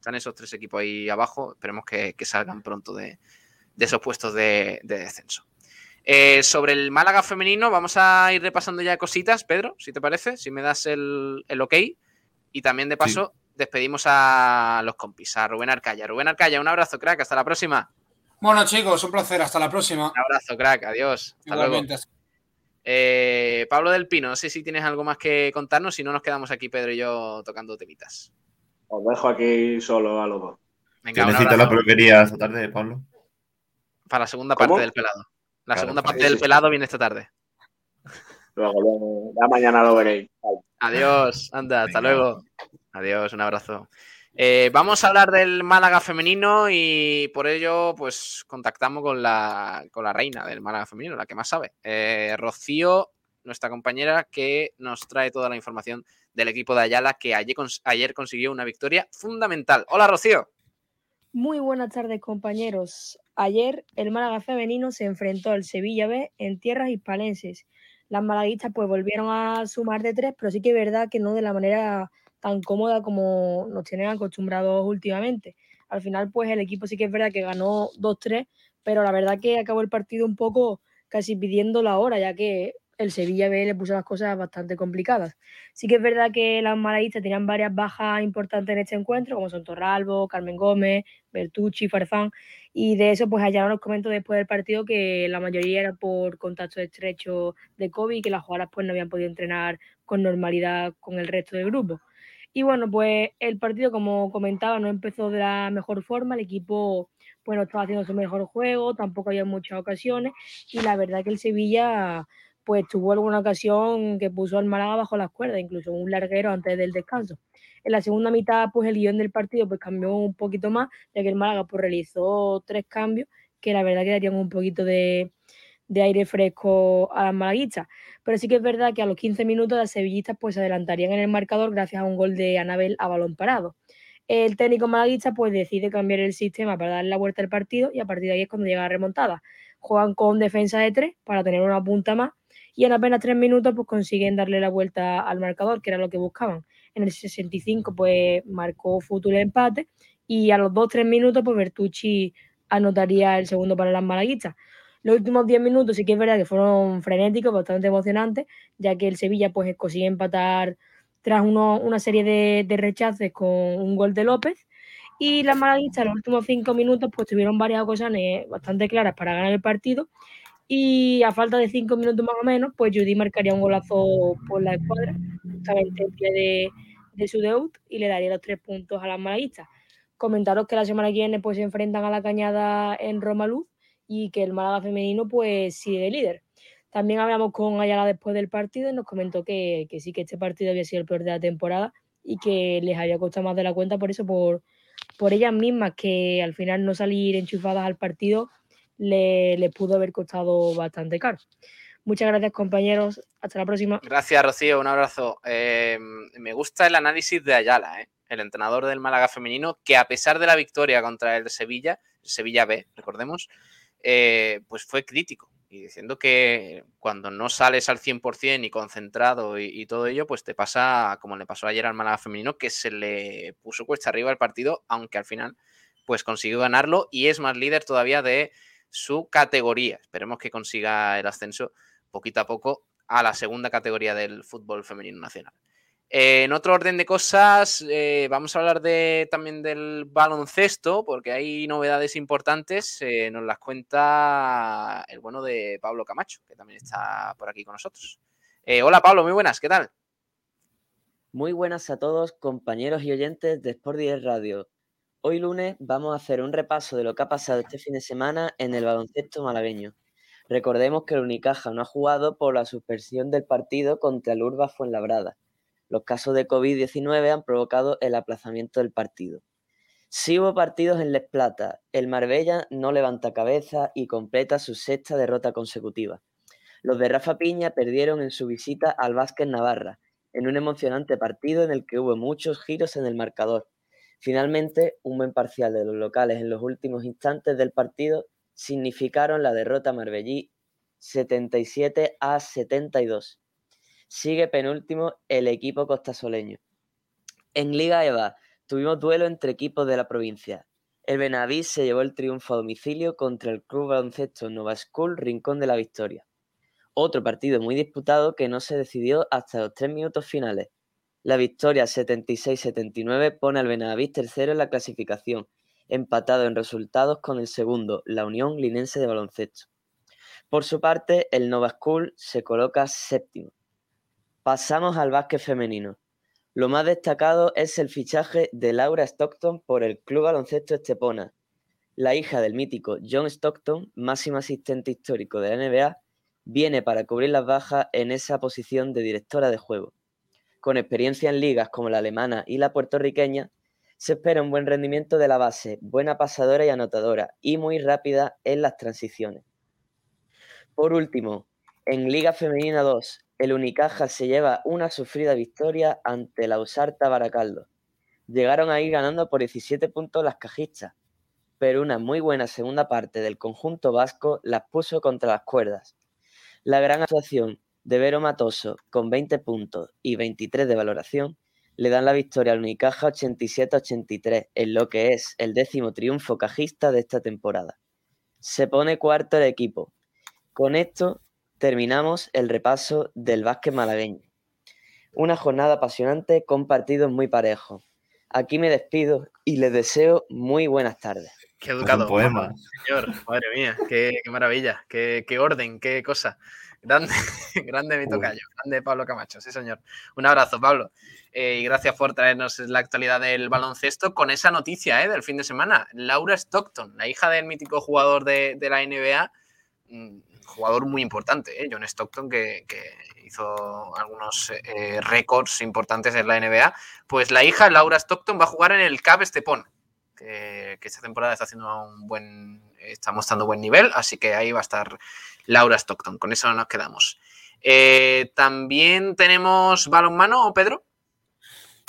Están esos tres equipos ahí abajo, esperemos que, que salgan pronto de, de, esos puestos de, de descenso. Eh, sobre el Málaga femenino, vamos a ir repasando ya cositas, Pedro, si te parece, si me das el, el ok. Y también de paso, sí despedimos a los compis, a Rubén Arcaya. Rubén Arcaya, un abrazo, crack, hasta la próxima. Bueno, chicos, un placer, hasta la próxima. Un abrazo, crack, adiós. Hasta Igualmente. luego. Eh, Pablo del Pino, no sé si tienes algo más que contarnos, si no nos quedamos aquí Pedro y yo tocando temitas. Os dejo aquí solo a los dos. Venga, necesitas la peluquería esta tarde, Pablo? Para la segunda ¿Cómo? parte del pelado. La claro, segunda parte del pelado viene esta tarde. Luego, luego, ya mañana lo veréis. Adiós, anda, hasta Venga. luego. Adiós, un abrazo. Eh, vamos a hablar del Málaga femenino y por ello, pues contactamos con la, con la reina del Málaga femenino, la que más sabe. Eh, Rocío, nuestra compañera, que nos trae toda la información del equipo de Ayala, que ayer, cons- ayer consiguió una victoria fundamental. Hola, Rocío. Muy buenas tardes, compañeros. Ayer el Málaga femenino se enfrentó al Sevilla B en tierras hispalenses. Las malaguistas pues volvieron a sumar de tres, pero sí que es verdad que no de la manera tan cómoda como nos tienen acostumbrados últimamente. Al final pues el equipo sí que es verdad que ganó 2-3, pero la verdad que acabó el partido un poco casi pidiendo la hora, ya que el Sevilla B le puso las cosas bastante complicadas. Sí que es verdad que las malaguistas tenían varias bajas importantes en este encuentro, como son Torralbo, Carmen Gómez, Bertucci, Farfán, y de eso pues allá nos comentó después del partido que la mayoría era por contacto estrecho de COVID y que las jugadoras pues no habían podido entrenar con normalidad con el resto del grupo. Y bueno, pues el partido, como comentaba, no empezó de la mejor forma, el equipo pues no estaba haciendo su mejor juego, tampoco había muchas ocasiones, y la verdad que el Sevilla pues tuvo alguna ocasión que puso al Málaga bajo las cuerdas, incluso un larguero antes del descanso. En la segunda mitad, pues el guion del partido pues cambió un poquito más, ya que el Málaga pues realizó tres cambios que la verdad que darían un poquito de, de aire fresco a las malaguistas. Pero sí que es verdad que a los 15 minutos las sevillistas pues se adelantarían en el marcador gracias a un gol de Anabel a balón parado. El técnico malaguista pues decide cambiar el sistema para darle la vuelta al partido y a partir de ahí es cuando llega la remontada. Juegan con defensa de tres para tener una punta más y en apenas tres minutos pues consiguen darle la vuelta al marcador, que era lo que buscaban. En el 65 pues marcó Futur el empate y a los 2-3 minutos pues Bertucci anotaría el segundo para las malaguistas. Los últimos 10 minutos sí que es verdad que fueron frenéticos, bastante emocionantes, ya que el Sevilla pues consigue empatar tras uno- una serie de, de rechaces con un gol de López. Y las malaguistas en los últimos 5 minutos pues tuvieron varias ocasiones bastante claras para ganar el partido. Y a falta de 5 minutos más o menos, pues Judy marcaría un golazo por la escuadra, justamente el de, de su debut, y le daría los tres puntos a las malaguistas. Comentaros que la semana que viene pues se enfrentan a la cañada en Roma Luz y que el Málaga femenino pues sigue de líder. También hablamos con Ayala después del partido y nos comentó que, que sí, que este partido había sido el peor de la temporada y que les había costado más de la cuenta por eso, por, por ellas mismas, que al final no salir enchufadas al partido le, pudo haber costado bastante caro. Muchas gracias compañeros, hasta la próxima. Gracias, Rocío. Un abrazo. Eh, me gusta el análisis de Ayala, ¿eh? el entrenador del Málaga femenino, que a pesar de la victoria contra el Sevilla, Sevilla B, recordemos, eh, pues fue crítico y diciendo que cuando no sales al 100% y concentrado y, y todo ello, pues te pasa como le pasó ayer al Málaga femenino, que se le puso cuesta arriba el partido, aunque al final pues consiguió ganarlo y es más líder todavía de su categoría. Esperemos que consiga el ascenso poquito a poco a la segunda categoría del fútbol femenino nacional. Eh, en otro orden de cosas, eh, vamos a hablar de, también del baloncesto, porque hay novedades importantes. eh, nos las cuenta el bueno de Pablo Camacho, que también está por aquí con nosotros. Hola Pablo, muy buenas, ¿qué tal? Muy buenas a todos, compañeros y oyentes de Sport 10 Radio. Hoy lunes vamos a hacer un repaso de lo que ha pasado este fin de semana en el baloncesto malagueño. Recordemos que el Unicaja no ha jugado por la suspensión del partido contra el Urba Fuenlabrada. Los casos de COVID-19 han provocado el aplazamiento del partido. Sí hubo partidos en Les Plata. El Marbella no levanta cabeza y completa su sexta derrota consecutiva. Los de Rafa Piña perdieron en su visita al Vázquez Navarra, en un emocionante partido en el que hubo muchos giros en el marcador. Finalmente, un buen parcial de los locales en los últimos instantes del partido significaron la derrota marbellí 77 a 72. Sigue penúltimo el equipo costasoleño. En Liga EVA tuvimos duelo entre equipos de la provincia. El Benavís se llevó el triunfo a domicilio contra el Club Baloncesto Nova School Rincón de la Victoria. Otro partido muy disputado que no se decidió hasta los tres minutos finales. La victoria 76-79 pone al Benavís tercero en la clasificación, empatado en resultados con el segundo, la Unión Linense de Baloncesto. Por su parte, el Nova School se coloca séptimo. Pasamos al básquet femenino. Lo más destacado es el fichaje de Laura Stockton por el Club Baloncesto Estepona. La hija del mítico John Stockton, máximo asistente histórico de la NBA, viene para cubrir las bajas en esa posición de directora de juego. Con experiencia en ligas como la alemana y la puertorriqueña, Se espera un buen rendimiento de la base, buena pasadora y anotadora, y muy rápida en las transiciones. Por último, en Liga Femenina 2, el Unicaja se lleva una sufrida victoria ante la Usarta Baracaldo. Llegaron a ir ganando por 17 puntos las cajistas, pero una muy buena segunda parte del conjunto vasco las puso contra las cuerdas. La gran actuación de Vero Matoso, con 20 puntos y 23 de valoración, le dan la victoria al Unicaja 87-83, en lo que es el décimo triunfo cajista de esta temporada. Se pone cuarto el equipo. Con esto terminamos el repaso del básquet malagueño. Una jornada apasionante con partidos muy parejos. Aquí me despido y les deseo muy buenas tardes. Qué educado. un poema. Señor, madre mía, qué, qué maravilla, qué, qué orden, qué cosa. Grande, [LAUGHS] grande mi tocayo, grande Pablo Camacho, sí señor. Un abrazo, Pablo. Eh, y gracias por traernos la actualidad del baloncesto con esa noticia eh, del fin de semana. Laura Stockton, la hija del mítico jugador de, de la NBA, mm, jugador muy importante, eh, John Stockton, que, que hizo algunos eh, récords importantes en la NBA. Pues la hija, Laura Stockton, va a jugar en el Cab Estepón, que, que esta temporada está haciendo un buen, está mostrando buen nivel, así que ahí va a estar Laura Stockton. Con eso nos quedamos. Eh, También tenemos balonmano, Pedro.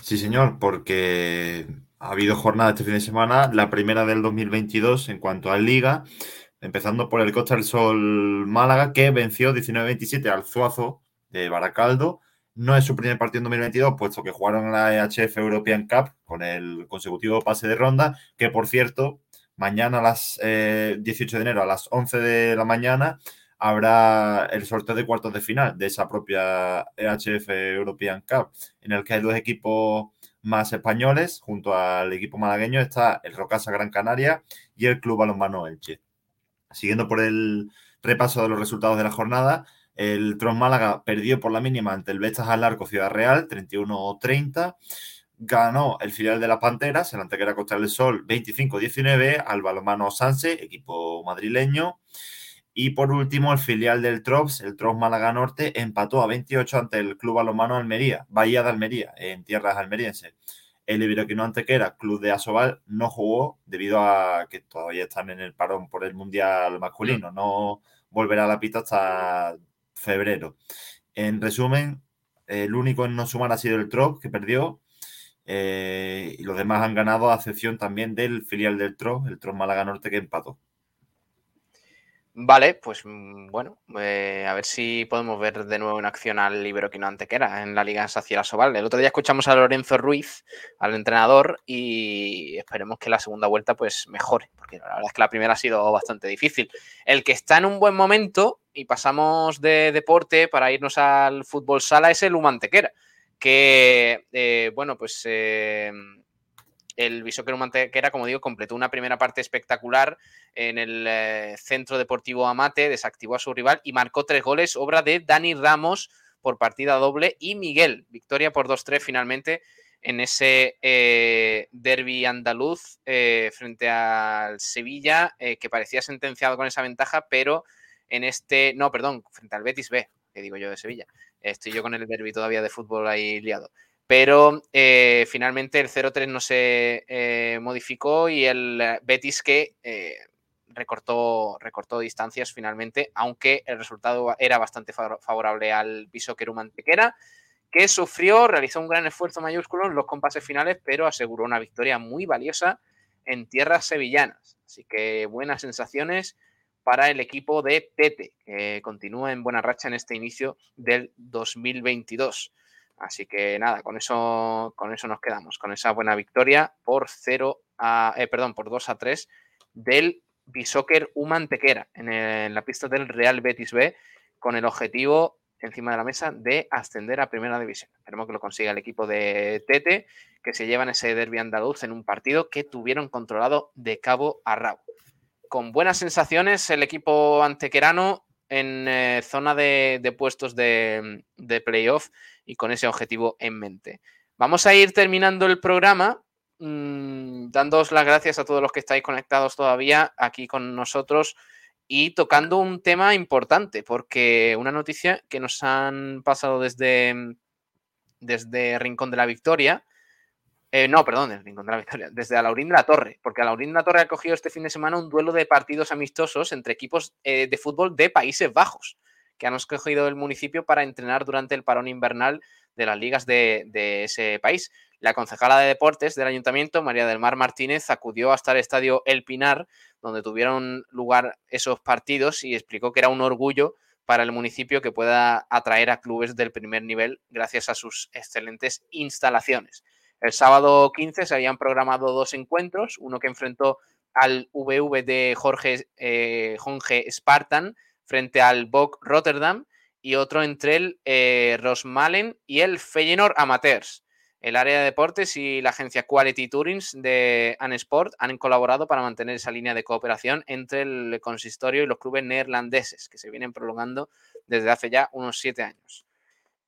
Sí, señor, porque ha habido jornada este fin de semana, la primera del 2022 en cuanto a liga, empezando por el Costa del Sol Málaga, que venció 19-27 al Zuazo de Baracaldo. No es su primer partido en 2022, puesto que jugaron la EHF European Cup con el consecutivo pase de ronda, que por cierto, mañana a las eh, 18 de enero a las 11 de la mañana habrá el sorteo de cuartos de final de esa propia EHF European Cup, en el que hay dos equipos más españoles, junto al equipo malagueño está el Rocasa Gran Canaria y el Club Balonmano Elche. Siguiendo por el repaso de los resultados de la jornada, el Tron Málaga perdió por la mínima ante el Betas al Arco Ciudad Real, 31-30. Ganó el filial de las Panteras, el Antequera Costa del Sol, 25-19 al balonmano Sanse, equipo madrileño. Y por último, el filial del Trops, el Trops Málaga Norte, empató a 28 ante el Club Balonmano Almería, Bahía de Almería, en tierras almerienses. El Iberoquino Antequera, Club de Asobal, no jugó debido a que todavía están en el parón por el Mundial masculino. No volverá a la pista hasta febrero. En resumen, el único en no sumar ha sido el Trop, que perdió. eh, y los demás han ganado, a excepción también del filial del Trop, el Trop Málaga Norte, que empató. Vale, pues mm, bueno, eh, a ver si podemos ver de nuevo en acción al Iberoquino Antequera en la Liga Saciera Sobal. El otro día escuchamos a Lorenzo Ruiz, al entrenador, y esperemos que la segunda vuelta pues mejore, porque la verdad es que la primera ha sido bastante difícil. El que está en un buen momento, y pasamos de deporte para irnos al fútbol sala, es el Humantequera, que, eh, bueno, pues... eh, el Bisóquero Mantequera, como digo, completó una primera parte espectacular en el eh, Centro Deportivo Amate, desactivó a su rival y marcó tres goles, obra de Dani Ramos por partida doble y Miguel. Victoria por 2-3 finalmente en ese eh, derby andaluz eh, frente al Sevilla, que parecía sentenciado con esa ventaja, pero en este, no, perdón, frente al Betis B, que digo yo de Sevilla. Estoy yo con el derby todavía de fútbol ahí liado pero eh, finalmente el 0-3 no se eh, modificó y el eh, Betis que recortó, recortó distancias finalmente, aunque el resultado era bastante fa- favorable al Bisóquero Mantequera, que sufrió, realizó un gran esfuerzo mayúsculo en los compases finales, pero aseguró una victoria muy valiosa en tierras sevillanas. Así que buenas sensaciones para el equipo de Tete, que continúa en buena racha en este inicio del 2022. Así que nada, con eso, con eso nos quedamos, con esa buena victoria por 0 a, eh, perdón, por 2 a 3 del Bisóquer Humantequera en, en la pista del Real Betis B, con el objetivo encima de la mesa de ascender a Primera División. Esperemos que lo consiga el equipo de Tete, que se llevan ese derbi andaluz en un partido que tuvieron controlado de cabo a rabo. Con buenas sensaciones, el equipo antequerano en eh, zona de, de puestos de, de playoff y con ese objetivo en mente. Vamos a ir terminando el programa, mm, dándoos las gracias a todos los que estáis conectados todavía aquí con nosotros y tocando un tema importante, porque una noticia que nos han pasado desde, desde Rincón de la Victoria Eh, no, perdón, el Rincón de la Victoria. Desde Alaurín de la Torre, porque Alaurín de la Torre ha cogido este fin de semana un duelo de partidos amistosos entre equipos eh, de fútbol de Países Bajos, que han escogido el municipio para entrenar durante el parón invernal de las ligas de, de ese país. La concejala de deportes del ayuntamiento, María del Mar Martínez, acudió hasta el estadio El Pinar, donde tuvieron lugar esos partidos y explicó que era un orgullo para el municipio que pueda atraer a clubes del primer nivel gracias a sus excelentes instalaciones. El sábado 15 se habían programado dos encuentros, uno que enfrentó al VV de Jorge eh, Spartan frente al Bok Rotterdam y otro entre el eh, Rosmalen y el Feyenoord Amateurs. El área de deportes y la agencia Quality Tourings de Anesport han colaborado para mantener esa línea de cooperación entre el consistorio y los clubes neerlandeses, que se vienen prolongando desde hace ya unos siete años.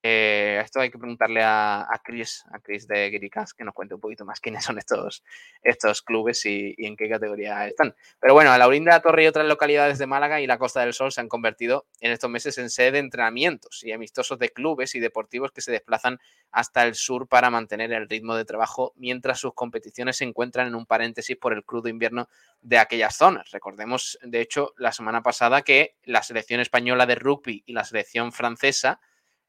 Eh, esto hay que preguntarle a, a Chris, a Chris de Giricas, que nos cuente un poquito más quiénes son estos, estos clubes y, en qué categoría están. Pero bueno, Laurín de la Torre y otras localidades de Málaga y la Costa del Sol se han convertido en estos meses en sede de entrenamientos y amistosos de clubes y deportivos que se desplazan hasta el sur para mantener el ritmo de trabajo mientras sus competiciones se encuentran en un paréntesis por el crudo invierno de aquellas zonas. Recordemos, de hecho, la semana pasada que la selección española de rugby y la selección francesa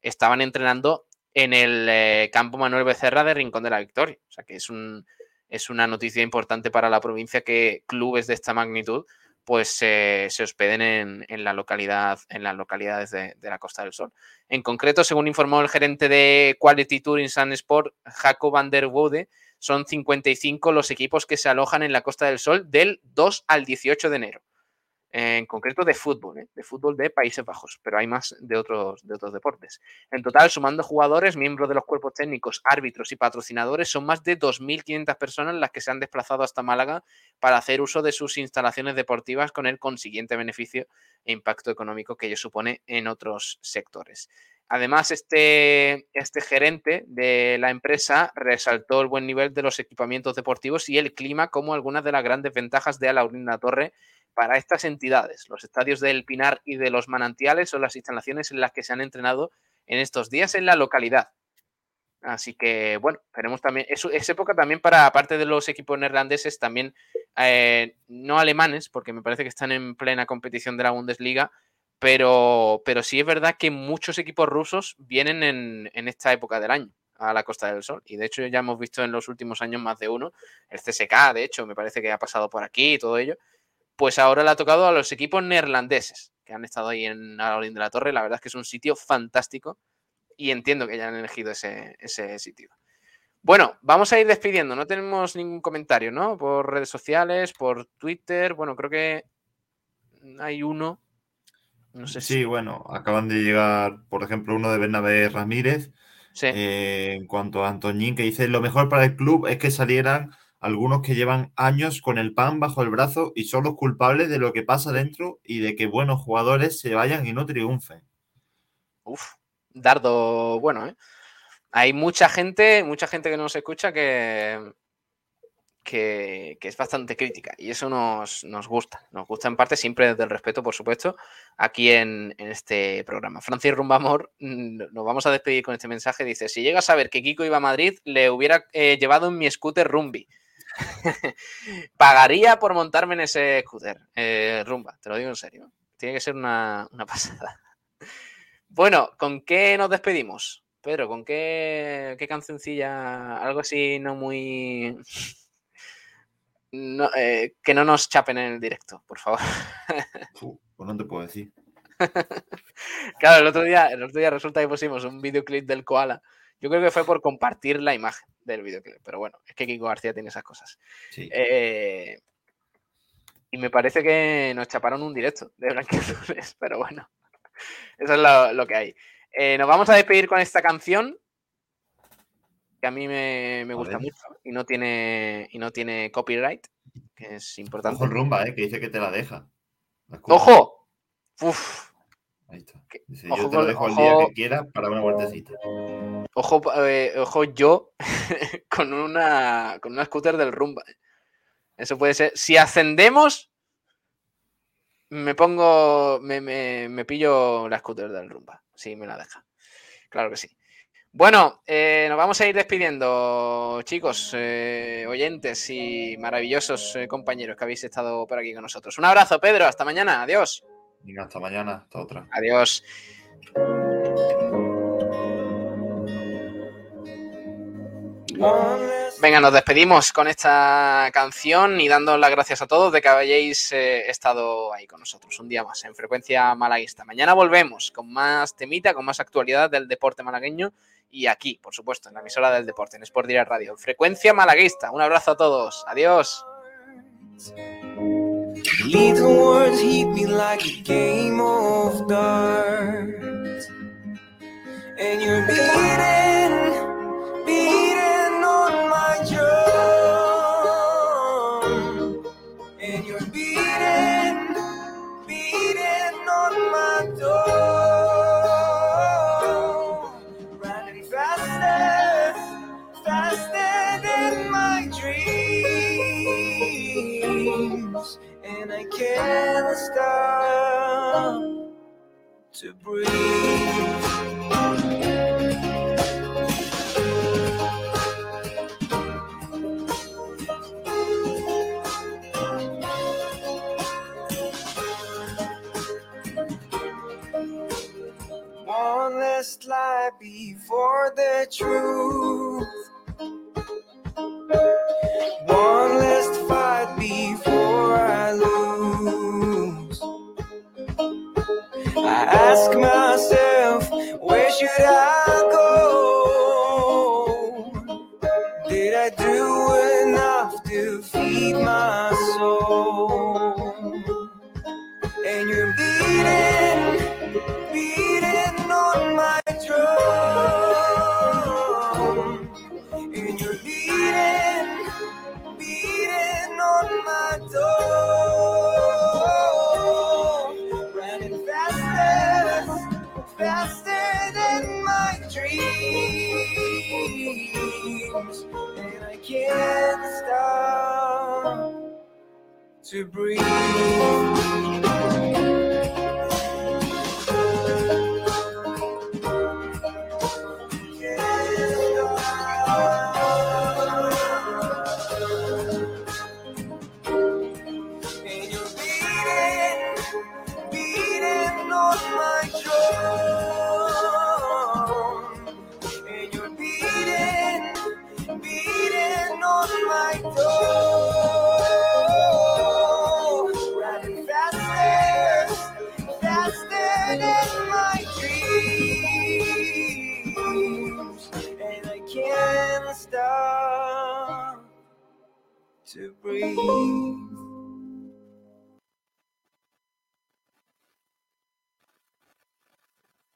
estaban entrenando en el eh, campo Manuel Becerra de Rincón de la Victoria. O sea que es, un, es una noticia importante para la provincia que clubes de esta magnitud pues se hospeden en, en, la localidad, en las localidades de, la Costa del Sol. En concreto, según informó el gerente de Quality Touring Sun Sport, Jacob van der Wode, son 55 los equipos que se alojan en la Costa del Sol del 2 al 18 de enero en concreto de fútbol, ¿eh? de fútbol de Países Bajos, pero hay más de otros, de otros deportes. En total, sumando jugadores, miembros de los cuerpos técnicos, árbitros y patrocinadores, son más de 2.500 personas las que se han desplazado hasta Málaga para hacer uso de sus instalaciones deportivas con el consiguiente beneficio e impacto económico que ello supone en otros sectores. Además, este, este gerente de la empresa resaltó el buen nivel de los equipamientos deportivos y el clima como algunas de las grandes ventajas de Alaurina Torre para estas entidades. Los estadios del Pinar y de los Manantiales son las instalaciones en las que se han entrenado en estos días en la localidad. Así que, bueno, tenemos también. Es, época también para, aparte de los equipos neerlandeses, también eh, no alemanes, porque me parece que están en plena competición de la Bundesliga, pero, pero sí es verdad que muchos equipos rusos vienen en, en, esta época del año a la Costa del Sol. Y de hecho ya hemos visto en los últimos años más de uno. El CSK, de hecho, me parece que ha pasado por aquí y todo ello. Pues ahora le ha tocado a los equipos neerlandeses que han estado ahí en Alaurín de la Torre. La verdad es que es un sitio fantástico y entiendo que ya han elegido ese, ese sitio. Bueno, vamos a ir despidiendo. No tenemos ningún comentario, ¿no? Por redes sociales, por Twitter. Bueno, creo que hay uno. No sé sí, si... bueno, acaban de llegar, por ejemplo, uno de Bernabé Ramírez. Sí. Eh, en cuanto a Antoñín, que dice: Lo mejor para el club es que salieran algunos que llevan años con el pan bajo el brazo y son los culpables de lo que pasa dentro y de que buenos jugadores se vayan y no triunfen. Uf, dardo bueno, ¿eh? Hay mucha gente, mucha gente que nos escucha que, que, es bastante crítica y eso nos, nos, gusta. Nos gusta en parte siempre desde el respeto, por supuesto, aquí en, en este programa. Francis Rumbamor, nos vamos a despedir con este mensaje. Dice, si llega a saber que Kiko iba a Madrid, le hubiera eh, llevado en mi scooter Rumbi. [LAUGHS] Pagaría por montarme en ese scooter. Eh, rumba, te lo digo en serio. Tiene que ser una, una pasada. Bueno, ¿con qué nos despedimos? Pedro, ¿con qué, qué cancioncilla? Algo así no muy no, eh, que no nos chapen en el directo, por favor. [LAUGHS] Uh, pues no te puedo decir. [LAUGHS] claro, el otro, día, el otro día resulta que pusimos un videoclip del koala. Yo creo que fue por compartir la imagen del videoclip, pero bueno, es que Kiko García tiene esas cosas. Sí. Eh, y me parece que nos chaparon un directo de Blanquiazules, [LAUGHS] pero bueno, eso es lo, lo que hay. Eh, nos vamos a despedir con esta canción que a mí me, me gusta mucho y no tiene y no tiene copyright, que es importante. Ojo rumba, eh, que dice que te la deja. La ¡Ojo! Uf. Ahí está. Dice, ojo, yo te lo dejo ojo, el día que quieras para una vueltecita. Ojo, eh, ojo yo [LAUGHS] con una con una scooter del rumba. Eso puede ser. Si ascendemos, me pongo. Me, me, me pillo la scooter del rumba. Si me la deja. Claro que sí. Bueno, eh, nos vamos a ir despidiendo, chicos, eh, oyentes y maravillosos eh, compañeros que habéis estado por aquí con nosotros. Un abrazo, Pedro. Hasta mañana. Adiós. Venga, hasta mañana, hasta otra. Adiós. Venga, nos despedimos con esta canción y dando las gracias a todos de que hayáis eh, estado ahí con nosotros un día más en Frecuencia Malaguista. Mañana volvemos con más temita, con más actualidad del deporte malagueño y aquí, por supuesto, en la emisora del deporte, en Sport Direct Radio. Frecuencia Malaguista. Un abrazo a todos. Adiós. Can't stop to breathe. Last lie before the truth. One I ask myself, where should I go? To breathe.